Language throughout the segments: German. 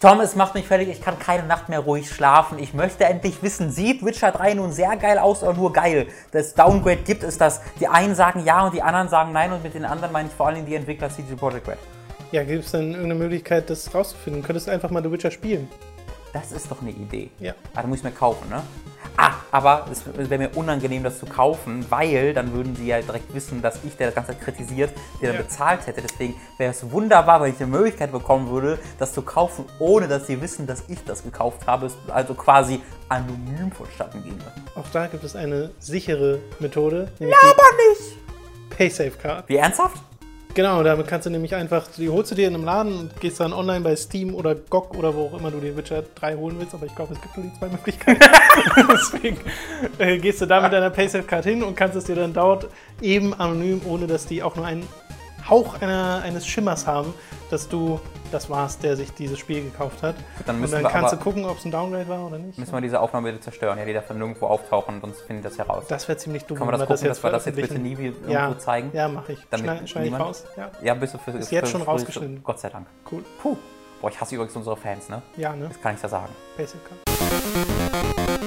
Tom, es macht mich fertig, ich kann keine Nacht mehr ruhig schlafen. Ich möchte endlich wissen, sieht Witcher 3 nun sehr geil aus oder nur geil? Das Downgrade gibt es das. Die einen sagen ja und die anderen sagen nein und mit den anderen meine ich vor allem die Entwickler CD Projekt Red. Ja, gibt es denn irgendeine Möglichkeit, das rauszufinden? Könntest du einfach mal The Witcher spielen? Das ist doch eine Idee. Ja. Ah, da muss ich mir kaufen, ne? Aber es wäre mir unangenehm, das zu kaufen, weil dann würden sie ja direkt wissen, dass ich, der das Ganze kritisiert, der Ja. dann bezahlt hätte. Deswegen wäre es wunderbar, wenn ich eine Möglichkeit bekommen würde, das zu kaufen, ohne dass sie wissen, dass ich das gekauft habe. Also quasi anonym vonstatten ginge. Auch da gibt es eine sichere Methode, nämlich Aber nicht! die PaySafe Card. Wie ernsthaft? Genau, damit kannst du nämlich einfach, die holst du dir in einem Laden und gehst dann online bei Steam oder GOG oder wo auch immer du dir Witcher 3 holen willst, aber ich glaube, es gibt nur die zwei Möglichkeiten. Deswegen äh, gehst du da mit deiner PaySafe-Card hin und kannst es dir dann dort eben anonym, ohne dass die auch nur einen Hauch einer, eines Schimmers haben, dass du das warst, der sich dieses Spiel gekauft hat. Dann und dann kannst du gucken, ob es ein Downgrade war oder nicht. Müssen wir diese Aufnahme bitte zerstören? Ja, die darf dann nirgendwo auftauchen, sonst finden die das heraus. Das wäre ziemlich dumm, Können wir das wenn gucken, dass wir das jetzt bitte nie wieder ja, irgendwo zeigen? Ja, mache ich. Damit Schneid, schneid ich raus. Ja, Ja, bist du für, Ist für, jetzt schon für- rausgeschnitten. Gott sei Dank. cool. Puh. Boah, ich hasse übrigens unsere Fans, ne? Ja, ne? Das kann ich ja sagen. PaySafe-Card.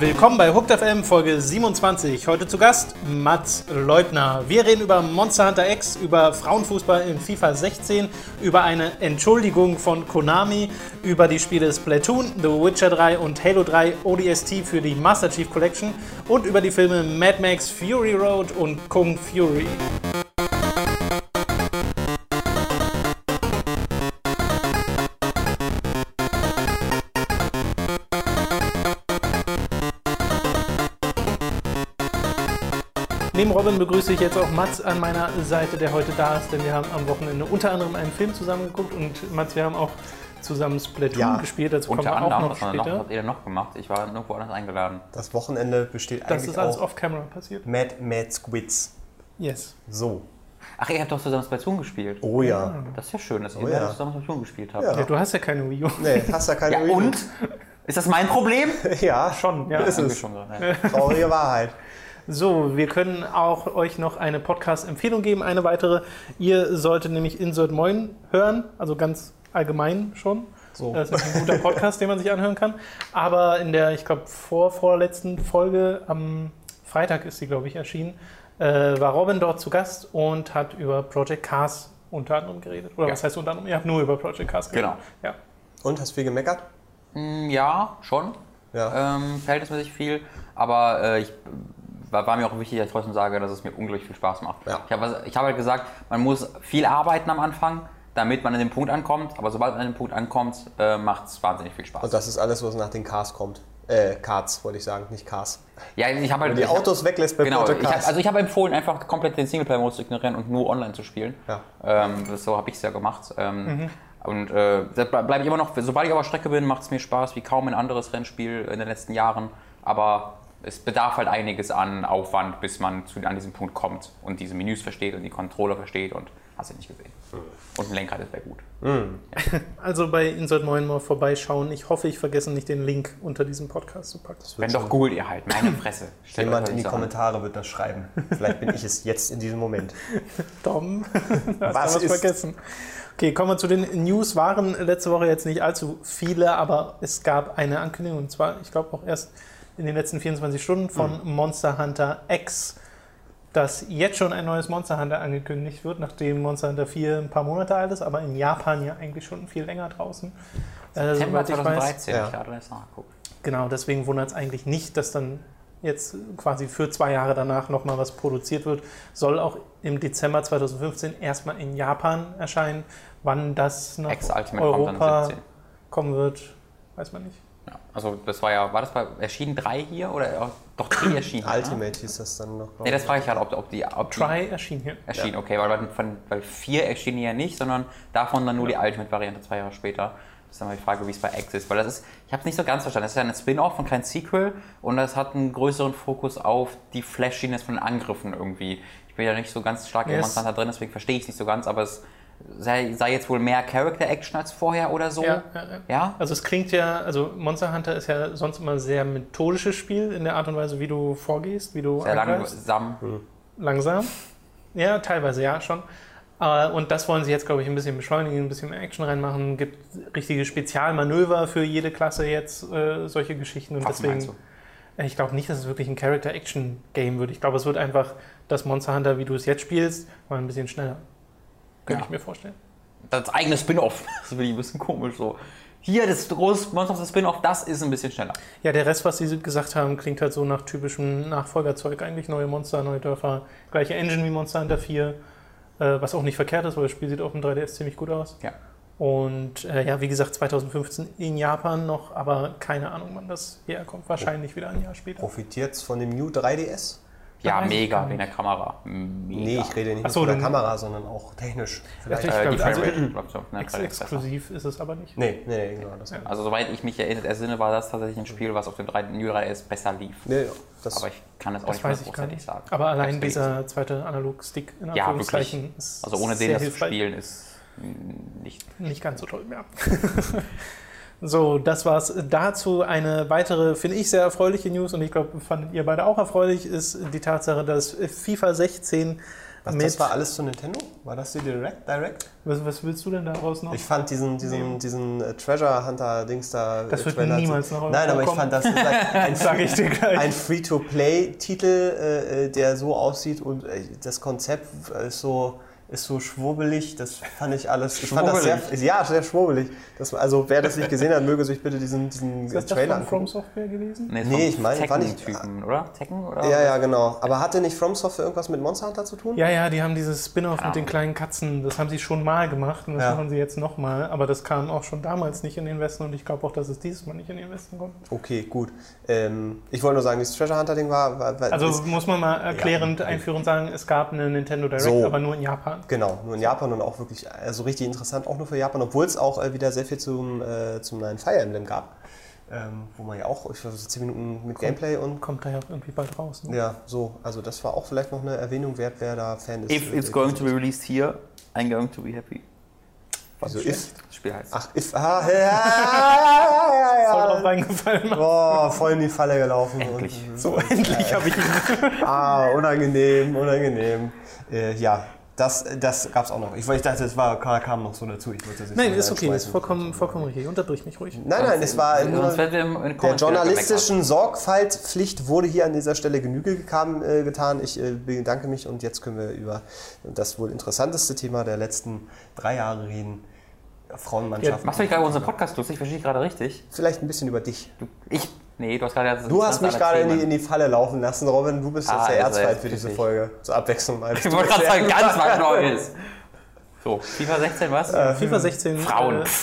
Willkommen bei Hooked FM Folge 27. Heute zu Gast Mats Leutner. Wir reden über Monster Hunter X, über Frauenfußball in FIFA 16, über eine Entschuldigung von Konami, über die Spiele Splatoon, The Witcher 3 und Halo 3 ODST für die Master Chief Collection und über die Filme Mad Max Fury Road und Kung Fury. Neben Robin begrüße ich jetzt auch Mats an meiner Seite, der heute da ist, denn wir haben am Wochenende unter anderem einen Film zusammengeguckt und Mats, wir haben auch zusammen Splatoon Ja, gespielt, dazu kommen Unter wir auch anderem, noch wir noch, was später. habt ihr denn noch gemacht? Ich war nirgendwo anders eingeladen. Das Wochenende besteht Das eigentlich ist alles off-camera passiert. Mad Mad Squids. Yes. So. Ach, ihr habt doch zusammen Splatoon gespielt. Oh ja. Das ist ja schön, dass ihr Oh beide ja. zusammen Splatoon gespielt habt. Ja. Ja, du hast ja keine Wii U. Nee, hast ja keine Ja, Rede. und? Ist das mein Problem? Ja, Schon, ja. Ist es. schon. Traurige Wahrheit. So, wir können auch euch noch eine Podcast-Empfehlung geben, eine weitere. Ihr solltet nämlich Insert Moin hören, also ganz allgemein schon. So. Das ist ein guter Podcast, den man sich anhören kann. Aber in der, ich glaube, vor, vorletzten Folge, am Freitag ist sie, glaube ich, erschienen, äh, war Robin dort zu Gast und hat über Project Cars unter anderem geredet. Oder Ja. was heißt unter anderem? Ihr habt nur über Project Cars geredet. Genau. Ja. Und, hast viel gemeckert? Mm, Ja, schon. Ja. Ähm, verhältnismäßig viel. Aber äh, ich war, war mir auch wichtig, dass ich trotzdem sage, dass es mir unglaublich viel Spaß macht. Ja. Ich habe ich hab halt gesagt, man muss viel arbeiten am Anfang, damit man an den Punkt ankommt. Aber sobald man an den Punkt ankommt, äh, macht es wahnsinnig viel Spaß. Und das ist alles, was nach den Cars kommt. Äh, Cards, wollte ich sagen, nicht Cars. ja, ich habe halt Wenn die ich- Autos weglässt bei Genau, ich hab, Cars. also ich habe empfohlen, einfach komplett den Singleplayer-Modus zu ignorieren und nur online zu spielen. Ja. Ähm, das, so habe ich es ja gemacht. Ähm, Und äh, da bleibe ich immer noch, sobald ich auf der Strecke bin, macht es mir Spaß, wie kaum ein anderes Rennspiel in den letzten Jahren. Aber es bedarf halt einiges an Aufwand, bis man zu, an diesen Punkt kommt und diese Menüs versteht und die Controller versteht und hast du nicht gesehen. Und ein Lenkrad ist sehr gut. Also bei Insert Moin mal vorbeischauen. Ich hoffe, ich vergesse nicht den Link unter diesem Podcast zu packen. Wenn doch googelt ihr halt, meine Fresse. Stellt Jemand euch in die so an. Kommentare wird das schreiben. Vielleicht bin ich es jetzt in diesem Moment. Tom, hast Was du was ist- vergessen. Okay, kommen wir zu den News. Waren letzte Woche jetzt nicht allzu viele, aber es gab eine Ankündigung, und zwar, ich glaube auch erst in den letzten 24 Stunden von Monster Hunter X, dass jetzt schon ein neues Monster Hunter angekündigt wird, nachdem Monster Hunter 4 ein paar Monate alt ist, aber in Japan ja eigentlich schon viel länger draußen. Äh, September soweit ich weiß. 2013, Ja. ich das nachgeguckt. Genau, deswegen wundert es eigentlich nicht, dass dann jetzt quasi für zwei Jahre danach nochmal was produziert wird. Soll auch im Dezember 2015 erstmal in Japan erscheinen. Wann das nach Europa 17. kommen wird, weiß man nicht. Ja, also das war ja, war das bei, erschienen drei hier oder doch drei erschienen? ne? Ultimate hieß das dann noch. Nee, das frage ich halt, ob, ob die, ob die Try erschien hier. erschienen, okay, weil, bei- von, weil vier erschienen ja nicht, sondern davon dann nur die Ultimate-Variante zwei Jahre später. Das ist dann mal die Frage, wie es bei X ist, weil das ist, ich habe es nicht so ganz verstanden, das ist ja ein Spin-off und kein Sequel und das hat einen größeren Fokus auf die Flashiness von den Angriffen irgendwie. Ich bin ja nicht so ganz stark in Yes. Monster Hunter drin, deswegen verstehe ich es nicht so ganz, aber es sei, sei jetzt wohl mehr Character-Action als vorher oder so. Ja, ja, ja. Ja? Also es klingt ja, also Monster Hunter ist ja sonst immer ein sehr methodisches Spiel in der Art und Weise, wie du vorgehst, wie du Sehr langsam. Langsam. Ja, teilweise ja schon. Äh, Und das wollen sie jetzt, glaube ich, ein bisschen beschleunigen, ein bisschen mehr Action reinmachen. Gibt richtige Spezialmanöver für jede Klasse jetzt, äh, solche Geschichten. Und Was meinst deswegen, äh, ich glaube nicht, dass es wirklich ein Character-Action-Game wird. Ich glaube, es wird einfach das Monster Hunter, wie du es jetzt spielst, mal ein bisschen schneller. Könnte Ja. ich mir vorstellen. Das eigene Spin-off. Das finde ich ein bisschen komisch so. Hier, das große Monster of the Spin-off, das ist ein bisschen schneller. Ja, der Rest, was sie gesagt haben, klingt halt so nach typischem Nachfolgerzeug. Eigentlich neue Monster, neue Dörfer, gleiche Engine wie Monster Hunter 4. Äh, was auch nicht verkehrt ist, weil das Spiel sieht auf dem 3DS ziemlich gut aus. Ja. Und äh, ja, wie gesagt, 2015 in Japan noch, aber keine Ahnung, wann das herkommt. Wahrscheinlich wieder ein Jahr später. Profitiert von dem New 3DS? Ja, mega, wegen der Kamera. Mega. Nee, ich rede nicht Ach so, nur von der Kamera, sondern auch technisch. Vielleicht. ich Äh, die also Framerate in- läuft so auf einer Ex 3DS besser. exklusiv ist es aber nicht. Nee, nee, nee, genau. Das. Ja. Also soweit ich mich erinnert, ersinne, war das tatsächlich ein Spiel, was auf dem 3, New 3DS besser lief. Nee, das Aber ich kann es auch nicht weiß hundertprozentig sagen. Aber allein dieser zweite Analog-Stick in Ja, Anführungszeichen ist Also ohne den das zu spielen ist nicht. Nicht ganz so toll mehr. so, das war's dazu. Eine weitere, finde ich, sehr erfreuliche News und ich glaube, fandet ihr beide auch erfreulich, ist die Tatsache, dass FIFA 16 Was, das war alles zu Nintendo? War das die Direct? Direct? was, was willst du denn daraus noch? Ich fand diesen, diesen, diesen äh, Treasure Hunter Dings da. Das äh, wird Trailer niemals Europa Nein, aber ich fand das ist ein, ein Free-to-Play-Titel, äh, äh, der so aussieht und äh, das Konzept ist so ist so schwurbelig, das fand ich alles. Ich fand das sehr, ja, sehr schwurbelig. Das, also wer das nicht gesehen hat, möge sich bitte diesen, diesen ist das das Trailer von From. Software gewesen? Nee, Nee, ich meine, war nicht- Tekken-Typen, oder? Tekken? Oder? Ja, ja, genau. Aber hatte nicht From Software irgendwas mit Monster Hunter zu tun? Ja, ja, die haben dieses Spin-off Ja. mit den kleinen Katzen, das haben sie schon mal gemacht und das Ja. machen sie jetzt nochmal. Aber das kam auch schon damals nicht in den Westen und ich glaube auch, dass es dieses Mal nicht in den Westen kommt. Okay, gut. Ähm, ich wollte nur sagen, dieses Treasure Hunter Ding war. war, war Also ist, muss man mal erklärend, einführend sagen, es gab eine Nintendo Direct, So. aber nur in Japan. Genau, nur in Japan und auch wirklich also richtig interessant, auch nur für Japan, obwohl es auch äh, wieder sehr viel zum, äh, zum neuen Fire Emblem gab. Ähm, wo man ja auch, ich glaube, so 10 Minuten mit Gameplay und. Kommt da ja auch irgendwie bald raus. Ne? Ja, so. Also, das war auch vielleicht noch eine Erwähnung wert, wer da Fan ist. If Äh, it's going to be released here, I'm going to be happy. Wieso if? Das Spiel heißt. Ach, if. Ah, ja, ja, ja, Voll ja, drauf ja. reingefallen. Boah, voll in die Falle gelaufen. Endlich. Und, So, endlich habe ich ihn. ah, unangenehm, unangenehm. Äh, ja, das, das gab es auch noch. Ich, ich dachte, das war, kam noch so dazu. Ich wollte das Nein, ist okay, ist vollkommen, vollkommen richtig. Unterbrich mich ruhig. Nein, nein, es war nur. Der journalistischen Sorgfaltspflicht wurde hier an dieser Stelle Genüge gekam, äh, getan. Ich äh, bedanke mich und jetzt können wir über das wohl interessanteste Thema der letzten drei Jahre reden. Frauenmannschaften. Machst du nicht gerade unseren Podcast lustig? Verstehe ich gerade richtig? Vielleicht ein bisschen über dich. Du, ich? Nee, du hast gerade. Du hast mich gerade in die, in die Falle laufen lassen, Robin. Du bist Ah, jetzt der also Erzfeind jetzt für diese richtig. Folge. Zur Abwechslung mal. Ich wollte gerade sagen, ganz was Neues. So, FIFA 16, was? FIFA 16. Frauen.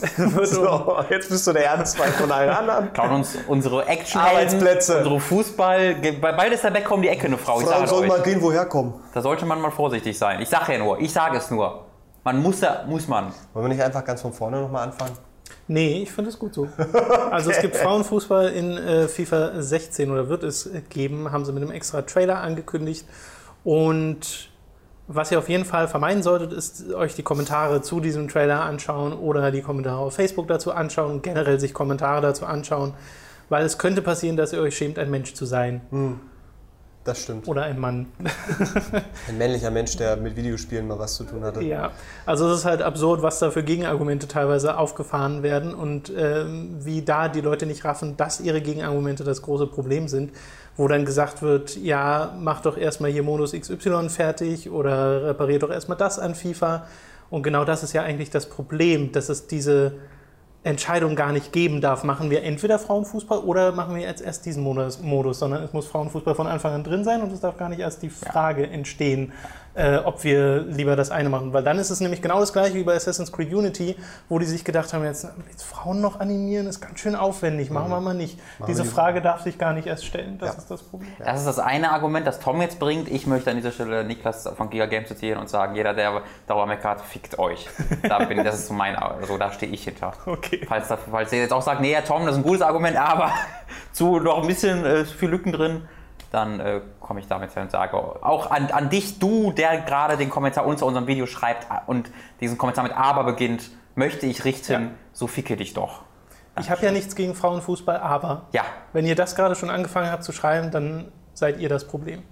Äh, um, So, jetzt bist du der Ernstfeind von allen anderen. Klauen uns unsere action Arbeitsplätze. unsere Fußball. Bei beide ist der Beck um die Ecke eine Frau. Ich Frauen sage sollen mal gehen, woher kommen. Da sollte man mal vorsichtig sein. Ich sage ja nur, ich sage es nur. Man muss da, muss man. Wollen wir nicht einfach ganz von vorne nochmal anfangen? Nee, ich finde es gut so. Also es gibt Frauenfußball in äh, FIFA 16 oder wird es geben, haben sie mit einem extra Trailer angekündigt. Und was ihr auf jeden Fall vermeiden solltet, ist euch die Kommentare zu diesem Trailer anschauen oder die Kommentare auf Facebook dazu anschauen und generell sich Kommentare dazu anschauen, weil es könnte passieren, dass ihr euch schämt, ein Mensch zu sein Das stimmt. oder ein Mann. Ein männlicher Mensch, der mit Videospielen mal was zu tun hatte. Ja, also es ist halt absurd, was da für Gegenargumente teilweise aufgefahren werden und ähm, wie da die Leute nicht raffen, dass ihre Gegenargumente das große Problem sind, wo dann gesagt wird, ja, mach doch erstmal hier Modus XY fertig oder reparier doch erstmal das an FIFA. Und genau das ist ja eigentlich das Problem, dass es diese Entscheidung gar nicht geben darf. Machen wir entweder Frauenfußball oder machen wir jetzt erst diesen Modus, Modus sondern es muss Frauenfußball von Anfang an drin sein und es darf gar nicht erst die Frage entstehen, äh, ob wir lieber das eine machen. Weil dann ist es nämlich genau das gleiche wie bei Assassin's Creed Unity, wo die sich gedacht haben, jetzt, jetzt Frauen noch animieren, ist ganz schön aufwendig, machen wir mal nicht. Diese wir- Frage darf sich gar nicht erst stellen, das Ja. ist das Problem. Das ist das eine Argument, das Tom jetzt bringt. Ich möchte an dieser Stelle Niklas von Giga Games zitieren und sagen, jeder, der darüber meckert, fickt euch. Da bin, das ist so mein, also da stehe ich hinter. Okay. Falls, da, falls ihr jetzt auch sagt, nee, Tom, das ist ein gutes Argument, aber zu noch ein bisschen äh, viel Lücken drin, dann äh, komme ich damit her und sage auch an, an dich, du, der gerade den Kommentar unter unserem Video schreibt und diesen Kommentar mit aber beginnt, möchte ich richten, Ja. so ficke dich doch. Ich habe ja nichts gegen Frauenfußball, aber Ja, wenn ihr das gerade schon angefangen habt zu schreiben, dann seid ihr das Problem.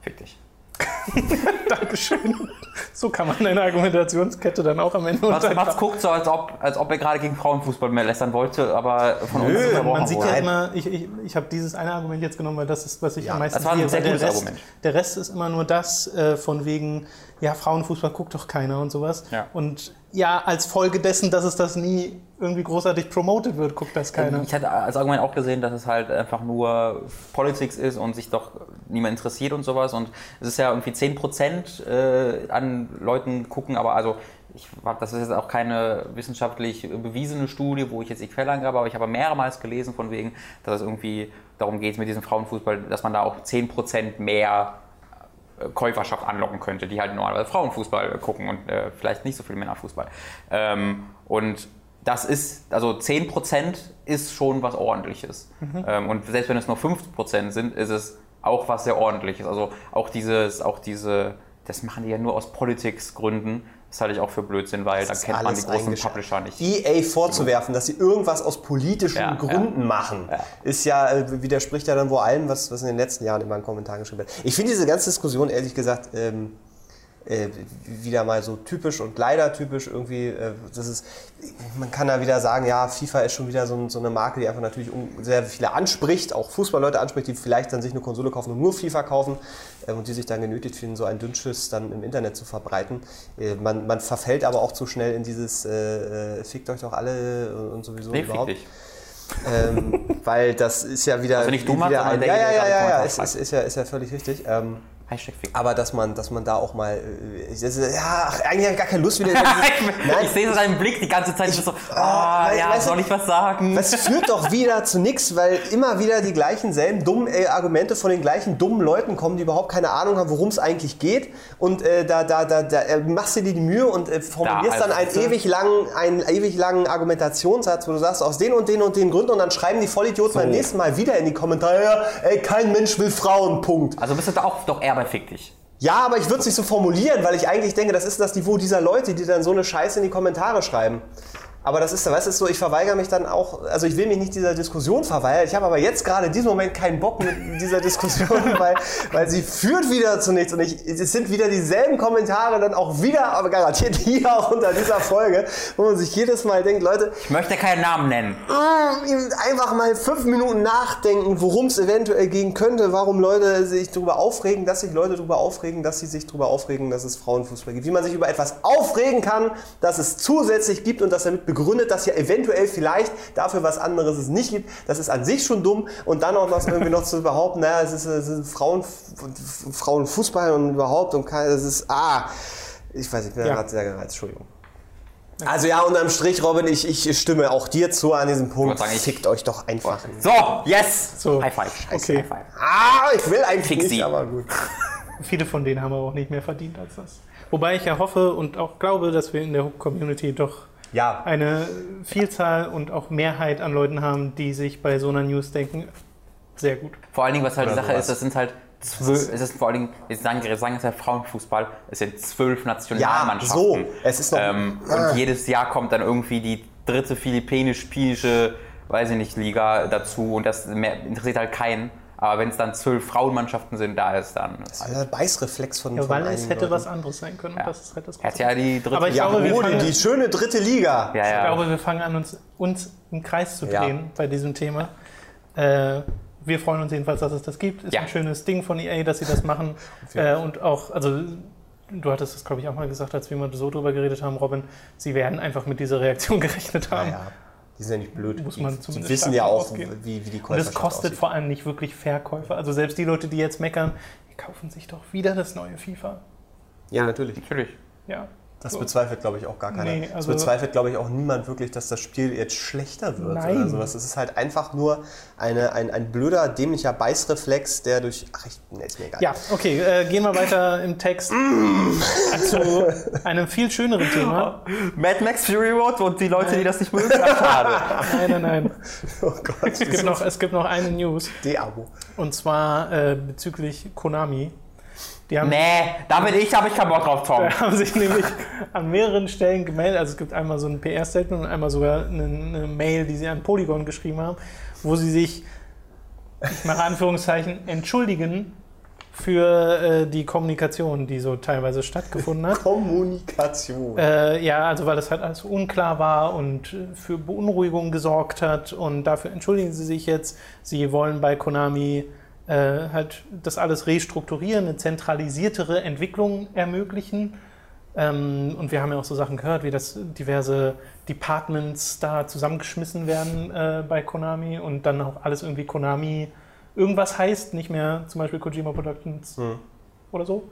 fick dich. Dankeschön. So kann man eine Argumentationskette dann auch am Ende Mats, Mats guckt so, als ob, als ob er gerade gegen Frauenfußball mehr lästern wollte, aber von uns Nö, unterbrochen man sieht ja immer, ich, ich, ich habe dieses eine Argument jetzt genommen, weil das ist, was ich Ja, am meisten das war ein sehe, sehr der gutes Rest, Argument. Der Rest ist immer nur das äh, von wegen, ja, Frauenfußball guckt doch keiner und sowas. Ja. Und ja, als Folge dessen, dass es das nie irgendwie großartig promotet wird, guckt das keiner. Ich hatte als Argument auch gesehen, dass es halt einfach nur Politics ist und sich doch niemand interessiert und sowas. Und es ist ja irgendwie 10% äh, an Leuten gucken, aber also ich das ist jetzt auch keine wissenschaftlich bewiesene Studie, wo ich jetzt die Quelle angabe, aber ich habe mehrmals gelesen von wegen, dass es irgendwie darum geht mit diesem Frauenfußball, dass man da auch 10% mehr Käuferschaft anlocken könnte, die halt normalerweise Frauenfußball gucken und äh, vielleicht nicht so viel Männerfußball. Ähm, und das ist, also 10% ist schon was ordentliches. Ähm, und selbst wenn es nur 5% sind, ist es auch was sehr ordentliches. Also auch dieses, auch diese, das machen die ja nur aus Politics-Gründen. Das halte ich auch für Blödsinn, weil da ist kennt man die großen. Publisher nicht. EA vorzuwerfen, dass sie irgendwas aus politischen Ja, Gründen machen, ist ja, äh, widerspricht ja dann wohl allem, was, was in den letzten Jahren immer in Kommentaren geschrieben wird. Ich finde diese ganze Diskussion, ehrlich gesagt, ähm, äh, wieder mal so typisch und leider typisch irgendwie. Äh, das ist, man kann da wieder sagen, ja, FIFA ist schon wieder so, so eine Marke, die einfach natürlich sehr viele anspricht, auch Fußballleute anspricht, die vielleicht dann sich eine Konsole kaufen und nur FIFA kaufen äh, und die sich dann genötigt finden, so einen Dünnschiss dann im Internet zu verbreiten. Man, man verfällt aber auch zu schnell in dieses fickt euch doch alle und, sowieso Nee, überhaupt. Ähm, weil das ist ja wieder. Also nicht du, Mats, wieder ein, ja, ja, ja, ja, ja, ist, ist, ist ja, ist ja völlig richtig. Ähm, Hashtag fick. aber dass man, dass man da auch mal, äh, ja, eigentlich hab ich gar keine Lust wieder. ich, ich sehe so deinen Blick die ganze Zeit. Ich so, ah, weißt- ja, weißt soll ich was sagen? Das führt doch wieder zu nichts, weil immer wieder die gleichen selben dummen äh, Argumente von den gleichen dummen Leuten kommen, die überhaupt keine Ahnung haben, worum es eigentlich geht. Und äh, da, da, da, da äh, machst du dir die Mühe und äh, formulierst Da, dann einen also, ewig langen, einen ewig langen Argumentationssatz, wo du sagst, aus den und den und den Gründen und dann schreiben die Vollidioten So. beim nächsten Mal wieder in die Kommentare, ey, kein Mensch will Frauen, Punkt. Also bist du da auch doch eher bei fick dich. Ja, aber ich würde es nicht so formulieren, weil ich eigentlich denke, das ist das Niveau dieser Leute, die dann so eine Scheiße in die Kommentare schreiben. Aber das ist, weißt du, so, ich verweigere mich dann auch, also ich will mich nicht dieser Diskussion verweigern. Ich habe aber jetzt gerade in diesem Moment keinen Bock mit dieser Diskussion, weil, weil sie führt wieder zu nichts. Und ich, es sind wieder dieselben Kommentare dann auch wieder, aber garantiert hier auch unter dieser Folge, wo man sich jedes Mal denkt, Leute, Ich möchte keinen Namen nennen. Mm, einfach mal fünf Minuten nachdenken, worum es eventuell gehen könnte, warum Leute sich darüber aufregen, dass sich Leute darüber aufregen, dass sie sich darüber aufregen, dass es Frauenfußball gibt. Wie man sich über etwas aufregen kann, dass es zusätzlich gibt und das damit begründet, dass ja eventuell vielleicht dafür was anderes es nicht gibt. Das ist an sich schon dumm und dann auch noch irgendwie noch zu behaupten, naja, es ist, es ist Frauen, Frauenfußball und überhaupt und kein, es ist, ah, ich weiß, ich bin Ja. gerade sehr gereizt, Entschuldigung. Also ja, unterm Strich, Robin, ich, ich stimme auch dir zu an diesem Punkt. Sagen, ich- Fickt euch doch einfach. So, yes! So. High five. Scheiße, Okay. High five. Ah, ich will eigentlich Fick nicht, sie. aber gut. Viele von denen haben aber auch nicht mehr verdient als das. Wobei ich ja hoffe und auch glaube, dass wir in der Community doch Ja, eine Vielzahl und auch Mehrheit an Leuten haben, die sich bei so einer News denken, sehr gut. Vor allen Dingen, was halt die Oder Sache sowas. ist, das sind halt zwölf, es ist vor allen Dingen, wir sagen, wir sagen es ja Frauenfußball, es sind zwölf Nationalmannschaften. so. Es ist noch- ähm, Ah. Und jedes Jahr kommt dann irgendwie die dritte philippinisch-pinische, weiß ich nicht, Liga dazu und das mehr, interessiert halt keinen. Aber wenn es dann zwölf Frauenmannschaften sind, da ist dann. Alter, Beißreflex von, Ja, von weil es hätte Leuten. was anderes sein können. Ja. Das ist halt das Er hat Große. ja die dritte Aber ich Ja, glaube, wir fangen- die schöne dritte Liga. ja, Ich ja. glaube, wir fangen an, uns, uns im Kreis zu Ja. drehen bei diesem Thema. Äh, wir freuen uns jedenfalls, dass es das gibt. Ist Ja. ein schönes Ding von EA, dass sie das machen. äh, und auch, also du hattest es, glaube ich, auch mal gesagt, als wir mal so drüber geredet haben, Robin, sie werden einfach mit dieser Reaktion gerechnet haben. Naja, die sind ja nicht blöd. Muss die, man die zumindest wissen stark ja auch, wie, wie die Und Käuferschaft es kostet aussieht. vor allem nicht wirklich Verkäufer. Also selbst die Leute, die jetzt meckern, die kaufen sich doch wieder das neue FIFA. Ja, natürlich. Natürlich. Ja. Das So. bezweifelt, glaube ich, auch gar keiner. Nee, das also- bezweifelt, glaube ich, auch niemand wirklich, dass das Spiel jetzt schlechter wird. Nein. Oder sowas. Es ist halt einfach nur eine, ein, ein blöder, dämlicher Beißreflex, der durch. Ach, ich, nee, ist mir egal. Ja, okay, äh, gehen wir weiter im Text zu einem viel schöneren Thema. Mad Max Fury Road und die Leute, die das nicht mögen. Nein, nein, nein. Oh Gott, Es gibt noch, es gibt noch eine News De-Abo. und zwar äh, bezüglich Konami. Die haben, Nee, da bin ich, habe ich keinen Bock drauf, Tom. haben sich nämlich an mehreren Stellen gemeldet. Also es gibt einmal so ein PR-Statement und einmal sogar eine, eine Mail, die sie an Polygon geschrieben haben, wo sie sich, ich mache Anführungszeichen, entschuldigen für äh, die Kommunikation, die so teilweise stattgefunden hat. Kommunikation. Äh, ja, also weil das halt alles unklar war und für Beunruhigung gesorgt hat und dafür entschuldigen sie sich jetzt. Sie wollen bei Konami äh, halt das alles restrukturieren, eine zentralisiertere Entwicklung ermöglichen. Ähm, und wir haben ja auch so Sachen gehört, wie dass diverse Departments da zusammengeschmissen werden äh, bei Konami und dann auch alles irgendwie Konami irgendwas heißt, nicht mehr zum Beispiel Kojima Productions mhm. oder so.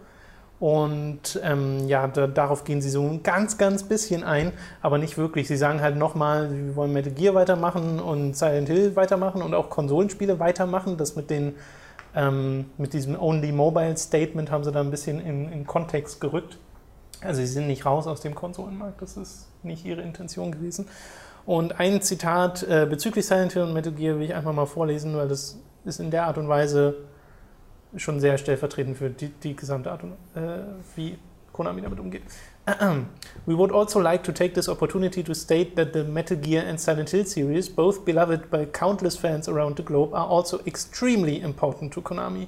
Und ähm, ja, da, darauf gehen sie so ein ganz, ganz bisschen ein, aber nicht wirklich. Sie sagen halt nochmal, wir wollen Metal Gear weitermachen und Silent Hill weitermachen und auch Konsolenspiele weitermachen. Das mit den ähm, mit diesem Only Mobile Statement haben sie da ein bisschen in, in Kontext gerückt. Also sie sind nicht raus aus dem Konsolenmarkt, das ist nicht ihre Intention gewesen. Und ein Zitat äh, bezüglich Silent Hill und Metal Gear will ich einfach mal vorlesen, weil das ist in der Art und Weise schon sehr stellvertretend für die, die gesamte Art und äh, wie Konami damit umgeht. We would also like to take this opportunity to state that the Metal Gear and Silent Hill series, both beloved by countless fans around the globe, are also extremely important to Konami.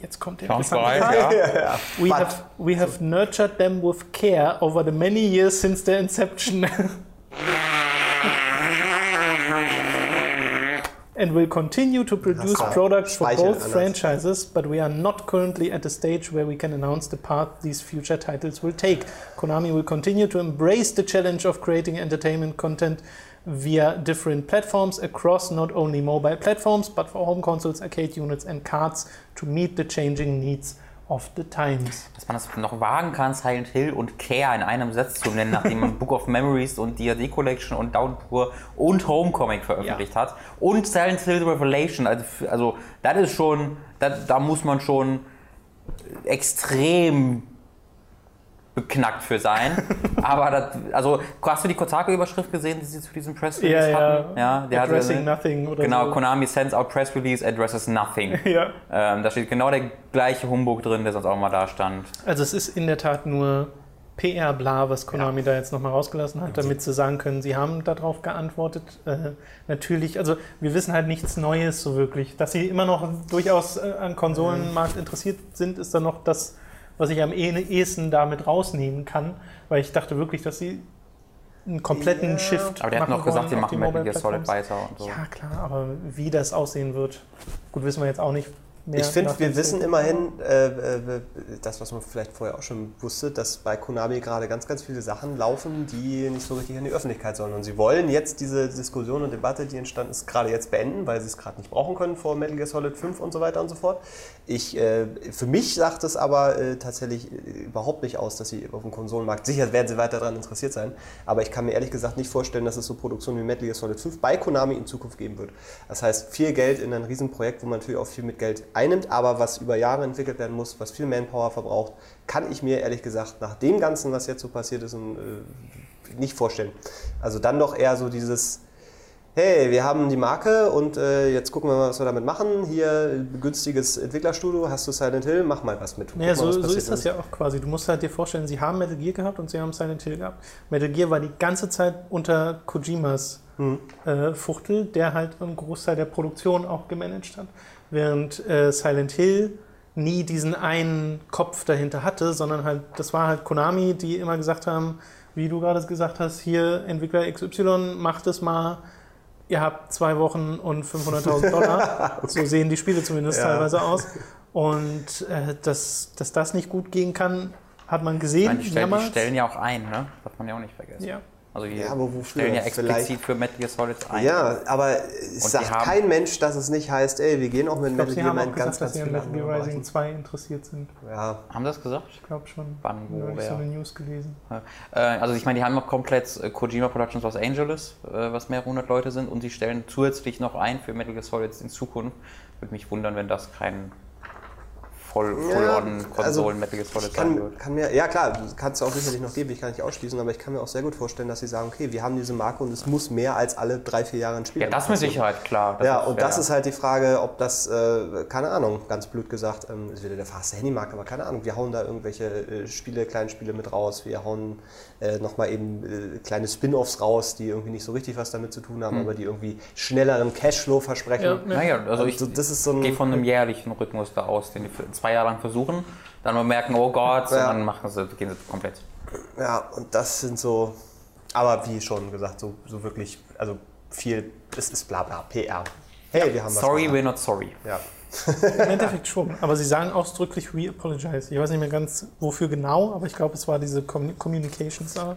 Jetzt kommt der interessante Part. Ja. We, have, we have nurtured them with care over the many years since their inception. and will continue to produce products for both franchises, but we are not currently at a stage where we can announce the path these future titles will take. Konami will continue to embrace the challenge of creating entertainment content via different platforms across not only mobile platforms, but for home consoles, arcade units, and cards to meet the changing needs of the Times. Dass man das noch wagen kann, Silent Hill und Care in einem Satz zu nennen, nachdem man Book of Memories und D&D Collection und Downpour und Homecoming veröffentlicht ja. hat. Und Silent Hill Revelation. Also, also das ist schon, das, da muss man schon extrem beknackt für sein. Aber das, also hast du die Kotaku-Überschrift gesehen, die sie zu diesem Press Release ja, hatten? Ja, der Addressing hatte, Nothing oder Genau, so. Konami sends out Press Release addresses Nothing. ja. Ähm, da steht genau der gleiche Humbug drin, der sonst auch mal da stand. Also es ist in der Tat nur PR-Bla, was Konami ja. da jetzt nochmal rausgelassen hat, damit sie sagen können, sie haben darauf geantwortet. Äh, natürlich, also wir wissen halt nichts Neues so wirklich. Dass sie immer noch durchaus äh, an Konsolenmarkt interessiert sind, ist dann noch das was ich am eh-, ehesten damit rausnehmen kann, weil ich dachte wirklich, dass sie einen kompletten yeah. Shift Aber der hat noch gesagt, sie machen Metal Gear Solid weiter und so. Ja, klar, aber wie das aussehen wird, gut, wissen wir jetzt auch nicht. Ich finde, wir wissen immerhin, äh, äh, das, was man vielleicht vorher auch schon wusste, dass bei Konami gerade ganz, ganz viele Sachen laufen, die nicht so richtig in die Öffentlichkeit sollen. Und sie wollen jetzt diese Diskussion und Debatte, die entstanden ist, gerade jetzt beenden, weil sie es gerade nicht brauchen können vor Metal Gear Solid 5 und so weiter und so fort. Ich, äh, für mich sagt es aber äh, tatsächlich äh, überhaupt nicht aus, dass sie auf dem Konsolenmarkt, sicher werden sie weiter daran interessiert sein, aber ich kann mir ehrlich gesagt nicht vorstellen, dass es so Produktionen wie Metal Gear Solid 5 bei Konami in Zukunft geben wird. Das heißt, viel Geld in ein Riesenprojekt, wo man natürlich auch viel mit Geld einnimmt, aber was über Jahre entwickelt werden muss, was viel Manpower verbraucht, kann ich mir ehrlich gesagt nach dem Ganzen, was jetzt so passiert ist, äh, nicht vorstellen. Also dann doch eher so dieses hey, wir haben die Marke und äh, jetzt gucken wir mal, was wir damit machen. Hier günstiges Entwicklerstudio, hast du Silent Hill, mach mal was mit. Ja, so, so ist das ja auch quasi. Du musst halt dir vorstellen, sie haben Metal Gear gehabt und sie haben Silent Hill gehabt. Metal Gear war die ganze Zeit unter Kojimas hm. äh, Fuchtel, der halt einen Großteil der Produktion auch gemanagt hat. Während äh, Silent Hill nie diesen einen Kopf dahinter hatte, sondern halt, das war halt Konami, die immer gesagt haben, wie du gerade gesagt hast, hier Entwickler XY, macht es mal ihr habt zwei Wochen und 500.000 Dollar. okay. So sehen die Spiele zumindest ja. teilweise aus. Und äh, dass, dass das nicht gut gehen kann, hat man gesehen. Meine, die, stellen, die, stellen, ja auch ein, ne? darf man ja auch nicht vergessen. Ja. Also die ja, aber stellen ja explizit für Metal Gear Solid ein. Ja, aber es sagt kein Mensch, dass es nicht heißt, ey, wir gehen auch mit Metal Gear mal ganz, ganz dass sie an Metal Gear Rising 2 interessiert sind. Ja. Haben das gesagt? Ich glaube schon. Wann, wo, wer? Ich so eine News gelesen. Äh, also ich meine, die haben noch komplett äh, Kojima Productions Los Angeles, äh, was mehrere hundert Leute sind, und sie stellen zusätzlich noch ein für Metal Gear Solid in Zukunft. Würde mich wundern, wenn das kein voll, Ja, on Konsolen also, Metal Gear Solid sein wird. kann mir, ja klar, kannst du auch sicherlich noch geben, ich kann nicht ausschließen, aber ich kann mir auch sehr gut vorstellen, dass sie sagen, okay, wir haben diese Marke und es muss mehr als alle drei, vier Jahre ein Spiel Ja, das mit. Sicherheit, klar. Ja, und das ist halt die Frage, ob das, äh, keine Ahnung, ganz blöd gesagt, ähm, ist wieder der fast Handymarkt, aber keine Ahnung, wir hauen da irgendwelche äh, Spiele, Kleinspiele mit raus, wir hauen äh, nochmal eben äh, kleine Spin-Offs raus, die irgendwie nicht so richtig was damit zu tun haben, aber die irgendwie schnelleren Cashflow versprechen. Ja, ja. Naja, also ich Also das ist so ein, gehe von einem jährlichen Rhythmus da aus, den die für zwei Jahre lang versuchen, dann mal merken, oh Gott, Ja. und dann machen sie, gehen sie komplett. Ja, und das sind so, aber wie schon gesagt, so, so wirklich, also viel, es ist bla bla, PR. Hey, wir haben was Sorry, we're not sorry. Ja. Im Endeffekt schon. Aber sie sagen ausdrücklich we apologize. Ich weiß nicht mehr ganz, wofür genau, aber ich glaube, es war diese Com Communications. Sache.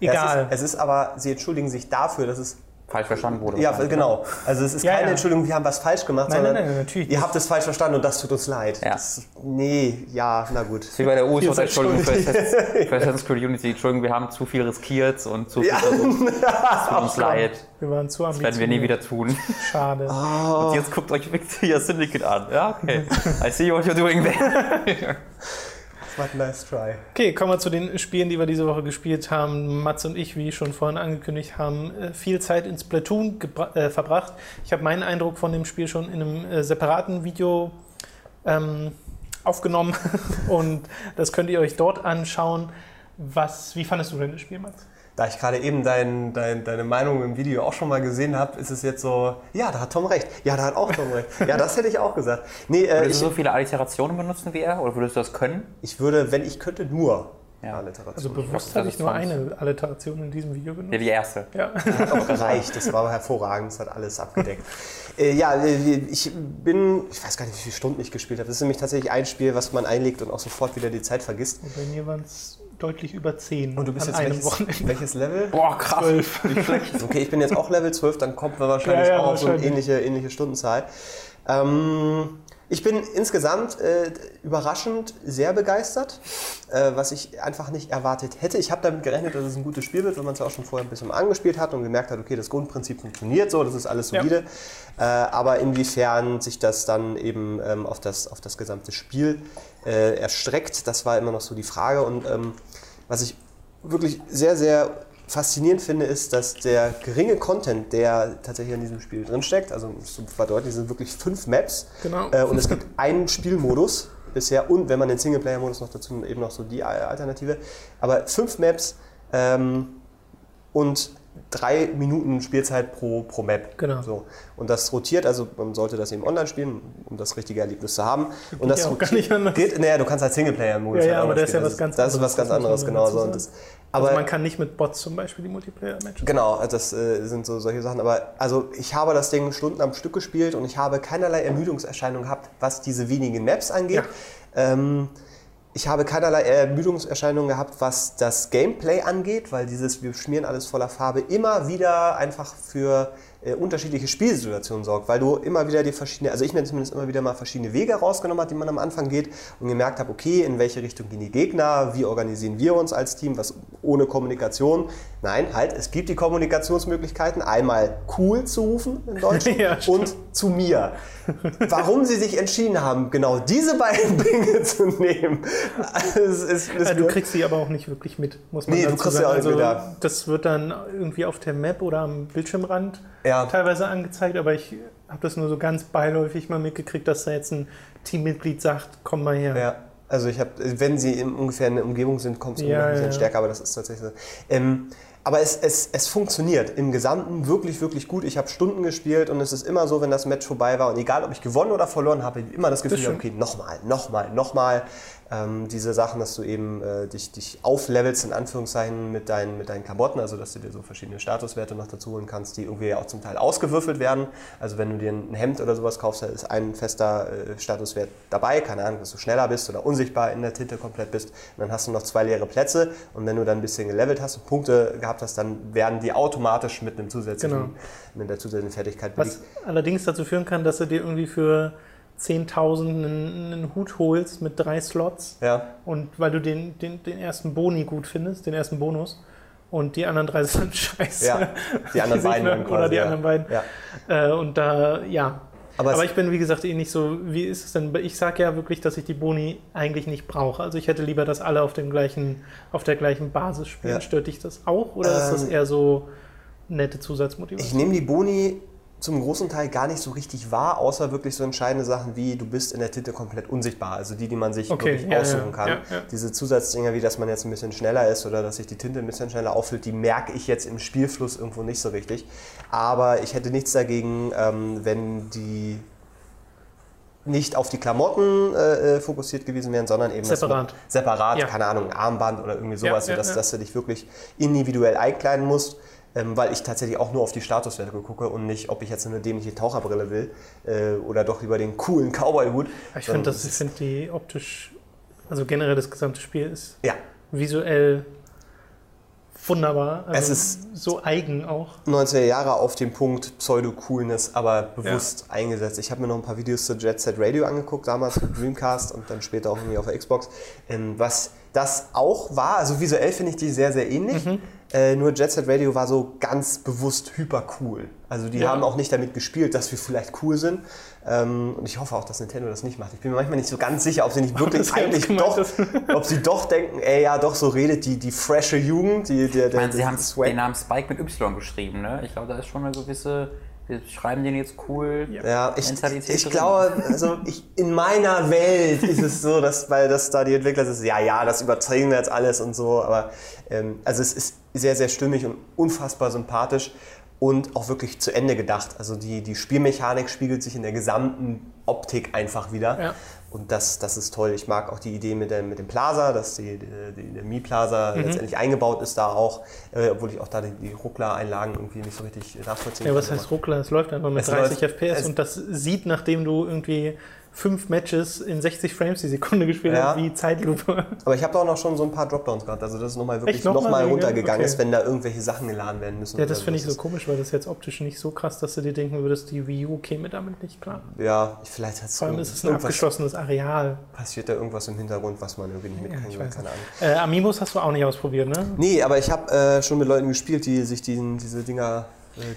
Egal. Es ist, es ist aber, sie entschuldigen sich dafür, dass es Falsch verstanden wurde. Ja, genau. Also es ist Ja, keine ja. Entschuldigung, wir haben was falsch gemacht, Nein, sondern nein, nein, natürlich ihr nicht. habt es falsch verstanden und das tut uns leid. Ja. Das, nee, ja, na gut. Wie bei der USO, seid Entschuldigung für. Assassin's Creed Unity. Entschuldigung, wir haben zu viel riskiert und zu viel Ja. versucht. Es tut uns leid. Wir waren zu Das werden wir nie wieder tun. Schade. Ah. Und jetzt guckt euch Victoria Syndicate an. Ja, okay. I see what you're doing there. A nice try. Okay, kommen wir zu den Spielen, die wir diese Woche gespielt haben. Mats und ich, wie schon vorhin angekündigt haben, äh, viel Zeit in Splatoon äh, verbracht. Ich habe meinen Eindruck von dem Spiel schon in einem äh, separaten Video ähm, aufgenommen und das könnt ihr euch dort anschauen. Was, wie fandest du denn das Spiel, Mats? Da ich gerade eben dein, dein, deine Meinung im Video auch schon mal gesehen habe, ist es jetzt so, ja, da hat Tom recht. Ja, da hat auch Tom recht. Ja, das hätte ich auch gesagt. Nee, äh, Würdest ich, du so viele Alliterationen benutzen wie er? Oder würdest du das können? ich würde, wenn ich könnte, nur Ja. Alliteration. Also bewusst ist ich nur eine Alliteration in diesem Video Ja, benutzt. die erste. Ja. hat auch gereicht. Das war hervorragend. Das hat alles abgedeckt. äh, ja, äh, ich bin, ich weiß gar nicht, wie viele Stunden ich gespielt habe. Das ist nämlich tatsächlich ein Spiel, was man einlegt und auch sofort wieder die Zeit vergisst. Und bei mir waren es deutlich über 10 Und du bist an jetzt einem welches, Wochenende. welches Level? Boah, krass. Zwölf. Nicht schlecht. Okay, ich bin jetzt auch Level 12, dann kommt man wahrscheinlich Ja, ja, auch auf so eine ähnliche, ähnliche Stundenzahl. Ähm, ich bin insgesamt äh, überraschend sehr begeistert, äh, was ich einfach nicht erwartet hätte. Ich habe damit gerechnet, dass es ein gutes Spiel wird, weil man es auch schon vorher ein bisschen angespielt hat und gemerkt hat, okay, das Grundprinzip funktioniert so, das ist alles Ja. solide. Äh, aber inwiefern sich das dann eben ähm, auf, das, auf das gesamte Spiel äh, erstreckt, das war immer noch so die Frage. Und ähm, was ich wirklich sehr, sehr faszinierend finde, ist, dass der geringe Content, der tatsächlich in diesem Spiel drinsteckt, also um es zu verdeutlichen, sind wirklich fünf Maps Genau. äh, und es gibt einen Spielmodus bisher und wenn man den Singleplayer-Modus noch dazu eben noch so die Alternative, aber fünf Maps ähm, und drei Minuten Spielzeit pro, pro Map. Genau. So. Und das rotiert, also man sollte das eben online spielen, um das richtige Erlebnis zu haben. und das ja auch gar nicht anders. Geht, naja, du kannst halt Singleplayer-Modus Ja, ja, halt aber der ist ja was ganz Das ist was ganz anderes, anderes, das genau. man So. das, Also aber man kann nicht mit Bots zum Beispiel die Multiplayer-Matches Genau, das äh, sind so solche Sachen. Aber also ich habe das Ding Stunden am Stück gespielt und ich habe keinerlei Ermüdungserscheinungen gehabt, was diese wenigen Maps angeht. Ähm, ich habe keinerlei Ermüdungserscheinungen gehabt, was das Gameplay angeht, weil dieses wir schmieren alles voller Farbe immer wieder einfach für äh, unterschiedliche Spielsituationen sorgt, weil du immer wieder die verschiedene, also ich mir zumindest immer wieder mal verschiedene Wege rausgenommen habe, die man am Anfang geht und gemerkt habe, okay, in welche Richtung gehen die Gegner, wie organisieren wir uns als Team, was ohne Kommunikation. Nein, halt, es gibt die Kommunikationsmöglichkeiten, einmal cool zu rufen in Deutsch Ja, und zu mir. Warum sie sich entschieden haben, genau diese beiden Dinge zu nehmen, es ist, ist Äh, du kriegst sie aber auch nicht wirklich mit, muss man Nee, du dazu kriegst sie sagen. auch nicht also, mit, ja. Das wird dann irgendwie auf der Map oder am Bildschirmrand Ja. teilweise angezeigt, aber ich habe das nur so ganz beiläufig mal mitgekriegt, dass da jetzt ein Teammitglied sagt, komm mal her. Ja, also ich habe, wenn sie in ungefähr in der Umgebung sind, kommt es Ja, ein bisschen ja. stärker, aber das ist tatsächlich so. Ähm, aber es, es, es funktioniert im Gesamten wirklich, wirklich gut. Ich habe Stunden gespielt und es ist immer so, wenn das Match vorbei war und egal, ob ich gewonnen oder verloren habe, ich immer das Gefühl, stimmt. okay, nochmal, nochmal, nochmal. Ähm, diese Sachen, dass du eben äh, dich, dich auflevelst, in Anführungszeichen, mit deinen, mit deinen Klamotten, also dass du dir so verschiedene Statuswerte noch dazu holen kannst, die irgendwie auch zum Teil ausgewürfelt werden. Also wenn du dir ein Hemd oder sowas kaufst, da ist ein fester äh, Statuswert dabei, keine Ahnung, dass du schneller bist oder unsichtbar in der Tinte komplett bist. Und dann hast du noch zwei leere Plätze und wenn du dann ein bisschen gelevelt hast und Punkte gehabt hast, dann werden die automatisch mit einem zusätzlichen, Genau. mit der zusätzlichen Fertigkeit Was belegt. allerdings dazu führen kann, dass du dir irgendwie für 10.000 einen, Hut holst mit drei Slots Ja. und weil du den, den, den ersten Boni gut findest, den ersten Bonus und die anderen drei sind scheiße. Ja, die anderen beiden dann Oder quasi, die ja. anderen beiden. Ja. Äh, und da, ja, Aber, aber ich bin, wie gesagt, eh nicht so, wie ist es denn? Ich sage ja wirklich, dass ich die Boni eigentlich nicht brauche. Also ich hätte lieber, dass alle auf, dem gleichen, auf der gleichen Basis spielen. Stört dich das auch oder ähm, ist das ähm, eher so nette Zusatzmotivation? Ich nehme die Boni zum großen Teil gar nicht so richtig wahr, außer wirklich so entscheidende Sachen wie du bist in der Tinte komplett unsichtbar. Also die, die man sich okay, wirklich ja, aussuchen kann. Ja, ja. Diese Zusatzdinger, wie dass man jetzt ein bisschen schneller ist oder dass sich die Tinte ein bisschen schneller auffüllt, die merke ich jetzt im Spielfluss irgendwo nicht so richtig. Aber ich hätte nichts dagegen, ähm, wenn die nicht auf die Klamotten äh, äh fokussiert gewesen wären, sondern eben separat, separat keine Ahnung, ein Armband oder irgendwie sowas, sodass dass du dich wirklich individuell einkleiden musst ähm, weil ich tatsächlich auch nur auf die Statuswerte gucke und nicht, ob ich jetzt eine dämliche Taucherbrille will äh, oder doch lieber den coolen Cowboy-Hut. Ich finde find die optisch, also generell das gesamte Spiel ist ja. visuell wunderbar. Also es ist so eigen auch. 90er Jahre auf dem Punkt Pseudo-Coolness, aber bewusst ja. eingesetzt. Ich habe mir noch ein paar Videos zu Jet Set Radio angeguckt, damals mit Dreamcast und dann später auch irgendwie auf der Xbox. Ähm, was das auch war, also visuell finde ich die sehr, sehr ähnlich. Mhm. Äh, nur Jet Set Radio war so ganz bewusst hyper cool. Also die ja. haben auch nicht damit gespielt, dass wir vielleicht cool sind. Ähm, und ich hoffe auch, dass Nintendo das nicht macht. Ich bin mir manchmal nicht so ganz sicher, ob sie nicht wirklich eigentlich doch, ob sie doch denken, ey ja, doch so redet die, die frische Jugend. Die, der, der, ich meine, sie haben Swag. den Namen Spike mit Y geschrieben. Ne? Ich glaube, da ist schon eine gewisse wir schreiben den jetzt cool. Ja, ich, ich glaube, also ich, in meiner Welt ist es so, dass, weil das da die Entwickler sind, ja, ja, das übertreiben wir jetzt alles und so, aber ähm, also es ist sehr, sehr stimmig und unfassbar sympathisch und auch wirklich zu Ende gedacht. Also die, die Spielmechanik spiegelt sich in der gesamten Optik einfach wieder. Ja. Und das, das ist toll. Ich mag auch die Idee mit dem, mit dem Plaza, dass die, die, der Mi Plaza mhm. letztendlich eingebaut ist da auch, äh, obwohl ich auch da die, die Ruckler-Einlagen irgendwie nicht so richtig nachvollziehen kann. Ja, was heißt Ruckler? Es läuft einfach mit 30 läuft, FPS und das sieht, nachdem du irgendwie fünf Matches in 60 Frames die Sekunde gespielt ja. hat, wie Zeitlupe. Aber ich habe da auch noch schon so ein paar Dropdowns gehabt. Also das ist nochmal wirklich nochmal noch runtergegangen okay. ist, wenn da irgendwelche Sachen geladen werden müssen. Ja, das finde ich so komisch, weil das jetzt optisch nicht so krass, dass du dir denken würdest, die Wii U käme damit nicht klar. Ja, vielleicht hat es Vor allem ist es ein abgeschlossenes Areal. Passiert da irgendwas im Hintergrund, was man irgendwie nicht mitkriegen ja, Keine Ahnung. Äh, Amiibos hast du auch nicht ausprobiert, ne? Nee, aber ich habe äh, schon mit Leuten gespielt, die sich diesen, diese Dinger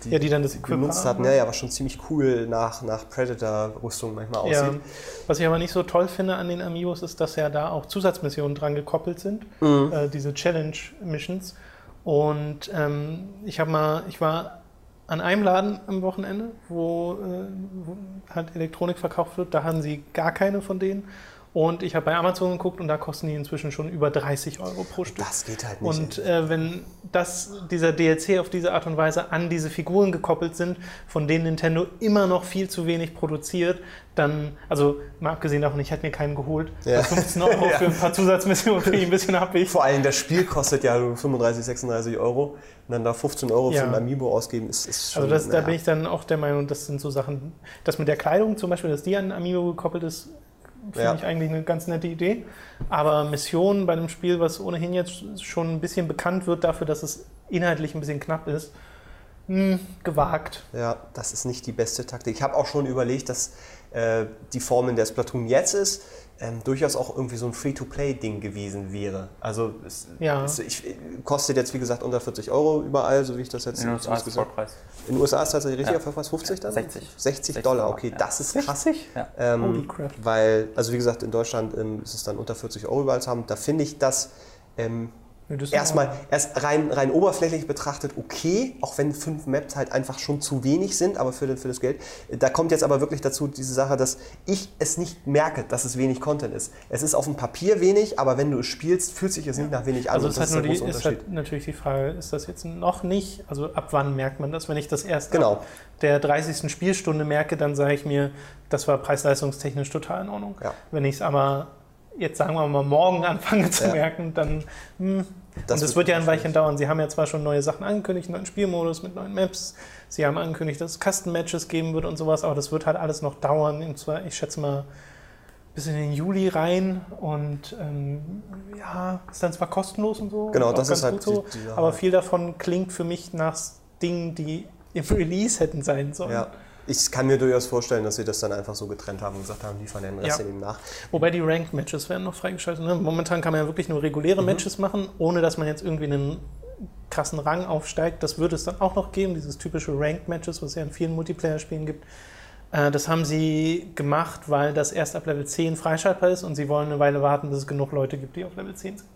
die, ja, die dann das Equipment genutzt hatten. Ja, ja, was schon ziemlich cool nach, nach Predator-Rüstung manchmal aussieht. Ja. Was ich aber nicht so toll finde an den Amiibos ist, dass ja da auch Zusatzmissionen dran gekoppelt sind, mhm. äh, diese Challenge-Missions. Und ähm, ich habe mal, ich war an einem Laden am Wochenende, wo, äh, wo halt Elektronik verkauft wird, da haben sie gar keine von denen. Und ich habe bei Amazon geguckt und da kosten die inzwischen schon über 30 Euro pro Stück. Das geht halt nicht. Und äh, wenn das, dieser DLC auf diese Art und Weise an diese Figuren gekoppelt sind, von denen Nintendo immer noch viel zu wenig produziert, dann, also mal abgesehen davon, ich hätte mir keinen geholt. Ja. 15 Euro ja. für ein paar Zusatzmissionen finde ich ein bisschen happig. Vor allem das Spiel kostet ja 35, 36 Euro. Und dann da 15 Euro ja. für ein Amiibo ausgeben, ist, ist schon. Also das, da bin ich dann auch der Meinung, das sind so Sachen, dass mit der Kleidung zum Beispiel, dass die an Amiibo gekoppelt ist, Finde ja. ich eigentlich eine ganz nette Idee. Aber Mission bei einem Spiel, was ohnehin jetzt schon ein bisschen bekannt wird dafür, dass es inhaltlich ein bisschen knapp ist, mh, hm, gewagt. Ja, das ist nicht die beste Taktik. Ich habe auch schon überlegt, dass äh, die Form, in der Splatoon jetzt ist, ähm, durchaus auch irgendwie so ein Free-to-Play-Ding gewesen wäre. Also es, ja. es ich, kostet jetzt wie gesagt unter 40 Euro überall, so wie ich das jetzt in den USA ist Vollpreis. In den USA ist tatsächlich richtig ja. auf was 50 dann? 60. 60, 60 Dollar, okay, ja. das ist krass. 60? Ja. Ähm, Holy crap. Weil, also wie gesagt, in Deutschland ähm, ist es dann unter 40 Euro überall zu haben. Da finde ich das ähm, erstmal erst rein, rein oberflächlich betrachtet okay, auch wenn fünf Maps halt einfach schon zu wenig sind, aber für, für das Geld. Da kommt jetzt aber wirklich dazu diese Sache, dass ich es nicht merke, dass es wenig Content ist. Es ist auf dem Papier wenig, aber wenn du es spielst, fühlt sich es nicht nach wenig an. Also es halt ist, die, ist halt natürlich die Frage, ist das jetzt noch nicht, also ab wann merkt man das? Wenn ich das erst genau. der 30. Spielstunde merke, dann sage ich mir, das war preis-leistungstechnisch total in Ordnung. Ja. Wenn ich es aber jetzt sagen wir mal morgen anfange zu ja. merken, dann hm, das und es wird ja ein Weilchen dauern. Sie haben ja zwar schon neue Sachen angekündigt, neuen Spielmodus mit neuen Maps. Sie haben angekündigt, dass es Custom-Matches geben wird und sowas, aber das wird halt alles noch dauern. Und zwar, ich schätze mal, bis in den Juli rein und ähm, ja, ist dann zwar kostenlos und so. Genau, das ist halt so, die, die aber viel davon klingt für mich nach Dingen, die im Release hätten sein sollen. Ja ich kann mir durchaus vorstellen, dass sie das dann einfach so getrennt haben und gesagt haben, liefern den Rest ja. eben nach. Wobei die Ranked-Matches werden noch freigeschaltet. Ne? Momentan kann man ja wirklich nur reguläre mhm. Matches machen, ohne dass man jetzt irgendwie einen krassen Rang aufsteigt. Das würde es dann auch noch geben, dieses typische Ranked-Matches, was es ja in vielen Multiplayer-Spielen gibt. Äh, das haben sie gemacht, weil das erst ab Level 10 freischaltbar ist und sie wollen eine Weile warten, bis es genug Leute gibt, die auf Level 10 sind.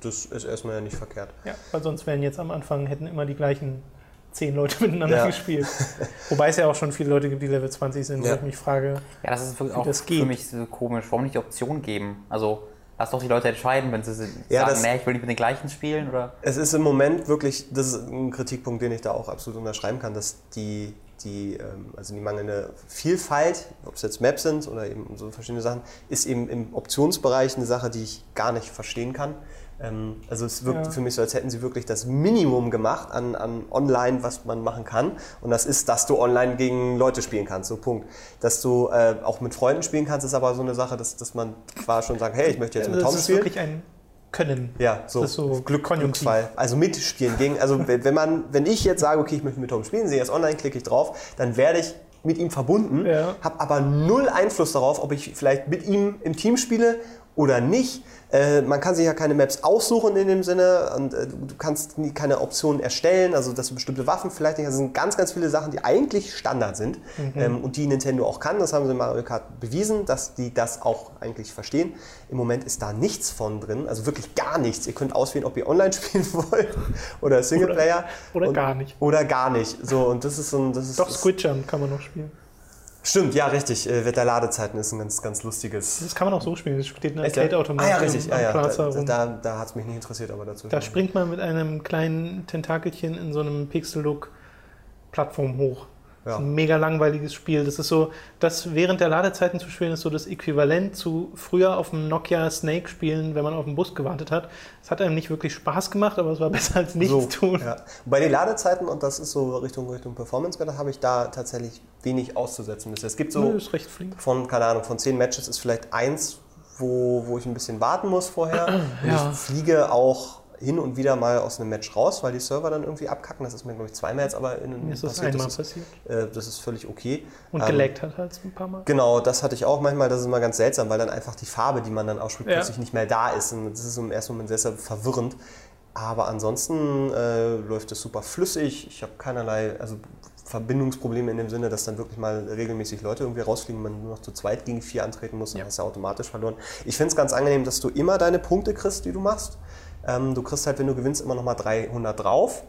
Das ist erstmal ja nicht verkehrt. Ja, weil sonst wären jetzt am Anfang, hätten immer die gleichen zehn Leute miteinander ja. gespielt. Wobei es ja auch schon viele Leute gibt, die Level 20 sind, ja. wo ich mich frage, ja, das ist auch das für mich so komisch. Warum nicht die Option geben? Also lass doch die Leute entscheiden, wenn sie ja, sagen, nee, ich will nicht mit den gleichen spielen. Oder? Es ist im Moment wirklich, das ist ein Kritikpunkt, den ich da auch absolut unterschreiben kann, dass die, die, ähm, also die mangelnde Vielfalt, ob es jetzt Maps sind oder eben so verschiedene Sachen, ist eben im Optionsbereich eine Sache, die ich gar nicht verstehen kann. Ähm, also es wirkt ja. für mich so, als hätten sie wirklich das Minimum gemacht an, an online, was man machen kann. Und das ist, dass du online gegen Leute spielen kannst, so Punkt. Dass du äh, auch mit Freunden spielen kannst, ist aber so eine Sache, dass, dass man quasi schon sagt, hey, ich möchte jetzt mit Tom spielen. Das ist wirklich ein können. Ja, so, das so Glück, Glücksfall. Also mitspielen gegen, also wenn man, wenn ich jetzt sage, okay, ich möchte mit Tom spielen, sehe jetzt online, klicke ich drauf, dann werde ich mit ihm verbunden, ja. habe aber null Einfluss darauf, ob ich vielleicht mit ihm im Team spiele oder nicht. Äh, man kann sich ja keine Maps aussuchen in dem Sinne und äh, du kannst nie, keine Optionen erstellen, also dass du bestimmte Waffen vielleicht nicht. Das sind ganz, ganz viele Sachen, die eigentlich Standard sind mhm. ähm, und die Nintendo auch kann. Das haben sie in Mario Kart bewiesen, dass die das auch eigentlich verstehen. Im Moment ist da nichts von drin, also wirklich gar nichts. Ihr könnt auswählen, ob ihr online spielen wollt oder Singleplayer. Oder, oder und, gar nicht. Oder gar nicht. So, und das ist so ein, das ist, Doch, Squid Jump kann man noch spielen. Stimmt, ja, richtig. Äh, Wetter Ladezeiten ist ein ganz, ganz lustiges. Das kann man auch so spielen. Es steht ein Arcade-Automat. Ah, ja, richtig. Ja, ja. Da, da, da hat es mich nicht interessiert, aber dazu. Da springt man mit einem kleinen Tentakelchen in so einem Pixel-Look-Plattform hoch. Das ist ein mega langweiliges Spiel. Das ist so, das während der Ladezeiten zu spielen, ist so das Äquivalent zu früher auf dem Nokia Snake spielen, wenn man auf den Bus gewartet hat. Es hat einem nicht wirklich Spaß gemacht, aber es war besser als nichts so, tun. Ja. Bei den Ladezeiten, und das ist so Richtung, Richtung Performance habe ich da tatsächlich wenig auszusetzen Es gibt so Nö, von, keine Ahnung, von zehn Matches ist vielleicht eins, wo, wo ich ein bisschen warten muss vorher. Ja. ich fliege auch hin und wieder mal aus einem Match raus, weil die Server dann irgendwie abkacken. Das ist mir, glaube ich, zweimal jetzt aber in einem ist das passiert. einmal das passiert. Äh, das ist völlig okay. Und ähm, geleckt hat halt ein paar Mal. Genau, das hatte ich auch manchmal. Das ist immer ganz seltsam, weil dann einfach die Farbe, die man dann ausspricht, ja. plötzlich nicht mehr da ist. Und das ist im ersten Moment sehr, sehr verwirrend. Aber ansonsten äh, läuft es super flüssig. Ich habe keinerlei, also Verbindungsprobleme in dem Sinne, dass dann wirklich mal regelmäßig Leute irgendwie rausfliegen, man nur noch zu zweit gegen vier antreten muss, dann ja. hast du automatisch verloren. Ich finde es ganz angenehm, dass du immer deine Punkte kriegst, die du machst. Ähm, du kriegst halt, wenn du gewinnst, immer noch mal 300 drauf.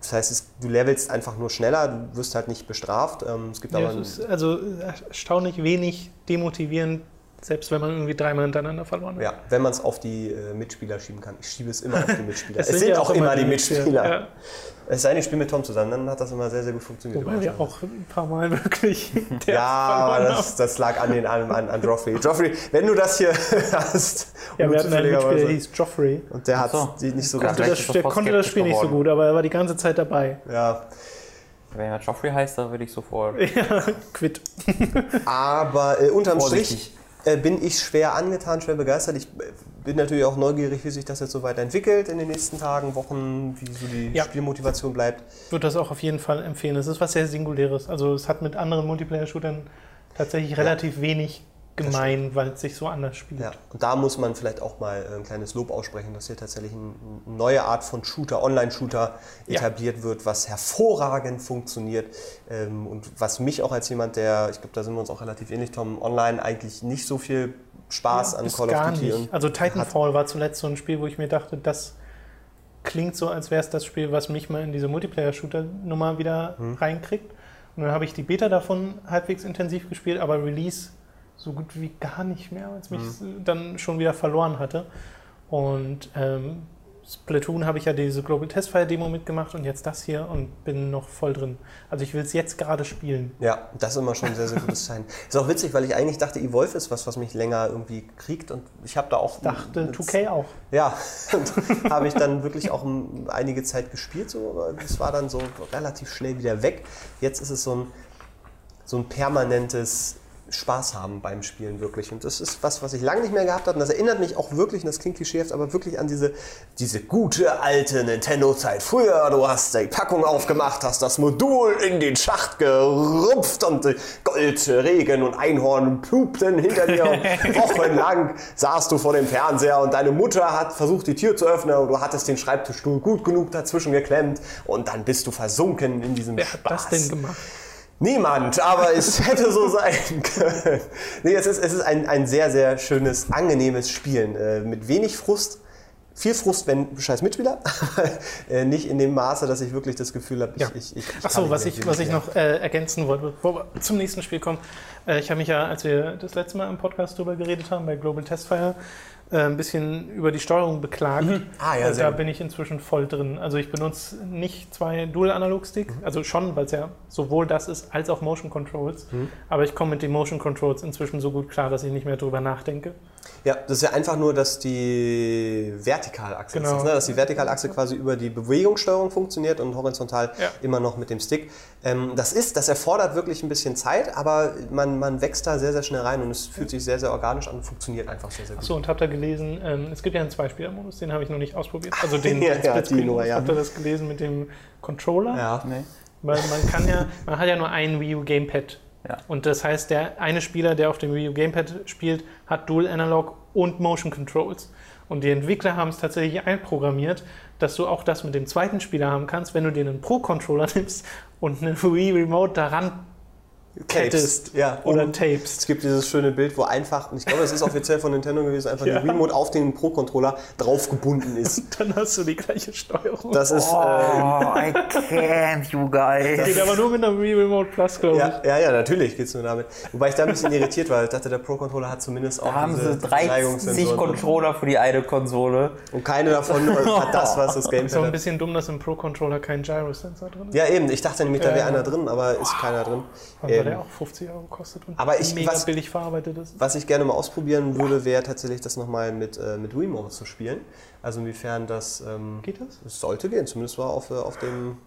Das heißt, es, du levelst einfach nur schneller, du wirst halt nicht bestraft. Ähm, es gibt ja, aber ist also erstaunlich wenig demotivierend, selbst wenn man irgendwie dreimal hintereinander verloren hat. Ja, wenn man es auf die äh, Mitspieler schieben kann. Ich schiebe es immer auf die Mitspieler. es, es sind, ja auch immer die Mitspieler. Mitspieler. Ja. Es sei denn, ich spiele mit Tom zusammen, dann hat das immer sehr, sehr gut funktioniert. Wobei wir auch ein paar Mal wirklich. ja, aber das, das, lag an, den, an, an, an Joffrey. Joffrey, wenn du das hier hast. Ja, wir hatten einen Mitspieler, der hieß Joffrey. Und der hat so. die nicht so gut. Das, der konnte das Spiel nicht so gut, aber er war die ganze Zeit dabei. Ja. Wenn er Joffrey heißt, dann würde ich sofort. ja, quit. aber äh, unterm Vorsichtig. Strich bin ich schwer angetan, schwer begeistert. Ich äh, bin natürlich auch neugierig, wie sich das jetzt so weiterentwickelt in den nächsten Tagen, Wochen, wie so die ja. Spielmotivation bleibt. Ich würde das auch auf jeden Fall empfehlen. Es ist was sehr Singuläres. Also es hat mit anderen Multiplayer-Shootern tatsächlich relativ ja. wenig gemein, weil es sich so anders spielt. Ja, und da muss man vielleicht auch mal ein kleines Lob aussprechen, dass hier tatsächlich eine neue Art von Shooter, Online-Shooter etabliert ja. wird, was hervorragend funktioniert ähm, und was mich auch als jemand, der, ich glaube, da sind wir uns auch relativ ähnlich, Tom, online eigentlich nicht so viel Spaß ja, an Call of Duty. Nicht. Also Titanfall war zuletzt so ein Spiel, wo ich mir dachte, das klingt so, als wäre es das Spiel, was mich mal in diese Multiplayer-Shooter-Nummer wieder hm. reinkriegt. Und dann habe ich die Beta davon halbwegs intensiv gespielt, aber Release so gut wie gar nicht mehr, es mich mhm. dann schon wieder verloren hatte. Und ähm, Splatoon habe ich ja diese Global Testfire Demo mitgemacht und jetzt das hier und bin noch voll drin. Also ich will es jetzt gerade spielen. Ja, das ist immer schon ein sehr, sehr gutes Zeichen. Ist auch witzig, weil ich eigentlich dachte, Evolve ist was, was mich länger irgendwie kriegt und ich habe da auch... Dachte 2K auch. Ja, und habe ich dann wirklich auch einige Zeit gespielt, so, es war dann so relativ schnell wieder weg. Jetzt ist es so ein, so ein permanentes Spaß haben beim Spielen wirklich. Und das ist was, was ich lange nicht mehr gehabt habe. Und das erinnert mich auch wirklich, und das klingt klischeehaft, aber wirklich an diese, diese gute alte Nintendo-Zeit. Früher, du hast die Packung aufgemacht, hast das Modul in den Schacht gerupft und Gold, Regen und Einhorn plupten hinter dir. Und wochenlang saßt du vor dem Fernseher und deine Mutter hat versucht, die Tür zu öffnen und du hattest den Schreibtischstuhl gut genug dazwischen geklemmt und dann bist du versunken in diesem Wer Spaß. Wer hat das denn gemacht? Niemand, aber es hätte so sein können. Nee, es ist, es ist ein, ein sehr, sehr schönes, angenehmes Spielen. Äh, mit wenig Frust. Viel Frust, wenn scheiß Mitspieler, äh, nicht in dem Maße, dass ich wirklich das Gefühl habe, ich, Ja. ich, ich, ich Achso, was ich, was ich noch äh, ergänzen wollte, bevor wir zum nächsten Spiel kommen. Äh, ich habe mich ja, als wir das letzte Mal im Podcast drüber geredet haben, bei Global Testfire, ein bisschen über die Steuerung beklagt. Ah, ja, Äh, da bin ich inzwischen voll drin. Also ich benutze nicht zwei Dual-Analog-Stick, Mhm. also schon, weil es ja sowohl das ist, als auch Motion Controls. Mhm. Aber ich komme mit den Motion Controls inzwischen so gut klar, dass ich nicht mehr drüber nachdenke. Ja, das ist ja einfach nur, dass die Vertikalachse Genau. ist, ne? dass die Vertikalachse quasi über die Bewegungssteuerung funktioniert und horizontal Ja. immer noch mit dem Stick. Ähm, das ist, das erfordert wirklich ein bisschen Zeit, aber man, man wächst da sehr, sehr schnell rein und es fühlt sich sehr, sehr organisch an und funktioniert einfach sehr, sehr gut. Achso, und habt ihr gelesen, ähm, es gibt ja einen Zweispieler-Modus, den habe ich noch nicht ausprobiert. Also den, Ja, den ja, die nur, ja. Habt ihr das gelesen mit dem Controller? Ja. Nee. Weil man kann ja, man hat ja nur ein Wii U Gamepad. Ja. Und das heißt, der eine Spieler, der auf dem Wii U Gamepad spielt, hat Dual Analog und Motion Controls. Und die Entwickler haben es tatsächlich einprogrammiert, dass du auch das mit dem zweiten Spieler haben kannst, wenn du dir einen Pro-Controller nimmst und eine Wii Remote daran kettest ja. oder Und tapest. es gibt dieses schöne Bild, wo einfach, und ich glaube, es ist offiziell von Nintendo gewesen, einfach Ja. die Remote auf den Pro-Controller draufgebunden ist. Dann hast du die gleiche Steuerung. Das ist, äh, Oh, I can't, you guys. geht aber nur mit einer Wii Remote Plus, glaube ich. ja, ja, ja, natürlich geht's nur damit. Wobei ich da ein bisschen irritiert war. Ich dachte, der Pro-Controller hat zumindest auch Da haben diese sie 30 Neigungssensoren. Controller für die eine Konsole. Und keine davon hat das, was das Ist auch ein bisschen dumm, dass im Pro-Controller kein Gyro-Sensor drin ist. Ja, eben. Ich dachte nämlich, da wäre Ja. einer drin, aber ist keiner drin. Weil Der auch 50 Euro kostet und Aber ich- mega was- billig verarbeitet ist. Was ich gerne mal ausprobieren würde, wäre tatsächlich das nochmal mit, äh, mit Remote zu spielen. Also inwiefern das... Ähm, Geht das? Es sollte gehen, zumindest war auf, äh, auf dem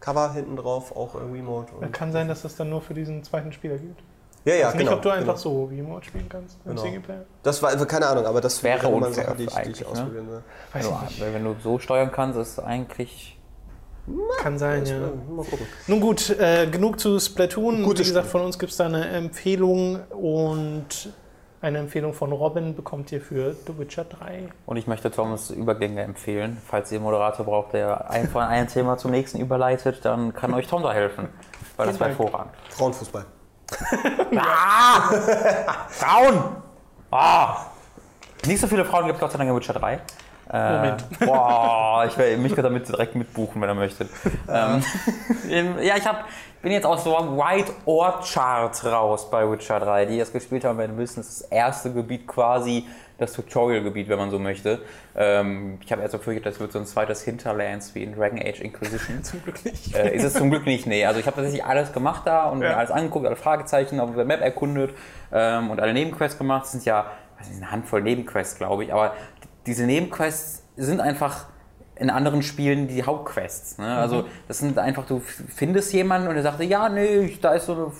Cover hinten drauf auch äh, Remote. Und Kann sein, dass das dann nur für diesen zweiten Spieler gibt. ja, ja, also genau. nicht, ob du einfach genau. so Remote spielen kannst im Genau. Singleplayer. Das war also keine Ahnung, aber das Wäre unfair Sache, die ich, die eigentlich, ich ne? ausprobieren will. Weiß Also, ich nicht. weil wenn du so steuern kannst, ist eigentlich. Kann sein, ja. Mal gucken. Nun gut, äh, genug zu Splatoon. Gutes Wie gesagt, von uns gibt es da eine Empfehlung und eine Empfehlung von Robin bekommt ihr für The Witcher 3. Und ich möchte Thomas Übergänge empfehlen. Falls ihr einen Moderator braucht, der ein, von einem Thema zum nächsten überleitet, dann kann euch Tom da helfen. Weil das Dank. hervorragend. Frauenfußball. Frauen! Ah! Nicht so viele Frauen gibt es Gott sei Dank in Witcher 3. Äh, Moment. Boah, ich will, mich damit direkt mitbuchen, wenn ihr möchtet. ähm, ja, ich hab, bin jetzt aus so White Orchard raus bei Witcher 3. Die das gespielt haben, werden wissen, es ist das erste Gebiet quasi, das Tutorial-Gebiet, wenn man so möchte. Ähm, ich habe erst befürchtet, das wird so ein zweites Hinterlands wie in Dragon Age Inquisition. Zum Glück nicht. Äh, ist es zum Glück nicht, nee. Also ich habe tatsächlich alles gemacht da und Ja. mir alles angeguckt, alle Fragezeichen auf der Map erkundet ähm, und alle Nebenquests gemacht. Es sind ja weiß nicht, eine Handvoll Nebenquests, glaube ich. Aber diese Nebenquests sind einfach in anderen Spielen die Hauptquests. Ne? Also das sind einfach, du findest jemanden und der sagt, ja, nee, da ist so eine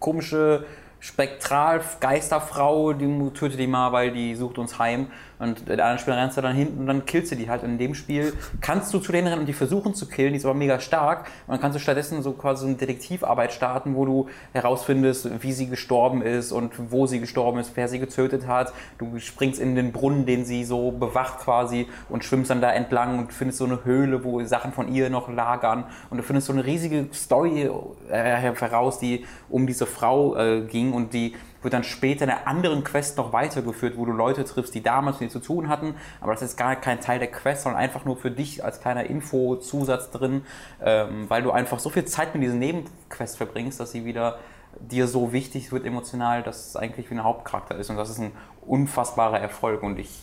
komische Spektral-Geisterfrau, die mu- töte die mal, weil die sucht uns heim. Und der andere Spieler rennst du dann hinten und dann killst du die halt. In dem Spiel kannst du zu denen rennen und die versuchen zu killen, die ist aber mega stark. Und dann kannst du stattdessen so quasi so eine Detektivarbeit starten, wo du herausfindest, wie sie gestorben ist und wo sie gestorben ist, wer sie getötet hat. Du springst in den Brunnen, den sie so bewacht quasi und schwimmst dann da entlang und findest so eine Höhle, wo Sachen von ihr noch lagern. Und du findest so eine riesige Story äh, heraus, die um diese Frau äh, ging und die wird dann später in einer anderen Quest noch weitergeführt, wo du Leute triffst, die damals mit dir zu tun hatten. Aber das ist gar kein Teil der Quest, sondern einfach nur für dich als kleiner Info-Zusatz drin, ähm, weil du einfach so viel Zeit mit diesen Nebenquests verbringst, dass sie wieder dir so wichtig wird emotional, dass es eigentlich wie ein Hauptcharakter ist. Und das ist ein unfassbarer Erfolg. Und ich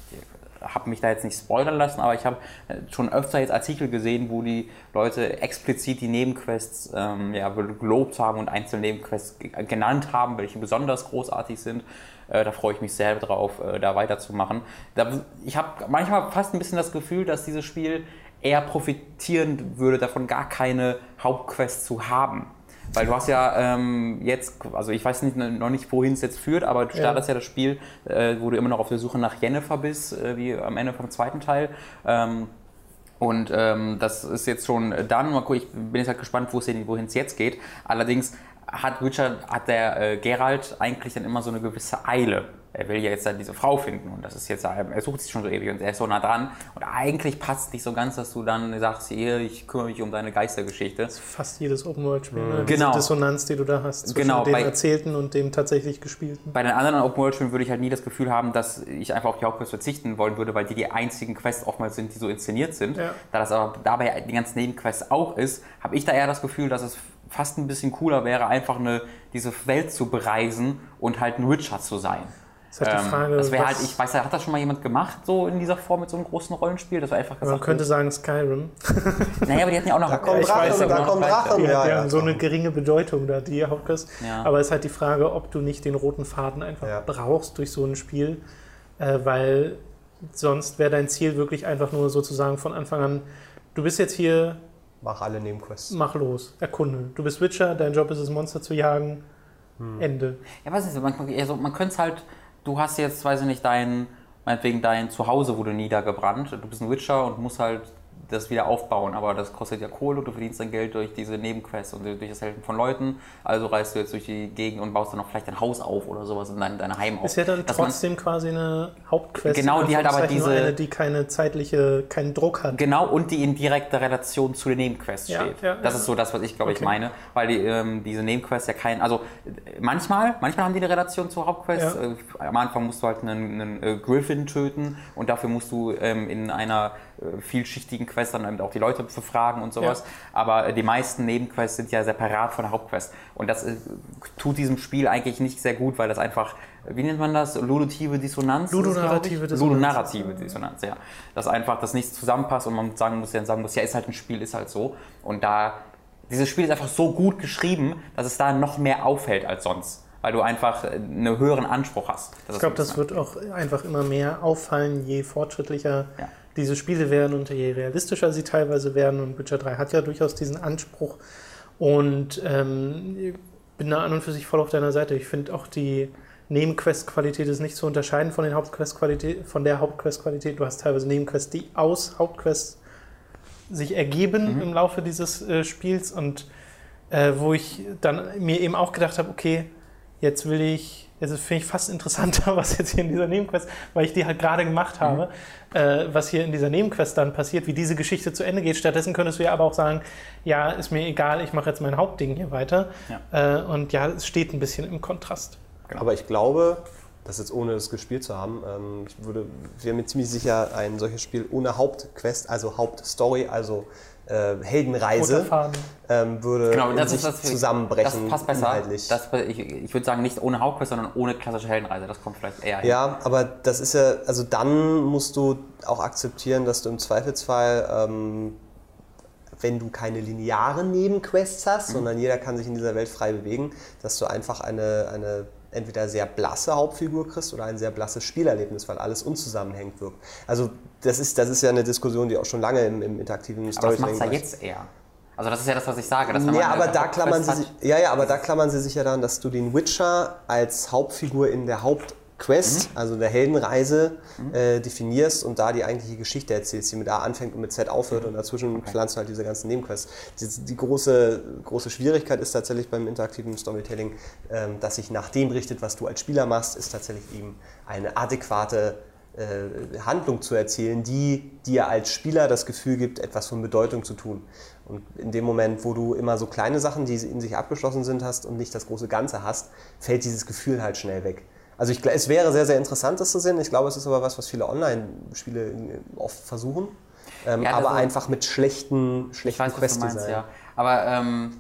habe mich da jetzt nicht spoilern lassen, aber ich habe äh, schon öfter jetzt Artikel gesehen, wo die Leute explizit die Nebenquests ähm, ja, gelobt haben und einzelne Nebenquests ge- genannt haben, welche besonders großartig sind. Äh, da freue ich mich sehr drauf, äh, da weiterzumachen. Da, ich habe manchmal fast ein bisschen das Gefühl, dass dieses Spiel eher profitieren würde, davon gar keine Hauptquest zu haben. Weil du hast ja ähm, jetzt, also ich weiß nicht, noch nicht, wohin es jetzt führt, aber du startest ja, das Spiel, äh, wo du immer noch auf der Suche nach Jennifer bist, äh, wie am Ende vom zweiten Teil. Ähm, und ähm, das ist jetzt schon dann. Mal gucken, ich bin jetzt halt gespannt, wo es hin- wohin es jetzt geht. Allerdings hat Witcher, hat der äh, Geralt eigentlich dann immer so eine gewisse Eile er will ja jetzt dann diese Frau finden und das ist jetzt, er sucht sich schon so ewig und er ist so nah dran und eigentlich passt nicht so ganz, dass du dann sagst, hier, ich kümmere mich um deine Geistergeschichte. Das ist fast jedes Open-World-Spiel, ne? genau. Diese Dissonanz, die du da hast zwischen genau, dem Erzählten und dem tatsächlich Gespielten. Bei den anderen Open-World-Spielen würde ich halt nie das Gefühl haben, dass ich einfach auf die Hauptquest verzichten wollen würde, weil die die einzigen Quests oftmals sind, die so inszeniert sind. Ja. Da das aber dabei die ganzen Nebenquests auch ist, habe ich da eher das Gefühl, dass es fast ein bisschen cooler wäre, einfach eine, diese Welt zu bereisen und halt ein Witcher zu sein. Das, halt ähm, Frage, das wäre halt, ich weiß, hat das schon mal jemand gemacht, so in dieser Form mit so einem großen Rollenspiel? Das war einfach gesagt. Man könnte sagen Skyrim. naja, aber die hatten ja auch noch. Da kommt Drachen, da kommt Drachen. Die, ja, die haben so eine geringe Bedeutung da, die Hauptquest. Ja. Aber es ist halt die Frage, ob du nicht den roten Faden einfach ja. brauchst durch so ein Spiel, äh, weil sonst wäre dein Ziel wirklich einfach nur sozusagen von Anfang an, du bist jetzt hier. Mach alle Nebenquests. Mach los, erkunde. Du bist Witcher, dein Job ist es, Monster zu jagen. Hm. Ende. Ja, weiß nicht, man, also man könnte es halt du hast jetzt, weiß ich nicht, dein, meinetwegen dein Zuhause wurde niedergebrannt. Du bist ein Witcher und musst halt das wieder aufbauen, aber das kostet ja Kohle und du verdienst dein Geld durch diese Nebenquests und durch das Helfen von Leuten. Also reist du jetzt durch die Gegend und baust dann noch vielleicht dein Haus auf oder sowas in dein, dein Heim auf. Ist ja dann trotzdem quasi eine Hauptquest. Genau, die halt aber diese. Eine, die keine zeitliche, keinen Druck hat. Genau, und die in direkter Relation zu den Nebenquests ja, steht. Ja, das ja. ist so das, was ich glaube okay. ich meine, weil die, ähm, diese Nebenquests ja kein, also manchmal, manchmal haben die eine Relation zur Hauptquest. Äh, am Anfang musst du halt einen, einen äh, Griffin töten und dafür musst du ähm, in einer vielschichtigen Quest dann auch die Leute befragen und sowas. Ja. Aber äh, die meisten Nebenquests sind ja separat von der Hauptquest. Und das äh, tut diesem Spiel eigentlich nicht sehr gut, weil das einfach, wie nennt man das? Ludotive Dissonanz? Ludonarrative Dissonanz. Ludonarrative Dissonanz, ja. Dass einfach das nicht zusammenpasst und man sagen muss, ja, sagen muss, ja, ist halt ein Spiel, ist halt so. Und da, dieses Spiel ist einfach so gut geschrieben, dass es da noch mehr auffällt als sonst weil du einfach einen höheren Anspruch hast. ich glaube, das wird auch einfach immer mehr auffallen, je fortschrittlicher ja diese Spiele werden und je realistischer sie teilweise werden. Und Witcher 3 hat ja durchaus diesen Anspruch. Und ähm, bin da an und für sich voll auf deiner Seite. Ich finde auch die Nebenquest-Qualität ist nicht zu unterscheiden von, den Hauptquest-Qualität, von der Hauptquest-Qualität. Du hast teilweise Nebenquests, die aus Hauptquests sich ergeben mhm. im Laufe dieses äh, Spiels und äh, wo ich dann mir eben auch gedacht habe, okay, jetzt will ich es finde ich fast interessanter, was jetzt hier in dieser Nebenquest, weil ich die halt gerade gemacht mhm. habe, mhm. äh, was hier in dieser Nebenquest dann passiert, wie diese Geschichte zu Ende geht. Stattdessen könntest du ja aber auch sagen, ja, ist mir egal, ich mache jetzt mein Hauptding hier weiter. Ja. Äh, und ja, es steht ein bisschen im Kontrast. Genau. Aber ich glaube, das jetzt ohne es gespielt zu haben, ähm, ich würde, wäre mir ziemlich sicher, ein solches Spiel ohne Hauptquest, also Hauptstory, also äh, Heldenreise ähm, würde genau, das sich das, zusammenbrechen. Das passt besser. Das, ich, ich würde sagen, nicht ohne Hauptquest, sondern ohne klassische Heldenreise. Das kommt vielleicht eher hin. Ja, aber das ist ja, also dann musst du auch akzeptieren, dass du im Zweifelsfall, ähm, wenn du keine linearen Nebenquests hast, mhm. sondern jeder kann sich in dieser Welt frei bewegen, dass du einfach eine, eine entweder sehr blasse Hauptfigur kriegst oder ein sehr blasses Spielerlebnis, weil alles unzusammenhängend wirkt. Also das ist, das ist ja eine Diskussion, die auch schon lange im, im interaktiven Storytelling... Aber das macht ja jetzt eher. Also das ist ja das, was ich sage. ja, aber da klammern sie sich, ja, ja, aber da klammern sie sich ja daran, dass du den Witcher als Hauptfigur in der Haupt Quest, mhm. also der Heldenreise, mhm. äh, definierst und da die eigentliche Geschichte erzählst, die mit A anfängt und mit Z aufhört mhm. und dazwischen okay. pflanzt du halt diese ganzen Nebenquests. Die, die, große, große Schwierigkeit ist tatsächlich beim interaktiven Storytelling, ähm, dass sich nach dem richtet, was du als Spieler machst, ist tatsächlich eben eine adäquate äh, Handlung zu erzählen, die dir als Spieler das Gefühl gibt, etwas von Bedeutung zu tun. Und in dem Moment, wo du immer so kleine Sachen, die in sich abgeschlossen sind, hast und nicht das große Ganze hast, fällt dieses Gefühl halt schnell weg. Also ich, es wäre sehr, sehr interessant, das zu sehen. Ich glaube, es ist aber was, was viele Online-Spiele oft versuchen. Ähm, ja, aber einfach mit schlechten, schlechten Quest-Design. Ja. Aber ähm,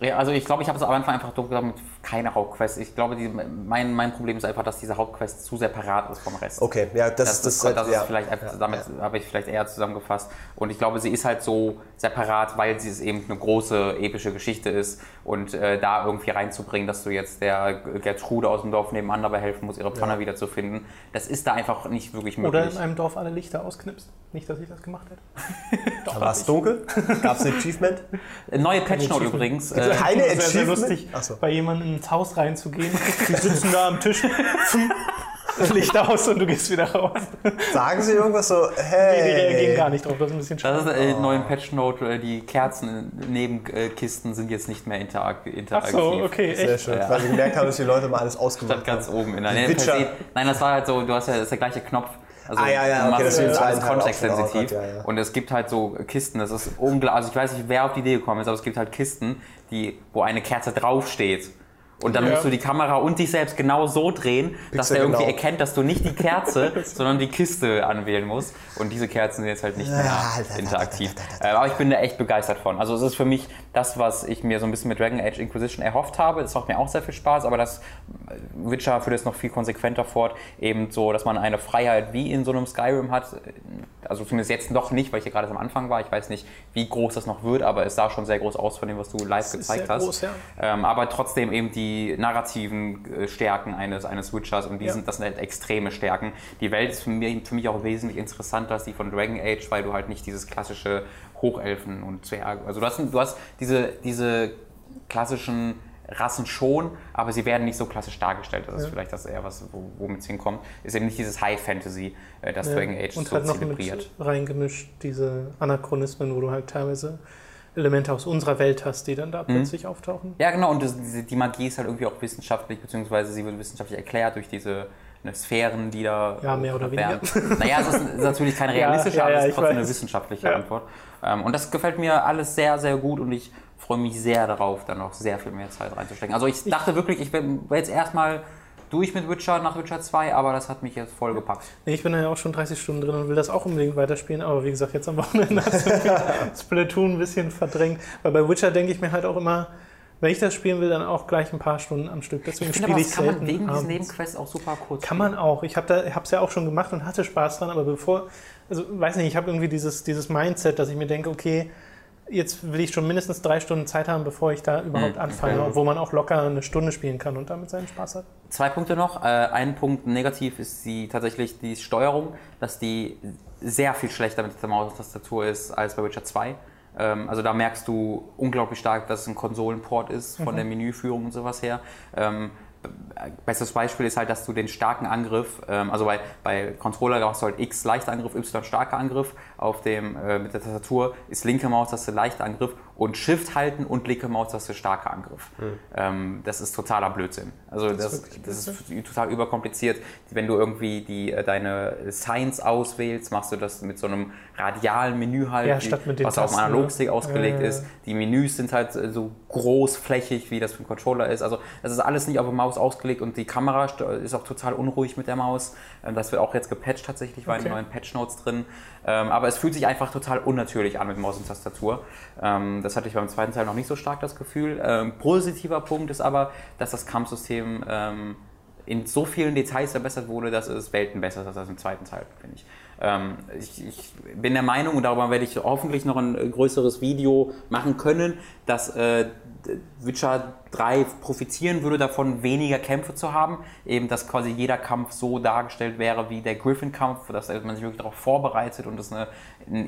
ja, also ich glaube, ich habe es am Anfang einfach durchgesagt mit keine Hauptquest. Ich glaube, die, mein, mein Problem ist einfach, dass diese Hauptquest zu separat ist vom Rest. Okay, ja, das, das, das, das ist ja, vielleicht einfach, ja, damit ja. habe ich vielleicht eher zusammengefasst. Und ich glaube, sie ist halt so separat, weil sie es eben eine große epische Geschichte ist und äh, da irgendwie reinzubringen, dass du jetzt der Gertrude aus dem Dorf nebenan dabei helfen musst, ihre Pfanne ja. wiederzufinden, das ist da einfach nicht wirklich möglich. Oder in einem Dorf alle Lichter ausknipst. Nicht, dass ich das gemacht hätte. War es dunkel? Gab es ein Achievement? Neue Patch Note übrigens. Äh, Keine Achievement? Sehr, sehr lustig, so. bei jemandem ins Haus reinzugehen. Die sitzen da am Tisch. Licht aus und du gehst wieder raus. Sagen sie irgendwas so, hey. Nee, die reagieren gar nicht drauf, das ist ein bisschen Das schade. ist äh, neuen Patch Note, äh, die Kerzen neben äh, Kisten sind jetzt nicht mehr interak Ach interaktiv. so, okay, Sehr echt. schön, Ja. weil sie gemerkt haben, dass die Leute mal alles Statt ausgemacht ganz haben. oben in der Nähe. Nein, das war halt so, du hast ja, das ist der gleiche Knopf. Also Ah, ja, ja, okay, das ist alles kontextsensitiv. oh ja, ja. Und es gibt halt so Kisten, das ist unglaublich. Also ich weiß nicht, wer auf die Idee gekommen ist, aber es gibt halt Kisten, die, wo eine Kerze draufsteht. Und dann Ja. musst du die Kamera und dich selbst genau so drehen, dass der irgendwie genau. erkennt, dass du nicht die Kerze, sondern die Kiste anwählen musst. Und diese Kerzen sind jetzt halt nicht mehr interaktiv. Äh, Aber ich bin da echt begeistert von. Also es ist für mich das, was ich mir so ein bisschen mit Dragon Age Inquisition erhofft habe. Das macht mir auch sehr viel Spaß, aber das Witcher führt es noch viel konsequenter fort. Eben so, dass man eine Freiheit wie in so einem Skyrim hat. Also zumindest jetzt noch nicht, weil ich hier gerade am Anfang war. Ich weiß nicht, wie groß das noch wird, aber es sah schon sehr groß aus von dem, was du live ist gezeigt sehr hast. groß, ja. ähm, aber trotzdem eben die narrativen äh, Stärken eines, eines Witchers und die Ja. sind, das sind halt extreme Stärken. Die Welt ist für mich, für mich auch wesentlich interessanter als die von Dragon Age, weil du halt nicht dieses klassische Hochelfen und Zwerge, also du hast, du hast diese, diese klassischen Rassen schon, aber sie werden nicht so klassisch dargestellt. Das ist Ja. vielleicht das eher was, wo- womit es hinkommt. Ist eben nicht dieses High Fantasy, äh, das Dragon Age und so halt noch zelebriert. mit reingemischt diese Anachronismen, wo du halt teilweise Elemente aus unserer Welt hast, die dann Mhm. da plötzlich auftauchen. Ja, genau, und das, die Magie ist halt irgendwie auch wissenschaftlich, beziehungsweise sie wird wissenschaftlich erklärt durch diese ne, Sphären, die da. Ja, mehr oder werden. Naja, es ist, ist natürlich keine Ja, realistische, ja, aber ja, es ist trotzdem eine weiß. wissenschaftliche Ja. Antwort. Ähm, und das gefällt mir alles sehr, sehr gut und ich freue mich sehr darauf, da noch sehr viel mehr Zeit reinzustecken. Also ich dachte wirklich, ich wäre jetzt erstmal durch mit Witcher nach Witcher 2, aber das hat mich jetzt voll gepackt. Nee, ich bin ja auch schon 30 Stunden drin und will das auch unbedingt weiterspielen, aber wie gesagt, jetzt am Wochenende hat es Splatoon ein bisschen verdrängt. Weil bei Witcher denke ich mir halt auch immer, wenn ich das spielen will, dann auch gleich ein paar Stunden am Stück. Deswegen Ich spiele ich das kann man selten wegen diesen. Nebenquests auch super kurz Kann man auch. Ich habe es ja auch schon gemacht und hatte Spaß dran, aber bevor, also weiß nicht, ich habe irgendwie dieses, dieses Mindset, dass ich mir denke, okay, jetzt will ich schon mindestens drei Stunden Zeit haben, bevor ich da überhaupt Mhm, anfange, wo man auch locker eine Stunde spielen kann und damit seinen Spaß hat. Zwei Punkte noch. Äh, ein Punkt negativ ist die tatsächlich die Steuerung, dass die sehr viel schlechter mit der Maus und Tastatur ist als bei Witcher 2. Ähm, also da merkst du unglaublich stark, dass es ein Konsolenport ist von der Menüführung und sowas her. Ähm, Bestes Beispiel ist halt, dass du den starken Angriff, ähm, also bei, bei Controller hast du halt X leichter Angriff, Y starker Angriff. Auf dem, äh, mit der Tastatur ist linke Maustaste leichter Angriff und Shift halten und linke Maustaste starker Angriff. Ähm, das ist totaler Blödsinn. Also das, das, wirklich ist total überkompliziert. Wenn du irgendwie die, äh, deine Science auswählst, machst du das mit so einem radialen Menü halt, Ja, die- was auf dem? Analogstick ausgelegt ja, ist. Die Menüs sind halt äh, so großflächig, wie das für ein Controller ist. Also das ist alles nicht auf der Maus ausgelegt und die Kamera st- ist auch total unruhig mit der Maus. Ähm, Das wird auch jetzt gepatcht tatsächlich, in Okay. den neuen Patch Notes drin. Ähm, Aber es fühlt sich einfach total unnatürlich an mit Maus und Tastatur. Ähm, Das hatte ich beim zweiten Teil noch nicht so stark das Gefühl. Ähm, Positiver Punkt ist aber, dass das Kampfsystem ähm, in so vielen Details verbessert wurde, dass es Welten besser ist als im zweiten Teil, finde ich. Ähm, ich. Ich bin der Meinung, und darüber werde ich hoffentlich noch ein größeres Video machen können, dass äh, Witcher 3 profitieren würde davon, weniger Kämpfe zu haben. Eben, dass quasi jeder Kampf so dargestellt wäre wie der Griffin-Kampf, dass man sich wirklich darauf vorbereitet und es ein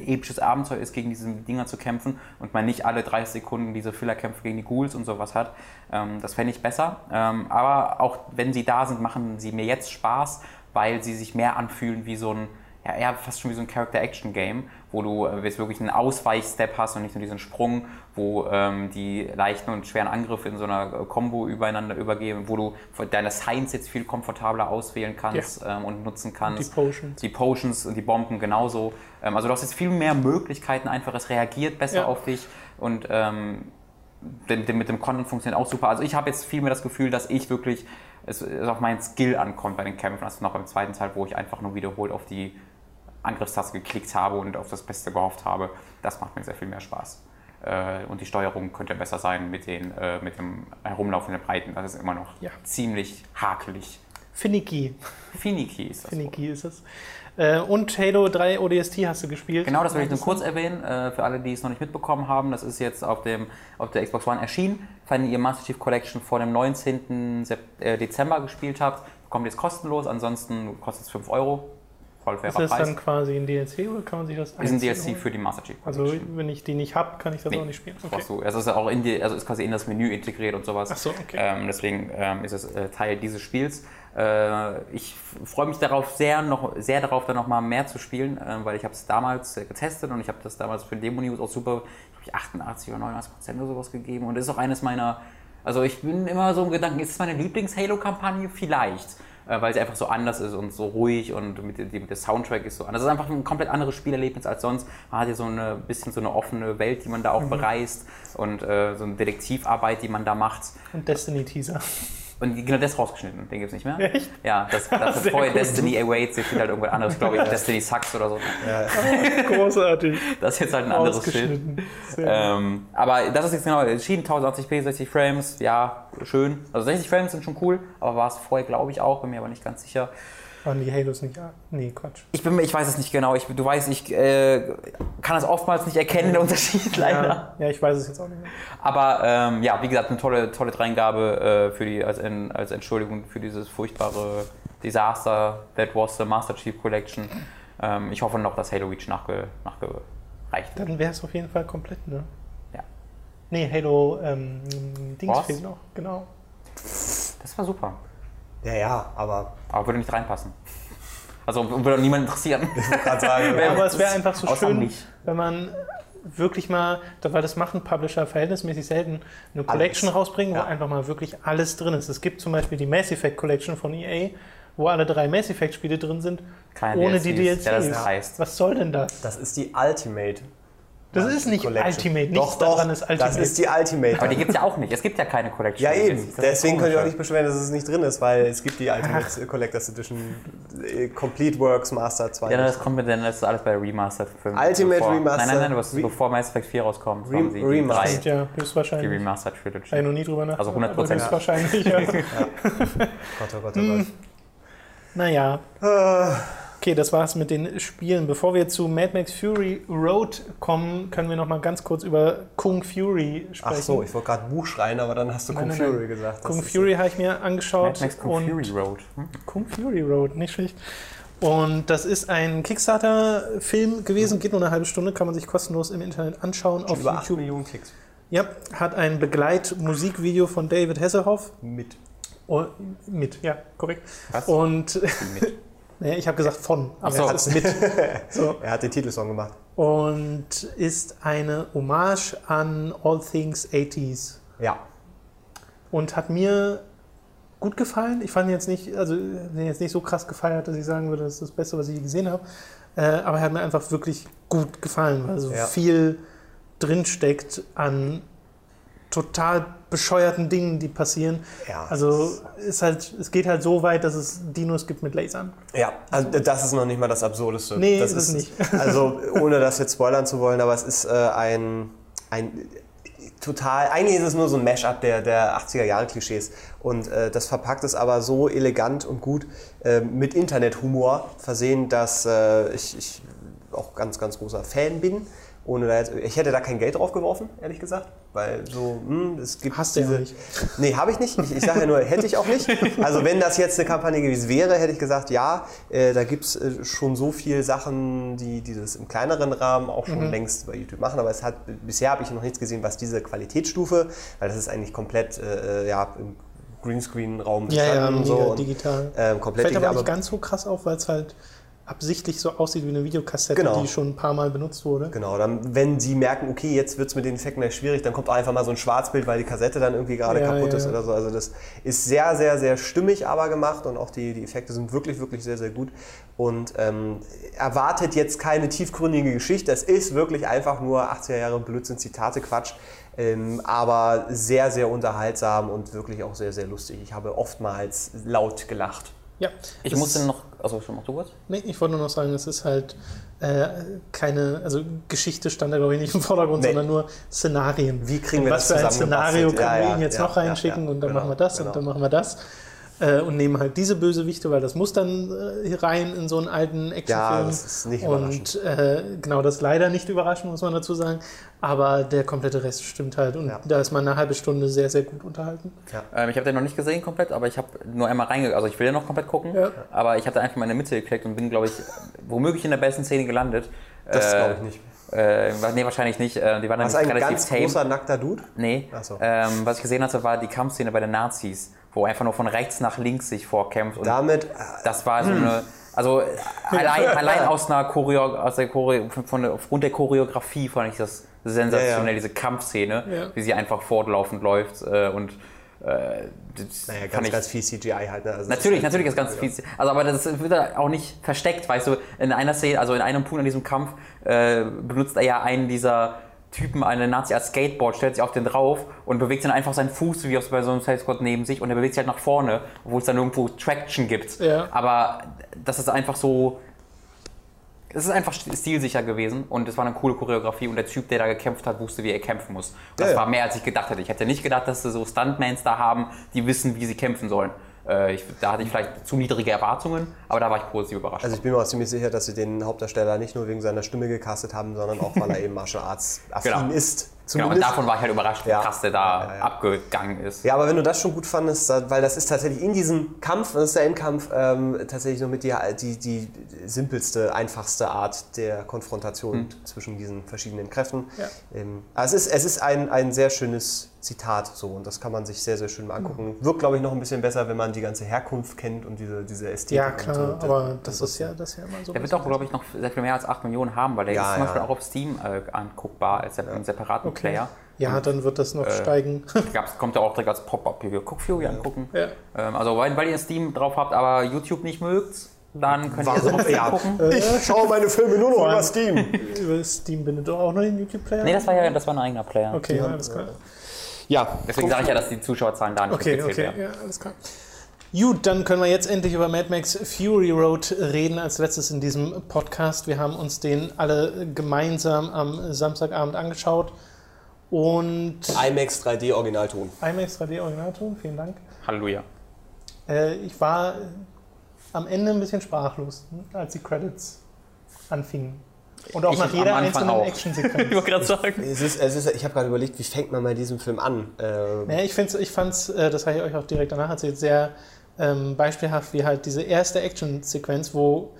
episches Abenteuer ist, gegen diese Dinger zu kämpfen und man nicht alle 30 Sekunden diese Fillerkämpfe gegen die Ghouls und sowas hat. Ähm, das fände ich besser. Ähm, aber auch wenn sie da sind, machen sie mir jetzt Spaß, weil sie sich mehr anfühlen wie so ein, ja, fast schon wie so ein Character-Action-Game, wo du äh, jetzt wirklich einen Ausweichstep hast und nicht nur diesen Sprung, wo ähm, die leichten und schweren Angriffe in so einer äh, Combo übereinander übergehen, wo du deine Science jetzt viel komfortabler auswählen kannst ähm, und nutzen Die kannst. Potions. Die Potions und die Bomben genauso. Ähm, also du hast jetzt viel mehr Möglichkeiten, einfach es reagiert besser Ja. auf dich und ähm, mit dem, Content funktioniert auch super. Also ich habe jetzt viel mehr das Gefühl, dass ich wirklich es, es auf meinen Skill ankommt bei den Kämpfen, als noch beim zweiten Teil, wo ich einfach nur wiederholt auf die Angriffstaste geklickt habe und auf das Beste gehofft habe. Das macht mir sehr viel mehr Spaß. Äh, und die Steuerung könnte besser sein mit, den, äh, mit dem Herumlaufen der Breiten. Das ist immer noch Ja. ziemlich hakelig. Finicky. Finiki ist das. Wort. Finicky ist es. Äh, und Halo 3 ODST hast du gespielt. Genau, das will ich nur kurz erwähnen, äh, für alle, die es noch nicht mitbekommen haben. Das ist jetzt auf, dem, auf der Xbox One erschienen. Wenn ihr Master Chief Collection vor dem 19. Sep- äh, Dezember gespielt habt, bekommt ihr es kostenlos. Ansonsten kostet es 5 Euro. Voll fairer Ist das Preis. dann quasi ein DLC oder kann man sich das ist ein DLC holen? für die Master Chief Also wenn ich die nicht habe, kann ich das Nee, auch nicht spielen. Okay. du. Also ist auch in die, also ist quasi in das Menü integriert und sowas. Ach so, okay. Ähm, deswegen ähm, ist es äh, Teil dieses Spiels. Äh, ich freue mich darauf sehr, noch, sehr darauf, da noch mal mehr zu spielen, äh, weil ich habe es damals äh, getestet und ich habe das damals für Demo News auch super, ich habe 88 oder 89 Prozent oder sowas gegeben und ist auch eines meiner, also ich bin immer so im Gedanken, ist es meine Lieblings-Halo-Kampagne? Vielleicht. Äh, weil sie einfach so anders ist und so ruhig und mit, dem- der Soundtrack ist so anders. Das ist einfach ein komplett anderes Spielerlebnis als sonst. Man hat ja so ein bisschen so eine offene Welt, die man da auch Mhm. bereist und äh, so eine Detektivarbeit, die man da macht. Und Destiny-Teaser. Und genau das rausgeschnitten, den gibt's nicht mehr. Echt? Ja, das, das vorher gut. Destiny Awaits, jetzt steht halt irgendwas anderes, glaube ich, Destiny Sucks oder so. Großartig. Das ist jetzt halt ein anderes Schild. Ähm, aber das ist jetzt genau entschieden, 1080p, 60 Frames, ja, schön. Also 60 Frames sind schon cool, aber war es vorher, glaube ich, auch, bin mir aber nicht ganz sicher. Waren die Halos nicht? Ah, nee, Quatsch. Ich, bin, mir- ich weiß es nicht genau, ich, du weißt, ich äh, kann das oftmals nicht erkennen, den Unterschied leider. Ja, ja, ich weiß es jetzt auch nicht mehr. Aber ähm, ja, wie gesagt, eine tolle, tolle Dreingabe äh, für die, als, als Entschuldigung für dieses furchtbare Desaster that was the Master Chief Collection. Ähm, ich hoffe noch, dass Halo Reach nachge, nachgereicht wird. Dann wäre es auf jeden Fall komplett, ne? Ja. Nee, Halo ähm, Dings Was? fehlt noch, genau. Das war super. Ja, ja, aber Aber würde nicht reinpassen. Also würde auch niemand interessieren. sagen, Ja, aber es wäre einfach so schön, mich. wenn man wirklich mal, da- weil das machen Publisher verhältnismäßig selten, eine Collection rausbringen, wo Ja. einfach mal wirklich alles drin ist. Es gibt zum Beispiel die Mass Effect Collection von EA, wo alle drei Mass Effect Spiele drin sind, Keine ohne DLCs. die DLCs. Ja, das dreist. Was soll denn das? das ist die Ultimate. Das ist nicht Collection. Ultimate, nichts doch, doch, daran ist Ultimate. Das ist die Ultimate. Aber die gibt es ja auch nicht. Es gibt ja keine Collection. ja, eben. Deswegen könnt ihr auch komisch. nicht beschweren, dass es nicht drin ist, weil es gibt die Ultimate Collectors Edition äh, Complete Works Master 2. Ja, das kommt mit dann, das ist alles bei Remastered. Für Ultimate bevor, Remastered. Nein, nein, nein, was, Re- bevor Mass Effect 4 rauskommt, Re- haben sie die Remastered. drei, Stimmt ja, die höchstwahrscheinlich. Remastered Trilogy. Habe ich noch nie drüber nachgedacht. Also 100%. aber Höchstwahrscheinlich, ja. Gott, oh Gott, oh Gott. Naja. Okay, das war's mit den Spielen. Bevor wir zu Mad Max Fury Road kommen, können wir noch mal ganz kurz über Kung Fury sprechen. Ach so, ich wollte gerade Buch schreien, aber dann hast du Nein, Kung nein, nein. Fury gesagt. Das Kung Fury habe ich mir angeschaut. Mad Max Kung und Fury Road. Hm? Kung Fury Road, nicht schlecht. Und das ist ein Kickstarter-Film gewesen, geht nur eine halbe Stunde, kann man sich kostenlos im Internet anschauen auf Über 8 YouTube. Millionen Klicks. Ja, hat ein Begleitmusikvideo von David Hasselhoff Mit. Oh, mit, ja, korrekt. Was? Und Mit. naja, ich habe gesagt von, aber so. es ist mit. So. Er hat den Titelsong gemacht. Und ist eine Hommage an All Things 80s. Ja. Und hat mir gut gefallen. Ich fand ihn jetzt nicht, also den jetzt nicht so krass gefeiert, dass ich sagen würde, das ist das Beste, was ich je gesehen habe. Äh, aber er hat mir einfach wirklich gut gefallen, weil so Ja. viel drinsteckt an total bescheuerten Dingen, die passieren. Ja. Also ist halt, es geht halt so weit, dass es Dinos gibt mit Lasern. Ja, also das ist noch nicht mal das Absurdeste. Nee, das ist es nicht. Also ohne das jetzt spoilern zu wollen, aber es ist äh, ein, ein total, eigentlich ist es nur so ein Mash-up der, der 80er Jahre Klischees und äh, das verpackt es aber so elegant und gut äh, mit Internethumor versehen, dass äh, ich, ich auch ganz, ganz großer Fan bin. Ohne da jetzt, ich hätte da kein Geld drauf geworfen, ehrlich gesagt, weil so, hm, es gibt Hast du ja diese, nicht. Nee, habe ich nicht. Ich, ich sage ja nur, hätte ich auch nicht. Also wenn das jetzt eine Kampagne gewesen wäre, hätte ich gesagt, ja, äh, da gibt es äh, schon so viele Sachen, die, die das im kleineren Rahmen auch Mhm. schon längst bei YouTube machen. Aber es hat, bisher habe ich noch nichts gesehen, was diese Qualitätsstufe, weil das ist eigentlich komplett äh, äh, ja, im Greenscreen-Raum Ja, ja, und so. Und, digital. ähm, komplett Fällt aber nicht ganz so krass auf, weil es halt absichtlich so aussieht wie eine Videokassette, Genau. die schon ein paar Mal benutzt wurde. Genau, dann, wenn sie merken, okay, jetzt wird es mit den Effekten gleich schwierig, dann kommt auch einfach mal so ein Schwarzbild, weil die Kassette dann irgendwie gerade Ja, kaputt ja, ist oder so. Also das ist sehr, sehr, sehr stimmig aber gemacht und auch die, die Effekte sind wirklich, wirklich sehr, sehr gut. Und ähm, erwartet jetzt keine tiefgründige Geschichte. Es ist wirklich einfach nur 80er Jahre Blödsinn, Zitate, Quatsch. Ähm, aber sehr, sehr unterhaltsam und wirklich auch sehr, sehr lustig. Ich habe oftmals laut gelacht. Ja, Ich es musste noch. Also schon noch du was? Nee, ich wollte nur noch sagen, es ist halt äh, keine, also Geschichte stand da glaube ich nicht im Vordergrund, Nee. sondern nur Szenarien. Wie kriegen wir In das was für ein? Szenario können Ja, wir ja, ihn jetzt ja, noch reinschicken und dann genau, machen wir das genau. und dann machen wir das. Äh, und nehmen halt diese Bösewichte, weil das muss dann äh, rein in so einen alten Actionfilm. Ja, das ist nicht überraschend. Und äh, genau, das ist leider nicht überraschend, muss man dazu sagen. Aber der komplette Rest stimmt halt. Und ja. da ist man eine halbe Stunde sehr, sehr gut unterhalten. Ja. Ähm, ich habe den noch nicht gesehen komplett, aber ich habe nur einmal reingegangen. Also ich will ja noch komplett gucken, ja. aber ich habe da einfach mal in der Mitte geklickt und bin, glaube ich, womöglich in der besten Szene gelandet. Das glaube ich nicht. Äh, nee, wahrscheinlich nicht. Äh, die waren ein relativ ganz tame. großer, nackter Dude? Nee. So. Ähm, was ich gesehen hatte, war die Kampfszene bei den Nazis wo einfach nur von rechts nach links sich vorkämpft. Und Damit. Das war so eine. Also allein, allein aus einer Choreo, aus der Choreo, von, aufgrund der Choreografie fand ich das sensationell, ja, ja. diese Kampfszene, ja. wie sie einfach fortlaufend läuft äh, und äh, naja, ganz, ich, ganz viel CGI halt. Ne? Also natürlich, natürlich ist ganz viel. Also, aber das wird auch nicht versteckt, weißt du. In einer Szene, also in einem Punkt an diesem Kampf äh, benutzt er ja einen dieser Typen, eine Nazi als Skateboard, stellt sich auf den drauf und bewegt dann einfach seinen Fuß wie bei so einem Sales Squad neben sich und er bewegt sich halt nach vorne, obwohl es dann irgendwo Traction gibt. Ja. Aber das ist einfach so. Es ist einfach stilsicher gewesen und es war eine coole Choreografie und der Typ, der da gekämpft hat, wusste, wie er kämpfen muss. Das ja, war mehr, als ich gedacht hätte. Ich hätte nicht gedacht, dass sie so Stuntmans da haben, die wissen, wie sie kämpfen sollen. Äh, ich, da hatte ich vielleicht zu niedrige Erwartungen, aber da war ich positiv überrascht. Also ich bin mir auch ziemlich sicher, dass sie den Hauptdarsteller nicht nur wegen seiner Stimme gecastet haben, sondern auch, weil er eben Martial Arts affin genau. ist. Zumindest. Genau, und davon war ich halt überrascht, wie ja. krass der da ja, ja, abgegangen ist. Ja, aber wenn du das schon gut fandest, weil das ist tatsächlich in diesem Kampf, das ist der Endkampf, ähm, tatsächlich nur mit die, die, die simpelste, einfachste Art der Konfrontation hm. zwischen diesen verschiedenen Kräften. Ähm, also es ist, es ist ein, ein sehr schönes Zitat so und das kann man sich sehr, sehr schön mal angucken. Mhm. Wirkt, glaube ich, noch ein bisschen besser, wenn man die ganze Herkunft kennt und diese, diese Ästhetik. Ja, klar, so. aber das, das, ist ja, das ist ja immer so. Der wird auch, glaube ich, noch sehr viel mehr als 8 Millionen haben, weil der ja, ist zum ja. Beispiel auch auf Steam äh, anguckbar als ja. einen separaten okay. Player. Ja, und, dann wird das noch äh, steigen. kommt ja auch direkt als Pop-Up hier. Guck Fury ja. angucken. Ja. Ähm, also, weil, weil ihr Steam drauf habt, aber YouTube nicht mögt, dann könnt Warum? ihr es ja. gucken. Ich schaue meine Filme nur noch über Steam. über Steam bindet doch auch noch den YouTube-Player? Nee, das war ja das war ein eigener Player. Okay, ja, alles klar. Ja. Deswegen sage ich ja, dass die Zuschauerzahlen da nicht okay, okay. werden. Ja, alles klar. Gut, dann können wir jetzt endlich über Mad Max Fury Road reden, als letztes in diesem Podcast. Wir haben uns den alle gemeinsam am Samstagabend angeschaut. Und. IMAX 3D Originalton. IMAX 3D Originalton, vielen Dank. Halleluja. Äh, ich war am Ende ein bisschen sprachlos, als die Credits anfingen. Und auch ich nach jeder einzelnen Actionsequenz. ich wollte gerade sagen. Es ist, es ist, ich habe gerade überlegt, wie fängt man bei diesem Film an? Ähm ja, ich, ich fand es, äh, das habe ich euch auch direkt danach erzählt, sehr ähm, beispielhaft, wie halt diese erste Actionsequenz, wo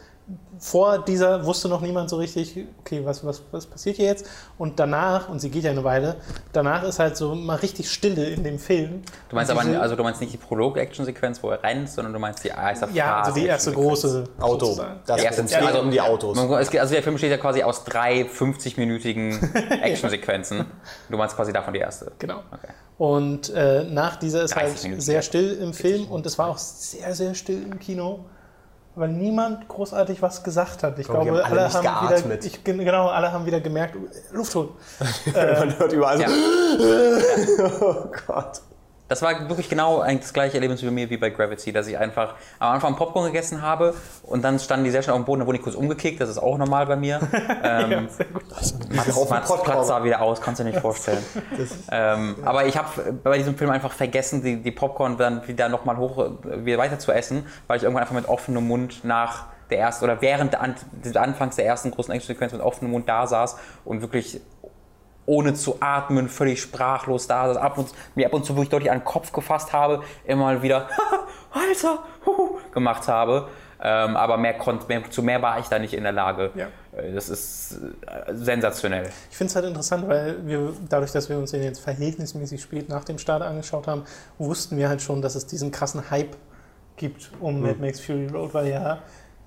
vor dieser wusste noch niemand so richtig, okay, was, was, was passiert hier jetzt? Und danach, und sie geht ja eine Weile, danach ist halt so mal richtig Stille in dem Film. Du meinst aber, also du meinst nicht die Prolog-Action-Sequenz, wo er rennt, sondern du meinst die erste Ja, also die erste große Auto. Das erste, ja, also um die Autos. Also der Film besteht ja quasi aus drei 50-minütigen Action-Sequenzen. Du meinst quasi davon die erste. Genau. Okay. Und äh, nach dieser ist halt sehr still im Film und es war auch sehr, sehr still im Kino weil niemand großartig was gesagt hat. Ich Komm, glaube, alle, alle haben wieder, ich, genau, alle haben wieder gemerkt, Luft holen. Man hört überall so. Ja. oh Gott. Das war wirklich genau eigentlich das gleiche Erlebnis wie bei mir wie bei Gravity, dass ich einfach am Anfang Popcorn gegessen habe und dann standen die sehr schnell auf dem Boden, da wurde ich kurz umgekickt, das ist auch normal bei mir. ähm, ja, sehr gut. Mats, Mats Platz sah wieder aus, kannst du dir nicht vorstellen. ähm, aber ich habe bei diesem Film einfach vergessen, die, die Popcorn dann wieder nochmal hoch, äh, wieder weiter zu essen, weil ich irgendwann einfach mit offenem Mund nach der ersten oder während des Anfangs der ersten großen Action-Sequenz mit offenem Mund da saß und wirklich ohne zu atmen, völlig sprachlos da saß, ab und, mir ab und zu wirklich deutlich an den Kopf gefasst habe, immer mal wieder, Alter, huhu, gemacht habe. Ähm, aber mehr, mehr, zu mehr war ich da nicht in der Lage. Ja. Äh, das ist äh, sensationell. Ich finde es halt interessant, weil wir, dadurch, dass wir uns den jetzt verhältnismäßig spät nach dem Start angeschaut haben, wussten wir halt schon, dass es diesen krassen Hype gibt um mhm. Mad Max Fury Road, weil ja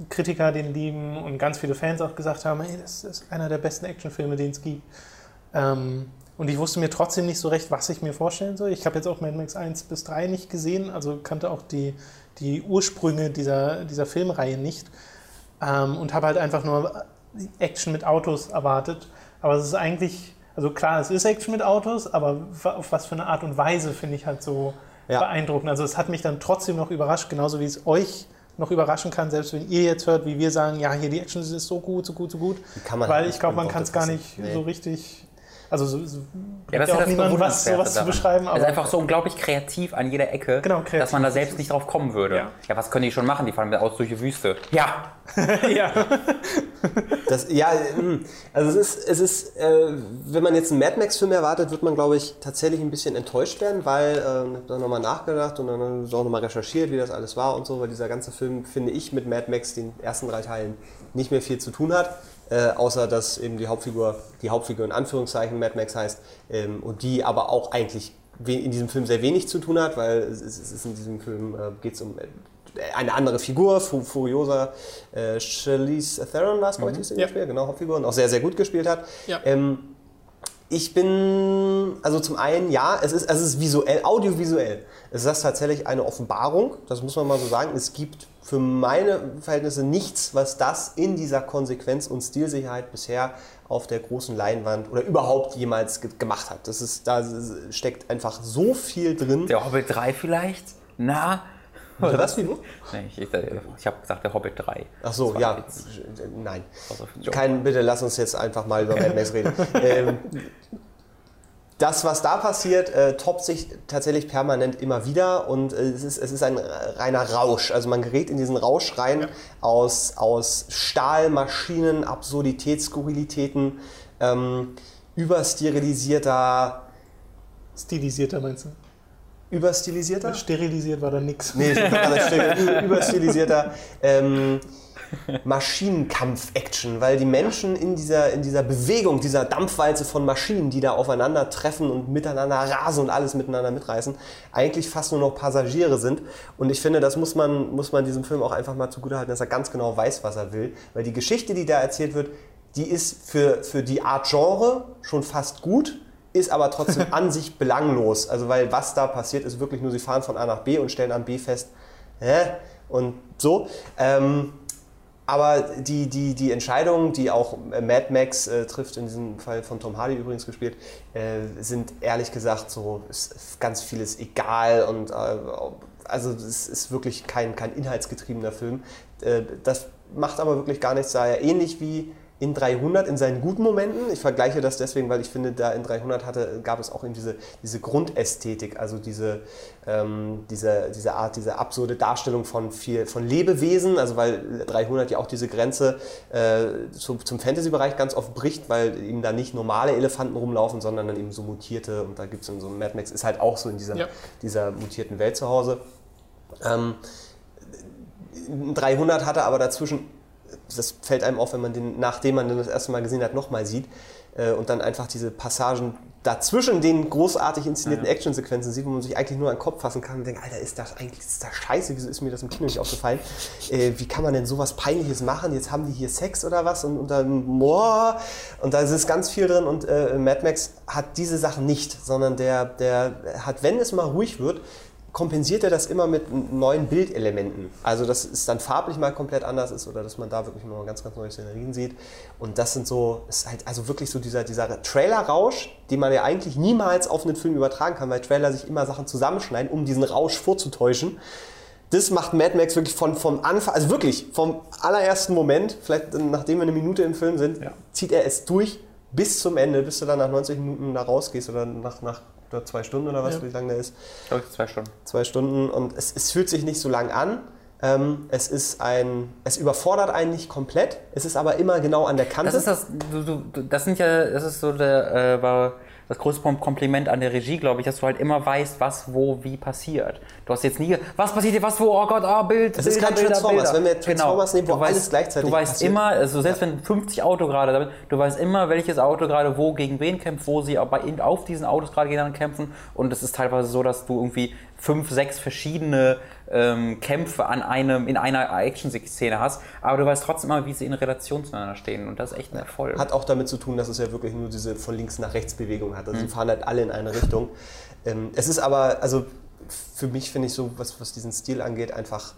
Kritiker den lieben und ganz viele Fans auch gesagt haben, hey, das ist einer der besten Actionfilme, den es gibt. Ähm, und ich wusste mir trotzdem nicht so recht, was ich mir vorstellen soll. Ich habe jetzt auch Mad Max 1 bis 3 nicht gesehen, also kannte auch die, die Ursprünge dieser, dieser Filmreihe nicht. Ähm, und habe halt einfach nur Action mit Autos erwartet. Aber es ist eigentlich, also klar, es ist Action mit Autos, aber auf was für eine Art und Weise finde ich halt so ja. beeindruckend. Also es hat mich dann trotzdem noch überrascht, genauso wie es euch noch überraschen kann, selbst wenn ihr jetzt hört, wie wir sagen, ja, hier die Action ist so gut, so gut, so gut. Weil halt ich glaube, man kann es gar nicht nee. so richtig Also so, so ja, das ja ist auch niemand was, sowas zu beschreiben. Aber es ist einfach so unglaublich kreativ an jeder Ecke, genau, dass man da selbst nicht drauf kommen würde. Ja. ja, was können die schon machen? Die fahren aus durch die Wüste. Ja. ja. Das, ja, hm. also es ist, es ist äh, wenn man jetzt einen Mad Max-Film erwartet, wird man, glaube ich, tatsächlich ein bisschen enttäuscht werden, weil äh, ich habe da nochmal nachgedacht und dann auch nochmal recherchiert, wie das alles war und so, weil dieser ganze Film, finde ich, mit Mad Max, den ersten drei Teilen, nicht mehr viel zu tun hat. Äh, außer dass eben die Hauptfigur, die Hauptfigur in Anführungszeichen Mad Max heißt ähm, und die aber auch eigentlich in diesem Film sehr wenig zu tun hat, weil es ist in diesem Film äh, geht es um äh, eine andere Figur, Furiosa äh, Charlize Theron war es, mhm. ich, ja. Spiel, genau, Hauptfigur und auch sehr, sehr gut gespielt hat. Ja. Ähm, ich bin, also zum einen, ja, es ist, es ist visuell, audiovisuell. Es ist tatsächlich eine Offenbarung, das muss man mal so sagen. Es gibt für meine Verhältnisse nichts, was das in dieser Konsequenz und Stilsicherheit bisher auf der großen Leinwand oder überhaupt jemals ge gemacht hat. Das ist, da steckt einfach so viel drin. Der Hobbit 3 vielleicht? Na? Oder was, wie du? Nee, ich, ich habe gesagt, der Hobbit 3. Ach so, ja. Nein. Kein, bitte lass uns jetzt einfach mal über Mad Max reden. ähm, das, was da passiert, äh, toppt sich tatsächlich permanent immer wieder und äh, es, ist, es ist ein reiner Rausch. Also man gerät in diesen Rausch rein ja. aus, aus Stahlmaschinen, Absurdität, Skurrilitäten, ähm, überstilisierter. Stilisierter meinst du? Überstilisierter? Sterilisiert war da nix. Nee, überstilisierter. Ähm, Maschinenkampf-Action, weil die Menschen in dieser, in dieser Bewegung, dieser Dampfwalze von Maschinen, die da aufeinander treffen und miteinander rasen und alles miteinander mitreißen, eigentlich fast nur noch Passagiere sind. Und ich finde, das muss man, muss man diesem Film auch einfach mal zugutehalten, dass er ganz genau weiß, was er will. Weil die Geschichte, die da erzählt wird, die ist für, für die Art Genre schon fast gut, ist aber trotzdem an sich belanglos. Also weil was da passiert, ist wirklich nur, sie fahren von A nach B und stellen an B fest, hä? Und so. Ähm, aber die, die, die Entscheidungen, die auch Mad Max äh, trifft, in diesem Fall von Tom Hardy übrigens gespielt, äh, sind ehrlich gesagt so ganz vieles egal und äh, also es ist wirklich kein, kein inhaltsgetriebener Film. Äh, das macht aber wirklich gar nichts, da er ähnlich wie in 300 in seinen guten Momenten. Ich vergleiche das deswegen, weil ich finde, da in 300 hatte, gab es auch eben diese, diese Grundästhetik, also diese, ähm, diese, diese Art, diese absurde Darstellung von, viel, von Lebewesen, also weil 300 ja auch diese Grenze äh, zum, zum Fantasy-Bereich ganz oft bricht, weil eben da nicht normale Elefanten rumlaufen, sondern dann eben so mutierte und da gibt es in so einem Mad Max, ist halt auch so in dieser, ja. dieser mutierten Welt zu Hause. Ähm, 300 hatte aber dazwischen das fällt einem auf, wenn man den, nachdem man den das erste Mal gesehen hat, nochmal sieht äh, und dann einfach diese Passagen dazwischen den großartig inszenierten ja. Actionsequenzen sieht, wo man sich eigentlich nur an den Kopf fassen kann und denkt, Alter, ist das eigentlich ist das scheiße, wieso ist mir das im Kino nicht aufgefallen? Äh, wie kann man denn sowas Peinliches machen? Jetzt haben die hier Sex oder was und, und dann, boah, und da ist ganz viel drin und äh, Mad Max hat diese Sachen nicht, sondern der, der hat, wenn es mal ruhig wird, kompensiert er das immer mit neuen Bildelementen. Also, dass es dann farblich mal komplett anders ist oder dass man da wirklich mal ganz, ganz neue Szenerien sieht. Und das sind so, ist halt also wirklich so dieser, dieser Trailer-Rausch, den man ja eigentlich niemals auf einen Film übertragen kann, weil Trailer sich immer Sachen zusammenschneiden, um diesen Rausch vorzutäuschen. Das macht Mad Max wirklich von, vom Anfang, also wirklich vom allerersten Moment, vielleicht nachdem wir eine Minute im Film sind, ja. zieht er es durch bis zum Ende, bis du dann nach 90 Minuten da rausgehst oder nach, nach oder zwei Stunden oder was, ja. wie lange der ist. Glaube ich, zwei Stunden. Zwei Stunden und es, es fühlt sich nicht so lang an. Ähm, es ist ein, es überfordert einen nicht komplett. Es ist aber immer genau an der Kante. Das ist das, du, du, das sind ja, das ist so der, äh, war das größte Kompliment an der Regie, glaube ich, dass du halt immer weißt, was, wo, wie passiert. Du hast jetzt nie, was passiert hier, was, wo, oh Gott, ah, Bild, Es ist kein Transformers, Bilder. wenn wir Transformers genau. nehmen, wo weißt, alles gleichzeitig Du weißt passiert. immer, also selbst wenn 50 Auto gerade, du weißt immer, welches Auto gerade wo gegen wen kämpft, wo sie auf diesen Autos gerade gegeneinander kämpfen und es ist teilweise so, dass du irgendwie fünf, sechs verschiedene ähm, Kämpfe an einem, in einer Action-Szene hast, aber du weißt trotzdem immer, wie sie in Relation zueinander stehen und das ist echt ein Erfolg. Hat auch damit zu tun, dass es ja wirklich nur diese von links nach rechts Bewegung hat. Also mhm. sie fahren halt alle in eine Richtung. Ähm, es ist aber, also für mich finde ich so, was, was diesen Stil angeht, einfach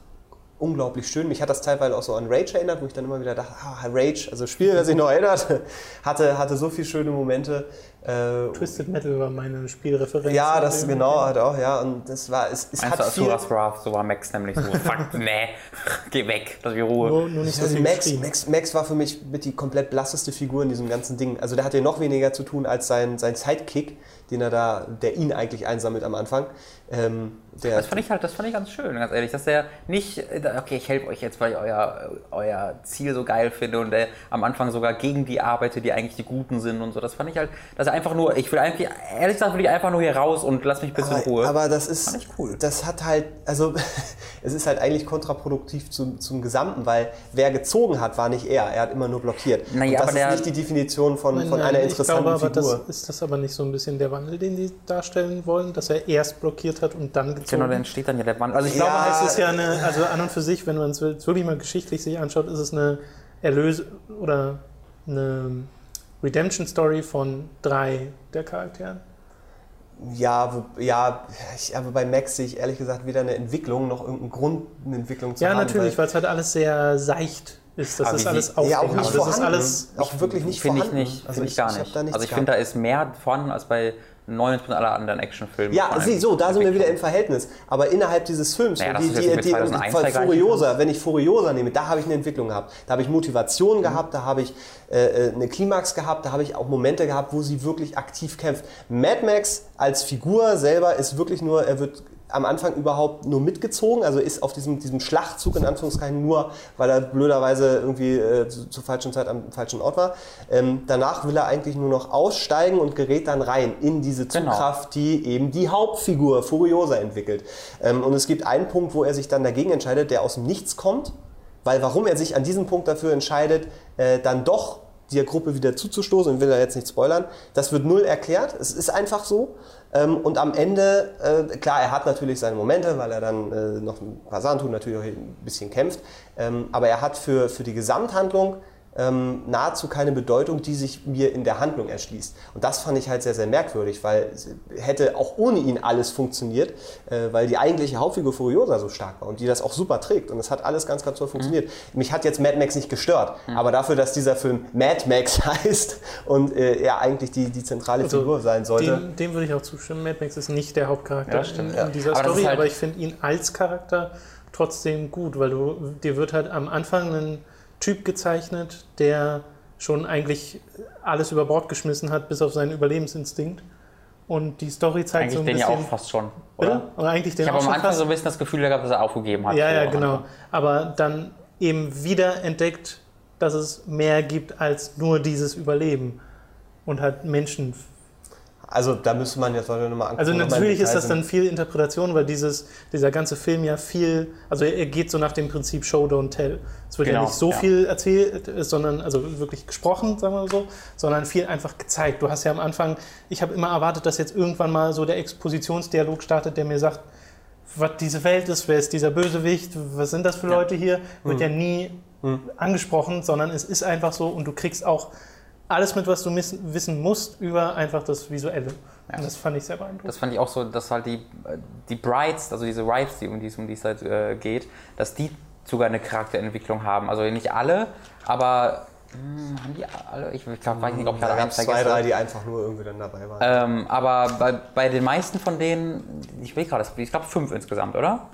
unglaublich schön. Mich hat das teilweise auch so an Rage erinnert, wo ich dann immer wieder dachte, ah, Rage, also Spiel, das sich noch erinnert, hatte, hatte so viele schöne Momente. Äh, Twisted Metal war meine Spielreferenz. Ja, das genau, hat auch, ja. Und das war, es, es hat viel... Asuras Wrath, so war Max nämlich so, fuck, nee, geh weg, lass mich Ruhe. Nur, nur nicht so Max, Max, Max war für mich mit die komplett blasseste Figur in diesem ganzen Ding. Also der hatte noch weniger zu tun als sein, sein Sidekick, den er da, der ihn eigentlich einsammelt am Anfang. Ähm, das fand ich halt, das fand ich ganz schön, ganz ehrlich, dass er nicht, okay, ich helfe euch jetzt, weil ich euer, euer Ziel so geil finde und der am Anfang sogar gegen die arbeitet, die eigentlich die Guten sind und so. Das fand ich halt, dass er einfach nur, ich will eigentlich, ehrlich gesagt, will ich einfach nur hier raus und lass mich ein bisschen aber, in Ruhe. Aber das ist, fand ich cool. das hat halt, also es ist halt eigentlich kontraproduktiv zum, zum Gesamten, weil wer gezogen hat, war nicht er, er hat immer nur blockiert. Naja, und das ist nicht die Definition von, nein, von einer interessanten glaube, Figur. Aber das, ist das aber nicht so ein bisschen der Wandel, den die darstellen wollen, dass er erst blockiert hat und dann gezogen Genau, dann entsteht dann ja der Wandel. Also ich ja, glaube, es ist ja eine, also an und für sich, wenn man es wirklich mal geschichtlich sich anschaut, ist es eine Erlöse oder eine Redemption Story von drei der Charakteren. Ja, ja, ich, aber bei Max sehe ich ehrlich gesagt weder eine Entwicklung noch irgendeinen Grund, eine Entwicklung zu ja, haben. Ja, natürlich, weil es halt alles sehr seicht ist. Das aber ist alles aufregend. Ja, auch nicht das ist alles auch wirklich nicht find vorhanden. Ich nicht, also finde ich gar nicht. also ich finde, da ist mehr vorhanden als bei 90% aller anderen Actionfilme. Ja, sieh, so, da sind wir wieder im Verhältnis. Aber innerhalb dieses Films, naja, die, die, die, die Furiosa, wenn ich Furiosa nehme, da habe ich eine Entwicklung gehabt. Da habe ich Motivation mhm. gehabt, da habe ich äh, äh, eine Klimax gehabt, da habe ich auch Momente gehabt, wo sie wirklich aktiv kämpft. Mad Max als Figur selber ist wirklich nur, er wird am Anfang überhaupt nur mitgezogen, also ist auf diesem, diesem Schlachtzug in Anführungszeichen nur, weil er blöderweise irgendwie äh, zu, zur falschen Zeit am falschen Ort war. Ähm, danach will er eigentlich nur noch aussteigen und gerät dann rein in diese genau. Zugkraft, genau. die eben die Hauptfigur Furiosa entwickelt. Ähm, und es gibt einen Punkt, wo er sich dann dagegen entscheidet, der aus dem Nichts kommt, weil warum er sich an diesem Punkt dafür entscheidet, äh, dann doch der Gruppe wieder zuzustoßen, ich will da jetzt nicht spoilern, das wird null erklärt, es ist einfach so. Ähm, und am Ende, äh, klar, er hat natürlich seine Momente, weil er dann äh, noch ein paar Sachen tut, natürlich auch ein bisschen kämpft, ähm, aber er hat für, für die Gesamthandlung ähm, nahezu keine Bedeutung, die sich mir in der Handlung erschließt. Und das fand ich halt sehr, sehr merkwürdig, weil hätte auch ohne ihn alles funktioniert, äh, weil die eigentliche Hauptfigur Furiosa so stark war und die das auch super trägt. Und es hat alles ganz, ganz toll funktioniert. Mhm. Mich hat jetzt Mad Max nicht gestört, mhm. aber dafür, dass dieser Film Mad Max heißt und äh, er eigentlich die, die zentrale also Figur sein sollte. Dem, dem, würde ich auch zustimmen. Mad Max ist nicht der Hauptcharakter ja, stimmt, in, in, dieser aber Story, halt aber ich finde ihn als Charakter trotzdem gut, weil du, dir wird halt am Anfang ein Typ gezeichnet, der schon eigentlich alles über Bord geschmissen hat, bis auf seinen Überlebensinstinkt. Und die Story zeigt eigentlich so ein den bisschen. ja auch fast schon. Oder? oder eigentlich den ich habe am Anfang so ein bisschen das Gefühl gehabt, dass er aufgegeben hat. Ja, ja, genau. Aber dann eben wieder entdeckt, dass es mehr gibt als nur dieses Überleben und hat Menschen also da müsste man jetzt nochmal angucken. Also natürlich ist das dann viel Interpretation, weil dieses, dieser ganze Film ja viel, also er geht so nach dem Prinzip Show, Don't Tell. Es wird genau, ja nicht so ja. viel erzählt, sondern, also wirklich gesprochen, sagen wir so, sondern viel einfach gezeigt. Du hast ja am Anfang, ich habe immer erwartet, dass jetzt irgendwann mal so der Expositionsdialog startet, der mir sagt, was diese Welt ist, wer ist dieser Bösewicht, was sind das für ja. Leute hier, wird mhm. ja nie mhm. angesprochen, sondern es ist einfach so und du kriegst auch alles mit, was du wissen musst über einfach das Visuelle. Ja. Und das fand ich sehr beeindruckend. Das fand ich auch so, dass halt die, die Brides, also diese Wives, die, um die es um die es halt, äh, geht, dass die sogar eine Charakterentwicklung haben. Also nicht alle, aber hm, haben die alle? Ich glaube, weiß nicht, ob ich ganz vergesse. Zwei, drei, die einfach nur irgendwie dann dabei waren. Ähm, aber bei, bei den meisten von denen, ich will gerade, ich glaube fünf insgesamt, oder?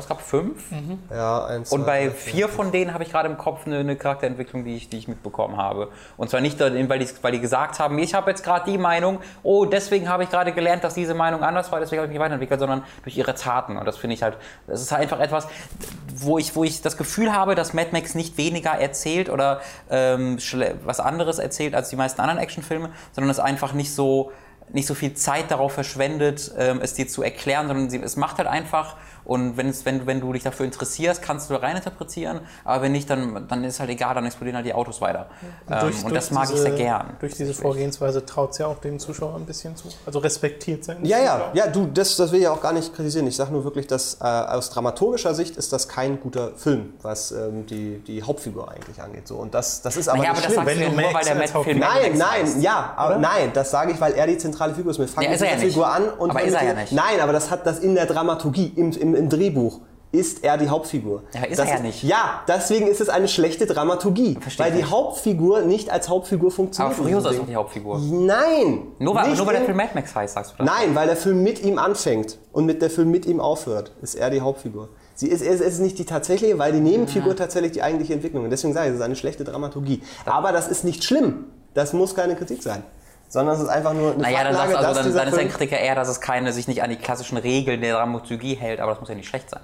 Ich glaube, es gab fünf. Mhm. Ja, eins. Und bei vier von denen habe ich gerade im Kopf eine, eine, Charakterentwicklung, die ich, die ich mitbekommen habe. Und zwar nicht, weil die, weil die gesagt haben, ich habe jetzt gerade die Meinung, oh, deswegen habe ich gerade gelernt, dass diese Meinung anders war, deswegen habe ich mich weiterentwickelt, sondern durch ihre Taten. Und das finde ich halt, das ist halt einfach etwas, wo ich, wo ich das Gefühl habe, dass Mad Max nicht weniger erzählt oder ähm, was anderes erzählt als die meisten anderen Actionfilme, sondern es einfach nicht so, nicht so viel Zeit darauf verschwendet, ähm, es dir zu erklären, sondern sie, es macht halt einfach und wenn, es, wenn, wenn du dich dafür interessierst, kannst du reininterpretieren. Aber wenn nicht, dann, dann ist halt egal, dann explodieren halt die Autos weiter. Und, durch, ähm, und das mag diese, ich sehr gern. Durch diese Vorgehensweise traut es ja auch dem Zuschauer ein bisschen zu. Also respektiert sein. Ja, ja, ja, du, das, das will ich auch gar nicht kritisieren. Ich sage nur wirklich, dass äh, aus dramaturgischer Sicht ist das kein guter Film, was ähm, die, die Hauptfigur eigentlich angeht. So. Und das, das ist aber naja, nicht aber schlimm. Das sagst wenn du nur, weil der Matt Film Nein, nein, ja, aber nein, das sage ich, weil er die zentrale Figur ist. Wir fangen ja, mit der ja Figur an und aber ist er ja nicht. Nein, aber das hat das in der Dramaturgie, im, im, im Drehbuch ist er die Hauptfigur. Ja, ist das er ja nicht. Ja, deswegen ist es eine schlechte Dramaturgie. Verstehe weil die nicht. Hauptfigur nicht als Hauptfigur Aber funktioniert. in Furiosa ist doch die Hauptfigur. Nein! Nur weil, nur weil der Film Mad Max heißt, sagst du das? Nein, weil der Film mit ihm anfängt und mit der Film mit ihm aufhört, ist er die Hauptfigur. Sie ist, es ist nicht die tatsächliche, weil die Nebenfigur tatsächlich die eigentliche Entwicklung ist. Deswegen sage ich, es ist eine schlechte Dramaturgie. Aber das ist nicht schlimm. Das muss keine Kritik sein. Sondern es ist einfach nur eine Naja, dann, Faktlage, sagst, also, dass dann, dann ist dein Film, Kritik ja eher, dass es keine, sich nicht an die klassischen Regeln der Dramaturgie hält, aber das muss ja nicht schlecht sein.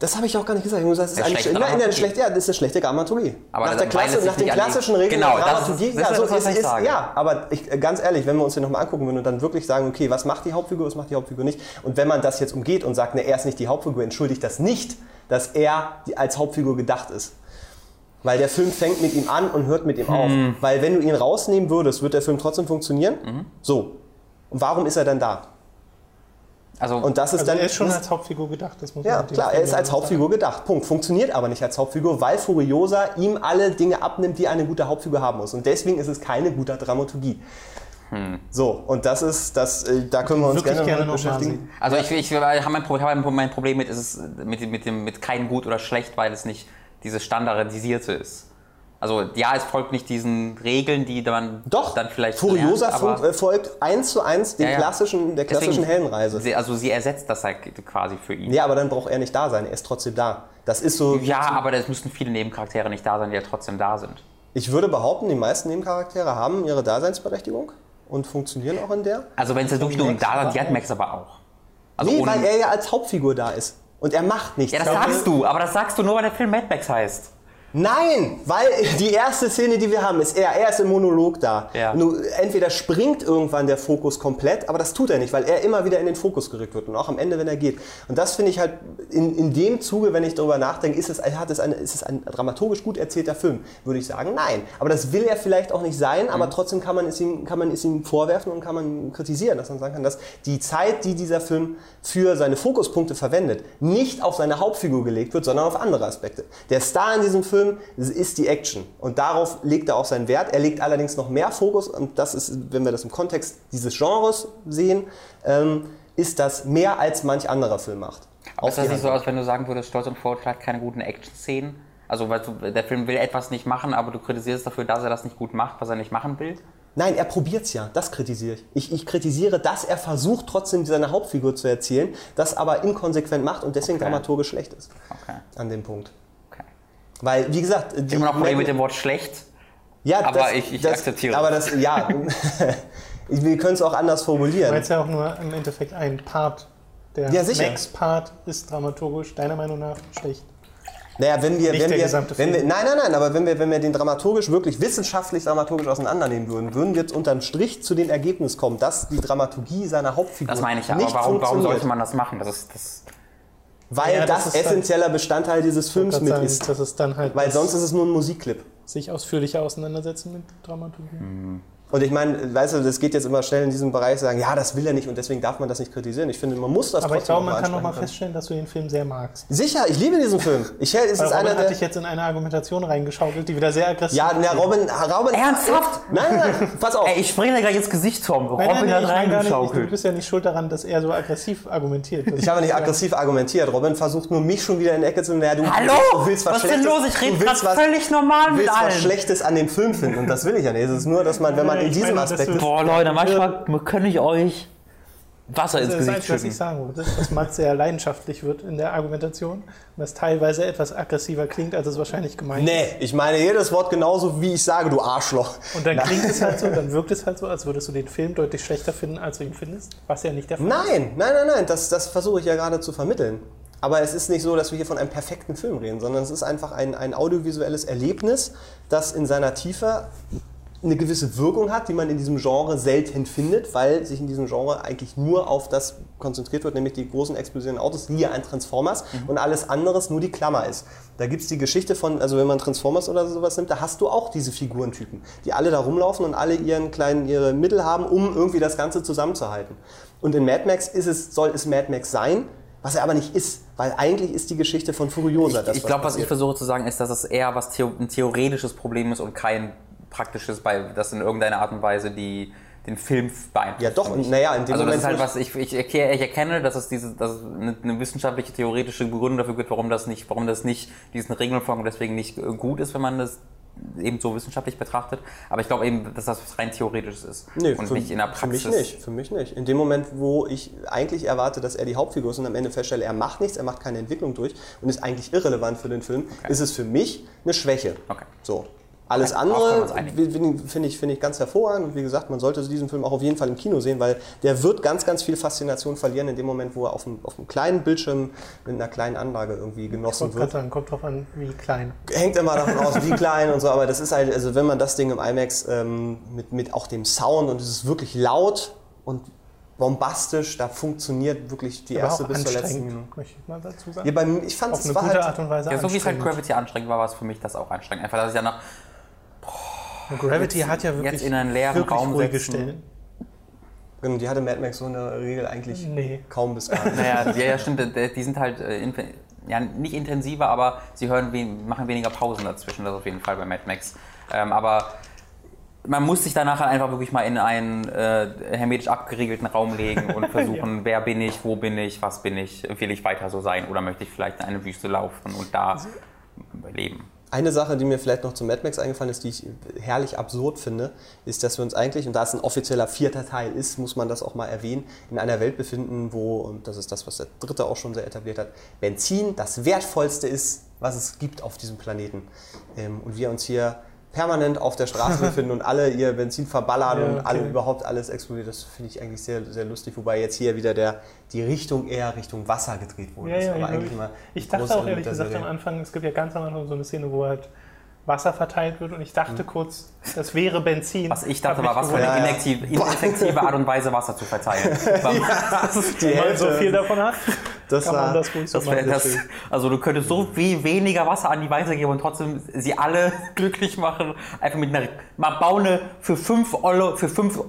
Das habe ich auch gar nicht gesagt. Ich habe gesagt, es ist eine, schlechte Nein, nein, ja, das ist eine schlechte Dramaturgie. Aber nach, dann- der Klasse, nach den klassischen Regeln Genau, der Dramaturgie, das ist ja, so ist, ist, ja, aber ich, ganz ehrlich, wenn wir uns den nochmal angucken würden und dann wirklich sagen, okay, was macht die Hauptfigur, was macht die Hauptfigur nicht? Und wenn man das jetzt umgeht und sagt, ne, er ist nicht die Hauptfigur, entschuldigt das nicht, dass er als Hauptfigur gedacht ist. Weil der Film fängt mit ihm an und hört mit ihm Hm. auf. Weil wenn du ihn rausnehmen würdest, wird der Film trotzdem funktionieren. Mhm. So. Und warum ist er dann da? Also, Und das ist Also dann. er ist schon das- als Hauptfigur gedacht, das muss ja, klar, er ist als Hauptfigur gedacht. Punkt. Funktioniert aber nicht als Hauptfigur, weil Furiosa ihm alle Dinge abnimmt, die eine gute Hauptfigur haben muss. Und deswegen ist es keine gute Dramaturgie. Hm. So, und das ist, das, äh, da können wir uns Wirklich gerne, gerne noch beschäftigen. also ich, ich habe mein, Pro- habe mein Problem mit, ist es mit, dem- mit, dem, mit kein gut oder schlecht, weil es nicht dieses standardisierte ist. Also ja, es folgt nicht diesen Regeln, die man Doch, dann vielleicht Furiosa lernt, aber äh, folgt eins zu eins den Ja, ja. klassischen, der klassischen deswegen- Heldenreise. Sie, also sie ersetzt das halt quasi für ihn. Ja, aber dann braucht er nicht da sein, er ist trotzdem da. Das ist so, Ja, aber es müssten viele Nebencharaktere nicht da sein, die ja trotzdem da sind. ich würde behaupten, die meisten Nebencharaktere haben ihre Daseinsberechtigung und funktionieren auch in der. Also wenn es jetzt wirklich nur um Max da sind, die hat Max aber auch. Also nee, weil er ja als Hauptfigur da ist. Und er macht nichts. ja, das sagst du, aber das sagst du nur, weil der Film Mad Max heißt. Nein, weil die erste Szene, die wir haben, ist er. Er ist im Monolog da. Ja. Nur entweder springt irgendwann der Fokus komplett, aber das tut er nicht, weil er immer wieder in den Fokus gerückt wird und auch am Ende, wenn er geht. Und das finde ich halt in, in dem Zuge, wenn ich darüber nachdenke, ist es, hat es eine, ist es ein dramaturgisch gut erzählter Film? Würde ich sagen, nein. Aber das will er vielleicht auch nicht sein, Mhm. aber trotzdem kann man, es ihm, kann man es ihm vorwerfen und kann man kritisieren, dass man sagen kann, dass die Zeit, die dieser Film für seine Fokuspunkte verwendet, nicht auf seine Hauptfigur gelegt wird, sondern auf andere Aspekte. Der Star in diesem Film ist die Action und darauf legt er auch seinen Wert. Er legt allerdings noch mehr Fokus und das ist, wenn wir das im Kontext dieses Genres sehen, ähm, ist das mehr als manch anderer Film macht. Aber ist das die nicht so, als wenn du sagen würdest, Stolz und Vorurteil hat keine guten Action-Szenen? Also weil du, der Film will etwas nicht machen, aber du kritisierst dafür, dass er das nicht gut macht, was er nicht machen will? Nein, er probiert's ja. Das kritisiere ich. ich. Ich kritisiere, dass er versucht, trotzdem seine Hauptfigur zu erzählen, das aber inkonsequent macht und deswegen Okay. dramaturgisch schlecht ist. Okay. An dem Punkt. Weil, wie gesagt, die Immer noch Problem Mac- mit dem Wort schlecht. Ja, Aber das, ich- ich das, akzeptiere Aber das. ja, wir können es auch anders formulieren. Weil es ja auch nur im Endeffekt ein Part. Der Ja, sicher. Max-Part ist dramaturgisch deiner Meinung nach schlecht. Naja, wenn wir, Nicht wenn der wir, gesamte wenn wir, nein, nein, nein, aber wenn wir, wenn wir den dramaturgisch, wirklich wissenschaftlich dramaturgisch auseinandernehmen würden, würden wir jetzt unterm Strich zu dem Ergebnis kommen, dass die Dramaturgie seiner Hauptfigur Das meine ich ja. nicht Aber warum, warum sollte man das machen? Das ist, das, Weil Ja, das das, ist essentieller Bestandteil dieses Films mit ist. dass es dann halt Weil das sonst ist es nur ein Musikclip. sich ausführlicher auseinandersetzen mit Dramaturgie. Und ich meine, weißt du, das geht jetzt immer schnell in diesem Bereich, sagen, ja, das will er nicht und deswegen darf man das nicht kritisieren. Ich finde, man muss das Aber ich trotzdem glaube, man mal kann noch mal ansprechen feststellen, dass du den Film sehr magst. Sicher, ich liebe diesen Film. Ich, es ist Weil einer Robin hat der... dich jetzt in eine Argumentation reingeschaukelt, die wieder sehr aggressiv Ja, ist. na, Robin, Robin... Ernsthaft? Nein, nein, nein, pass auf. ey, ich springe dir gleich ins Gesicht, Tom. Robin Nein, nein, nein, hat ich nicht, ich, du reingeschaukelt. bist ja nicht schuld daran, dass er so aggressiv argumentiert. Das Ich habe nicht aggressiv argumentiert. Robin versucht nur, mich schon wieder in die Ecke zu nehmen. Naja, du, Hallo? du willst was, was ist denn Schlechtes, los? Ich rede du gerade völlig normal du mit willst was allen. Schlechtes an dem Film finden. Und das will ich ja nicht. Es ist nur, dass man, wenn man Ja, in diesem meine, Aspekt ist... Boah, Leute, manchmal kann ich euch Wasser ins Das ist das Gesicht Einzige, was schütten. ich sagen wollte, dass Mats sehr leidenschaftlich wird in der Argumentation und das teilweise etwas aggressiver klingt, als es wahrscheinlich gemeint ist. Nee, ich meine jedes Wort genauso, wie ich sage, du Arschloch. Und dann klingt es halt so, dann wirkt es halt so, als würdest du den Film deutlich schlechter finden, als du ihn findest, was ja nicht der Fall ist. Nein, nein, nein, nein, das, das versuche ich ja gerade zu vermitteln. Aber es ist nicht so, dass wir hier von einem perfekten Film reden, sondern es ist einfach ein, ein audiovisuelles Erlebnis, das in seiner Tiefe eine gewisse Wirkung hat, die man in diesem Genre selten findet, weil sich in diesem Genre eigentlich nur auf das konzentriert wird, nämlich die großen explosierenden Autos, wie ja ein Transformers und alles anderes nur die Klammer ist. Da gibt es die Geschichte von, also wenn man Transformers oder sowas nimmt, da hast du auch diese Figurentypen, die alle da rumlaufen und alle ihren kleinen, ihre Mittel haben, um irgendwie das Ganze zusammenzuhalten. Und in Mad Max ist es, soll es Mad Max sein, was er aber nicht ist, weil eigentlich ist die Geschichte von Furiosa das, Ich glaube, was ich versuche zu sagen, ist, dass es eher was Theo ein theoretisches Problem ist und kein praktisches, bei, das in irgendeiner Art und Weise die, den Film beeinflusst. Ja, doch, naja, in dem also Moment. das ist halt was, ich, ich, erkläre, ich erkenne, dass es, diese, dass es eine, eine wissenschaftliche, theoretische Begründung dafür gibt, warum das nicht, warum das nicht diesen Regeln folgt und deswegen nicht äh, gut ist, wenn man das eben so wissenschaftlich betrachtet. Aber ich glaube eben, dass das rein theoretisches ist Nee, und für, nicht in der Praxis. Für mich nicht, für mich nicht. In dem Moment, wo ich eigentlich erwarte, dass er die Hauptfigur ist und am Ende feststelle, er macht nichts, er macht keine Entwicklung durch und ist eigentlich irrelevant für den Film, ist es für mich eine Schwäche. Okay. So. Alles andere finde ich, finde ich ganz hervorragend und wie gesagt, man sollte diesen Film auch auf jeden Fall im Kino sehen, weil der wird ganz, ganz viel Faszination verlieren in dem Moment, wo er auf einem, auf einem kleinen Bildschirm mit einer kleinen Anlage irgendwie Ich genossen gerade wird. sagen, kommt drauf an, wie klein. Hängt immer davon aus, wie klein und so, aber das ist halt, also wenn man das Ding im IMAX ähm, mit, mit auch dem Sound und es ist wirklich laut und bombastisch, da funktioniert wirklich die Aber erste bis zur letzten Minute. möchte ich mal dazu sagen. Ja, bei, mir- ich fand es eine war gute halt, Art und Weise Ja, so wie es halt anstrengend. Gravity anstrengend war, war es für mich das auch anstrengend. Einfach, dass ich ja nach Gravity hat ja wirklich jetzt in einen leeren wirklich Raum ruhige setzen. Stellen. Genau, die hatte Mad Max so in der Regel eigentlich Nee. kaum bis gar nicht. Naja, ja, ja, stimmt. Die sind halt äh, ja, nicht intensiver, aber sie hören machen weniger Pausen dazwischen. Das auf jeden Fall bei Mad Max. Ähm, aber man muss sich danach halt einfach wirklich mal in einen äh, hermetisch abgeriegelten Raum legen und versuchen, wer bin ich, wo bin ich, was bin ich, will ich weiter so sein oder möchte ich vielleicht in eine Wüste laufen und da leben. Eine Sache, die mir vielleicht noch zu Mad Max eingefallen ist, die ich herrlich absurd finde, ist, dass wir uns eigentlich, und da es ein offizieller vierter Teil ist, muss man das auch mal erwähnen, in einer Welt befinden, wo, und das ist das, was der dritte auch schon sehr etabliert hat, Benzin das wertvollste ist, was es gibt auf diesem Planeten. Ähm, und wir uns hier permanent auf der Straße befinden und alle ihr Benzin verballern Ja, und alle okay. überhaupt alles explodiert. Das finde ich eigentlich sehr, sehr lustig, wobei jetzt hier wieder der, die Richtung eher Richtung Wasser gedreht wurde. Ja, ja, ja, eigentlich ich- mal Ich dachte auch ehrlich gesagt am. Anfang, es gibt ja ganz am Anfang so eine Szene, wo halt Wasser verteilt wird und ich dachte kurz, das wäre Benzin. Was ich dachte, war, was für eine Ja, ja. ineffektive, Art und Weise, Wasser zu verteilen. Die Wenn man so viel davon hat, Das kann war- man das ruhig so Das machen. das, also du könntest so viel weniger Wasser an die weitergeben und trotzdem sie alle glücklich machen. Einfach mit einer, mal bau eine für 5 Euro, für 5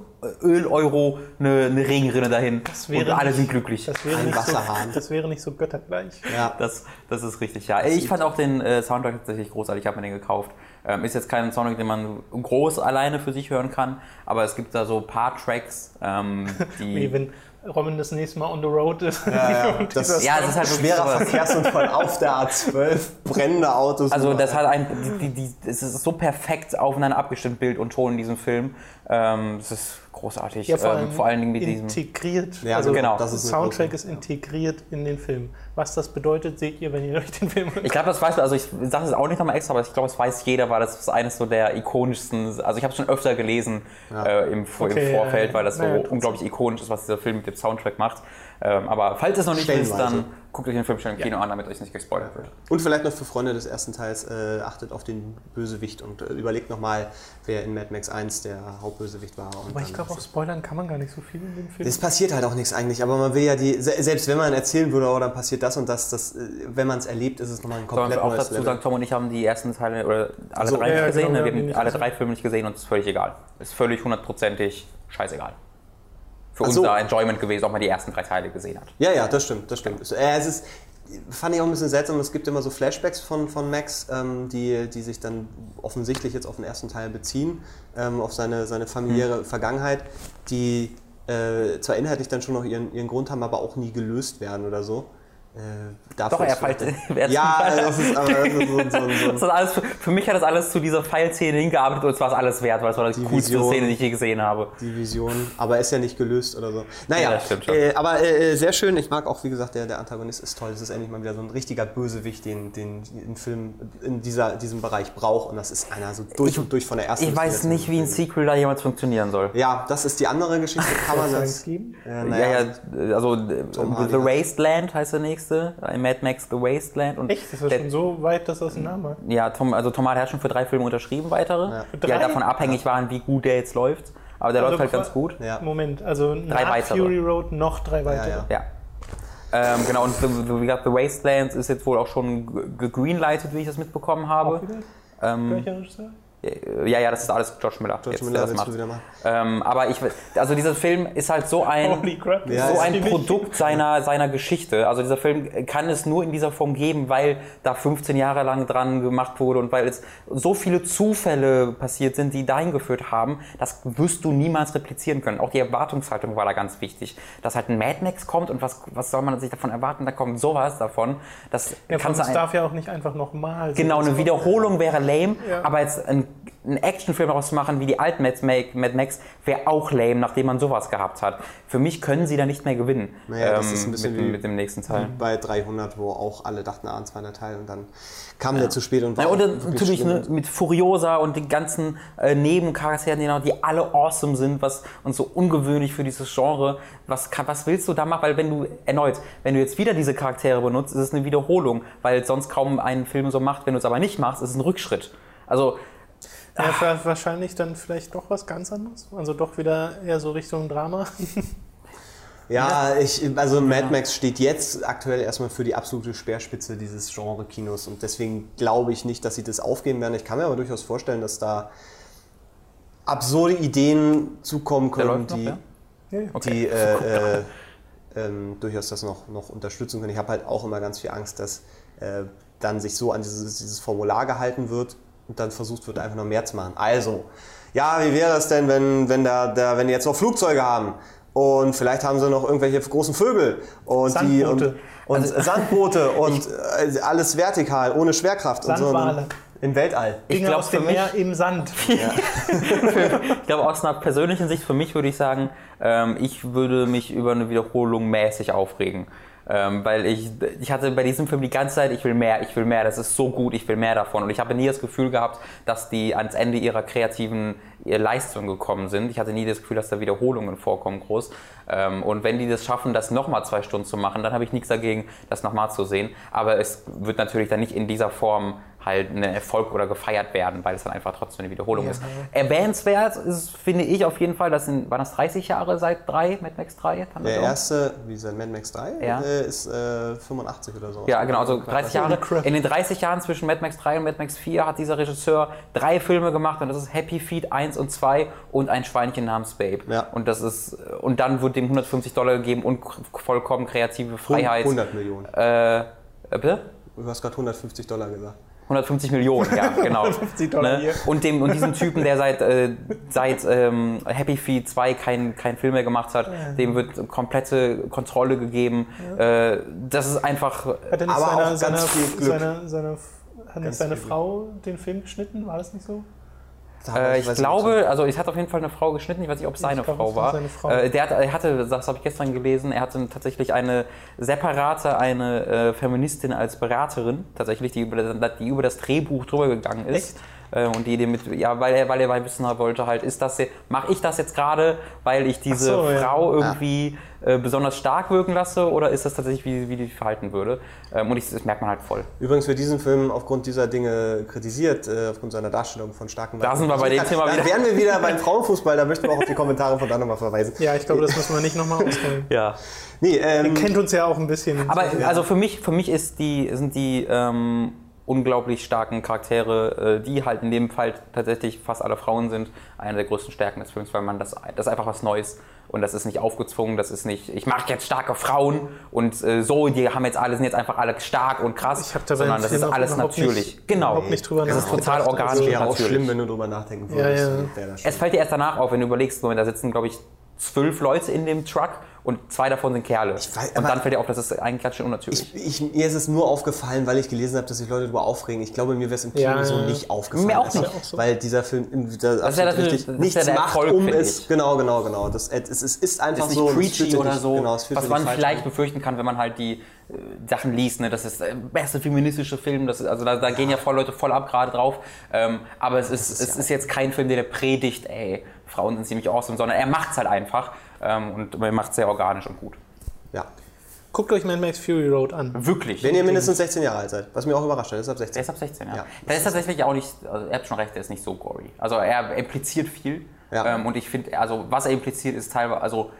Öl-Euro eine, eine Regenrinne dahin Das wäre und alle nicht- sind glücklich. Das wäre, Ein nicht so, Wasserhahn. das wäre nicht so göttergleich. Ja. Das, das ist richtig, ja. Ich fand auch den äh, Soundtrack tatsächlich großartig, ich habe mir den gekauft. Ähm, ist jetzt kein Soundtrack, den man groß alleine für sich hören kann, aber es gibt da so ein paar Tracks, ähm, Wie die... wenn Robin das nächste Mal on the road ist. Ja, ja. Das- Ja, es ist halt Schwerer. Verkehrsunfall auf der A12, brennende Autos. Also das hat ein, die, die, die, es ist so perfekt aufeinander abgestimmt, Bild und Ton in diesem Film. Ähm, es ist großartig. ja, vor, ähm, vor allen Dingen mit diesem. integriert. Ja, also genau. das ist Soundtrack ist integriert in den Film. Was das bedeutet, seht ihr, wenn ihr euch den Film Ich glaube, das weiß man, also ich sage es auch nicht nochmal extra, aber ich glaube, das weiß jeder, weil das ist eines so der ikonischsten, also ich habe es schon öfter gelesen äh, im, Okay, im Vorfeld, ja, weil das so naja, unglaublich ikonisch ist, was dieser Film mit dem Soundtrack macht. Ähm, aber falls ihr es noch nicht Stellenweise. dann guckt euch den Film schon im Kino an, damit euch nicht gespoilert wird. Und vielleicht noch für Freunde des ersten Teils, äh, achtet auf den Bösewicht und äh, überlegt nochmal, wer in Mad Max 1 der Hauptbösewicht war. Und Aber ich dann- glaube, auf Spoilern kann man gar nicht so viel in dem Film. Es passiert halt auch nichts eigentlich, aber man will ja die, se- selbst wenn man erzählen würde, oh, dann passiert das und das, das äh, wenn man es erlebt, ist es nochmal ein Soll man komplett auch dazu Level. sagen, Tom und ich haben die ersten Teile oder alle so, drei ja, nicht gesehen. genau, ne? wir wir haben alle gesehen. drei Filme nicht gesehen und es ist völlig egal. Ist völlig hundertprozentig scheißegal. Für so. unser Enjoyment gewesen, ob man die ersten drei Teile gesehen hat. Ja, ja, das stimmt, das stimmt. Es, äh, es ist, fand ich auch ein bisschen seltsam, es gibt immer so Flashbacks von, von Max, ähm, die, die sich dann offensichtlich jetzt auf den ersten Teil beziehen, ähm, auf seine, seine familiäre Hm. Vergangenheit, die äh, zwar inhaltlich dann schon noch ihren, ihren Grund haben, aber auch nie gelöst werden oder so. Äh, Doch, er zum Ja, das ist, aber das ist so, so, so, Das ist alles, für, mich hat das alles zu dieser Pfeilszene hingearbeitet und es war es alles wert, weil es war die, coolste Vision. Szene, die ich je gesehen habe. die Vision, aber ist ja nicht gelöst oder so. Naja, Ja, stimmt schon. Äh, aber äh, sehr schön. Ich mag auch, wie gesagt, der, der Antagonist ist toll. Das ist endlich mal wieder so ein richtiger Bösewicht, den, den ein Film in dieser, diesem Bereich braucht. Und das ist einer so durch und durch von der ersten. Ich weiß nicht, wie ein. Sequel da jemals funktionieren soll. Ja, das ist die andere Geschichte. Kann man das? es geben? Äh, Ja, naja, ja, also äh, The Wasteland heißt der nächste, äh, Mad Max The Wasteland. Und Echt? Das ist der, schon so weit, dass das einen Namen hat. Ja, Tom, also Tom Hardy hat schon für drei Filme unterschrieben, weitere, Ja. Die halt drei? davon abhängig waren, wie gut der jetzt läuft. Aber der Also läuft halt ganz gut. Ja. Moment, also nach weitere. Fury Road noch drei weitere. ja. Ja. Ähm, genau, und wie gesagt, The Wastelands ist jetzt wohl auch schon ge- gegreenlightet, wie ich das mitbekommen habe. Ähm, Welcher Regisseur? Ja, ja, das ist alles George Miller. George Miller, das macht. Wieder machen. Ähm, aber ich, also dieser Film ist halt so ein, crap, so ein Produkt seiner, seiner Geschichte. Also dieser Film kann es nur in dieser Form geben, weil da 15 Jahre lang dran gemacht wurde und weil es so viele Zufälle passiert sind, die dahin geführt haben. Das wirst du niemals replizieren können. Auch die Erwartungshaltung war da ganz wichtig. Dass halt ein Mad Max kommt und was, was soll man sich davon erwarten? Da kommt sowas davon. Das ja, kannst du darf ja auch nicht einfach nochmal. Genau, eine Wiederholung wäre lame, ja. aber jetzt ein einen Actionfilm daraus zu machen wie die alten Mad Max wäre auch lame, nachdem man sowas gehabt hat. Für mich können sie da nicht mehr gewinnen. Naja, das ist ein ähm, bisschen mit, wie mit dem nächsten Teil. Bei 300, wo auch alle dachten, ah, ein zweiter Teil und dann kam ja. der zu spät und war. Ja, oder natürlich ne, mit Furiosa und den ganzen äh, Nebencharakteren, die alle awesome sind, was und so ungewöhnlich für dieses Genre. Was, was willst du da machen? Weil wenn du erneut, wenn du jetzt wieder diese Charaktere benutzt, ist es eine Wiederholung, weil sonst kaum einen Film so macht. Wenn du es aber nicht machst, ist es ein Rückschritt. Also ja, wahrscheinlich dann vielleicht doch was ganz anderes. Also doch wieder eher so Richtung Drama. Ja, ich, also Mad Max steht jetzt aktuell erstmal für die absolute Speerspitze dieses Genre-Kinos und deswegen glaube ich nicht, dass sie das aufgeben werden. Ich kann mir aber durchaus vorstellen, dass da absurde Ideen zukommen können, die, noch, ja? okay. die äh, äh, ähm, durchaus das noch, noch unterstützen können. Ich habe halt auch immer ganz viel Angst, dass äh, dann sich so an dieses, dieses Formular gehalten wird und dann versucht wird, einfach noch mehr zu machen. Also, ja, wie wäre es denn, wenn, wenn, da, da, wenn die jetzt noch Flugzeuge haben und vielleicht haben sie noch irgendwelche großen Vögel und Sandboote. die und, und also, Sandboote und äh, alles vertikal, ohne Schwerkraft Sandwale. und so. Im Weltall. Ich glaube, aus dem Meer im Sand. Ja. ich glaube, aus einer persönlichen Sicht, für mich würde ich sagen, ähm, ich würde mich über eine Wiederholung mäßig aufregen. Ähm, weil ich, ich hatte bei diesem Film die ganze Zeit, ich will mehr, ich will mehr, das ist so gut, ich will mehr davon. Und ich habe nie das Gefühl gehabt, dass die ans Ende ihrer kreativen Leistung gekommen sind. Ich hatte nie das Gefühl, dass da Wiederholungen vorkommen groß. Ähm, und wenn die das schaffen, das nochmal zwei Stunden zu machen, dann habe ich nichts dagegen, das nochmal zu sehen. Aber es wird natürlich dann nicht in dieser Form halt ein Erfolg oder gefeiert werden, weil es dann einfach trotzdem eine Wiederholung ja. ist. Erwähnenswert ist, finde ich auf jeden Fall, das sind, waren das 30 Jahre seit 3, Mad Max 3? Der erste, wie seit Mad Max 3, ja. äh, ist äh, 85 oder so. Ja, genau, also 30 Jahre. In den 30 Jahren zwischen Mad Max 3 und Mad Max 4 hat dieser Regisseur drei Filme gemacht und das ist Happy Feet 1 und 2 und ein Schweinchen namens Babe. Ja. Und das ist, und dann wird dem 150 Dollar gegeben und vollkommen kreative Freiheit. 100 Millionen. Äh, bitte? Du hast gerade 150 Dollar gesagt. 150 Millionen, ja, genau. 150 Dollar ne? und, dem, und diesem Typen, der seit, äh, seit ähm, Happy Feet 2 keinen kein Film mehr gemacht hat, ja. dem wird komplette Kontrolle gegeben. Ja. Äh, das ist einfach. Hat er nicht aber seine, auch ganz viel Glück. Seine, seine, hat nicht seine Frau den Film geschnitten? War das nicht so? Äh, ich glaube, also es hat auf jeden Fall eine Frau geschnitten, ich weiß nicht, ob es seine glaub, Frau war. Frau. Äh, der hat, er hatte, das habe ich gestern gelesen, er hatte tatsächlich eine separate, eine äh, Feministin als Beraterin, tatsächlich, die über, die über das Drehbuch drüber gegangen ist. Echt? Äh, und die mit, ja, weil er, weil er wissen wollte, halt, ist das, mache ich das jetzt gerade, weil ich diese so, Frau ja. irgendwie ja. Äh, besonders stark wirken lasse oder ist das tatsächlich, wie, wie die verhalten würde? Ähm, und ich, das merkt man halt voll. Übrigens wird diesen Film aufgrund dieser Dinge kritisiert, äh, aufgrund seiner Darstellung von starken Da sind wir bei dem Thema wieder. Dann wären wir wieder beim Frauenfußball, da möchten wir auch auf die Kommentare von da nochmal verweisen. Ja, ich glaube, das müssen wir nicht nochmal ausholen. ja. Nee, ähm, Ihr kennt uns ja auch ein bisschen. Aber also für mich, für mich ist die, sind die ähm, unglaublich starken Charaktere, äh, die halt in dem Fall tatsächlich fast alle Frauen sind, eine der größten Stärken des Films, weil man das, das ist einfach was Neues und das ist nicht aufgezwungen, das ist nicht, ich mache jetzt starke Frauen und äh, so, die haben jetzt alle, sind jetzt einfach alle stark und krass, da sondern das ist alles natürlich. Nicht, genau. Nicht drüber das ist total organisch. Das wäre auch schlimm, wenn du drüber nachdenken würdest. Ja, ja. Es fällt dir erst danach auf, wenn du überlegst, da sitzen, glaube ich, zwölf Leute in dem Truck und zwei davon sind Kerle. Weiß, und dann fällt dir auf, das ist eigentlich ganz schön unnatürlich. Ich, ich, mir ist es nur aufgefallen, weil ich gelesen habe, dass sich Leute darüber aufregen. Ich glaube, mir wäre es im Kino ja, so nicht aufgefallen. Mir auch nicht. Also, weil dieser Film das ist ja das richtig das nichts ja macht, Erfolg, um es. Genau, genau, genau. Das, es, es ist einfach ist so. Preachy oder so, genau, was man vielleicht befürchten kann, wenn man halt die äh, Sachen liest, ne? das ist der beste feministische Film, das ist, also da, da gehen ja voll Leute voll ab gerade drauf, ähm, aber es ist, ist es ja. ist jetzt kein Film, der predigt, ey, Frauen sind ziemlich awesome, sondern er macht es halt einfach ähm, und er macht es sehr organisch und gut. Ja. Guckt euch Mad Max Fury Road an. Wirklich. Wenn ihr mindestens 16 Jahre alt seid. Was mir auch überrascht hat, ist ab 16. Er ist ab 16, ja. ja. Der ist tatsächlich auch nicht, also er hat schon recht, er ist nicht so gory. Also er impliziert viel. Ja. Ähm, und ich finde, also was er impliziert, ist teilweise, also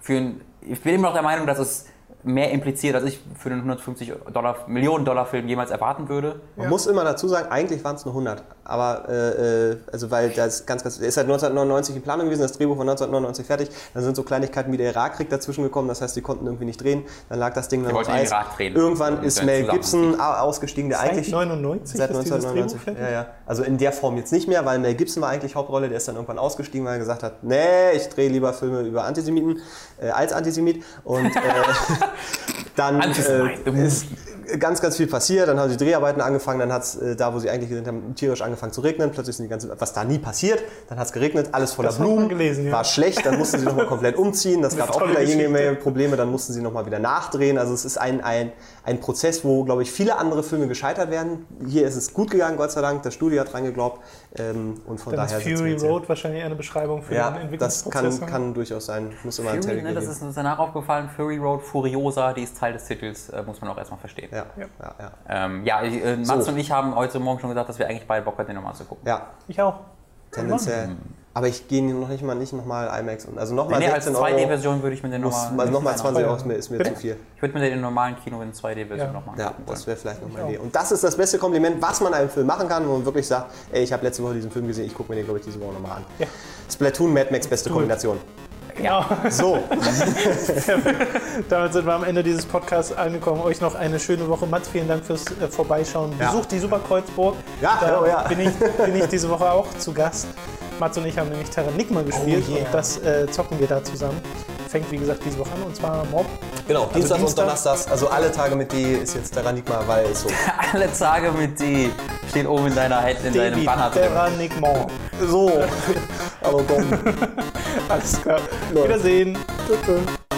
für ein, ich bin immer noch der Meinung, dass es mehr impliziert, als ich für einen 150 Dollar, Millionen Dollar Film jemals erwarten würde. Man ja. muss immer dazu sagen, eigentlich waren es nur 100. Aber, äh, äh, also weil das ganz, ganz, ist halt 1999 in Planung gewesen, das Drehbuch war 1999 fertig. Dann sind so Kleinigkeiten wie der Irakkrieg dazwischen gekommen, das heißt, die konnten irgendwie nicht drehen. Dann lag das Ding dann auf Eis. Irgendwann ist Mel Gibson ausgestiegen, der seit eigentlich... 99 seit 1999. Ja, ja. Also in der Form jetzt nicht mehr, weil Mel Gibson war eigentlich Hauptrolle, der ist dann irgendwann ausgestiegen, weil er gesagt hat, nee, ich drehe lieber Filme über Antisemiten äh, als Antisemit. Und äh, dann äh, ist ganz, ganz viel passiert. Dann haben die Dreharbeiten angefangen. Dann hat es äh, da, wo sie eigentlich gesehen haben, tierisch angefangen zu regnen. Plötzlich sind die ganze, was da nie passiert. Dann hat es geregnet, alles voller das Blumen. Gelesen, ja. War schlecht. Dann mussten sie nochmal komplett umziehen. Das, das gab auch wieder jede Probleme. Dann mussten sie nochmal wieder nachdrehen. Also es ist ein, ein, ein Prozess, wo, glaube ich, viele andere Filme gescheitert werden. Hier ist es gut gegangen, Gott sei Dank. Das Studio hat dran geglaubt. Ähm, und von dann daher ist Fury Road wahrscheinlich eine Beschreibung für ja, den Entwicklungsprozess. Das kann, kann durchaus sein. Muss immer Fury, ne, das ist uns danach aufgefallen. Fury Road, Furiosa, die ist Teil des Titels, äh, muss man auch erstmal verstehen. Ja, ja. ja, ja. Ähm, ja äh, Mats so. und ich haben heute Morgen schon gesagt, dass wir eigentlich beide Bock hatten, den nochmal zu gucken. Ja. Ich auch. Tendenziell. Aber ich gehe noch nicht mal nicht nochmal IMAX. Also nochmal nee, als 2D-Version würde ich mir den nochmal. Also nochmal 20 Euro ist mir, ist mir zu viel. Ich würde mir den normalen Kino in 2D-Version ja. nochmal Ja, das wäre vielleicht nochmal eine Idee. Und das ist das beste Kompliment, was man einem Film machen kann, wo man wirklich sagt, ey, ich habe letzte Woche diesen Film gesehen, ich gucke mir den, glaube ich, diese Woche nochmal an. Ja. Splatoon, Mad Max, beste Kombination. Ja. So. Damit sind wir am Ende dieses Podcasts angekommen. Euch noch eine schöne Woche. Mats, vielen Dank fürs äh, Vorbeischauen. Ja. Besucht die Superkreuzburg. Ja, da oh, ja. Bin, ich, bin ich diese Woche auch zu Gast. Mats und ich haben nämlich Terranigma gespielt oh, yeah. und das äh, zocken wir da zusammen. Fängt wie gesagt diese Woche an und zwar Mob. Genau, also Dienstag und Donnerstag, also alle Tage mit D ist jetzt Terranigma, weil es so. alle Tage mit D steht oben in deiner Head, in deinem Banner drin. Terranigma. So, aber komm. Alles klar. Wiedersehen. Tschüss.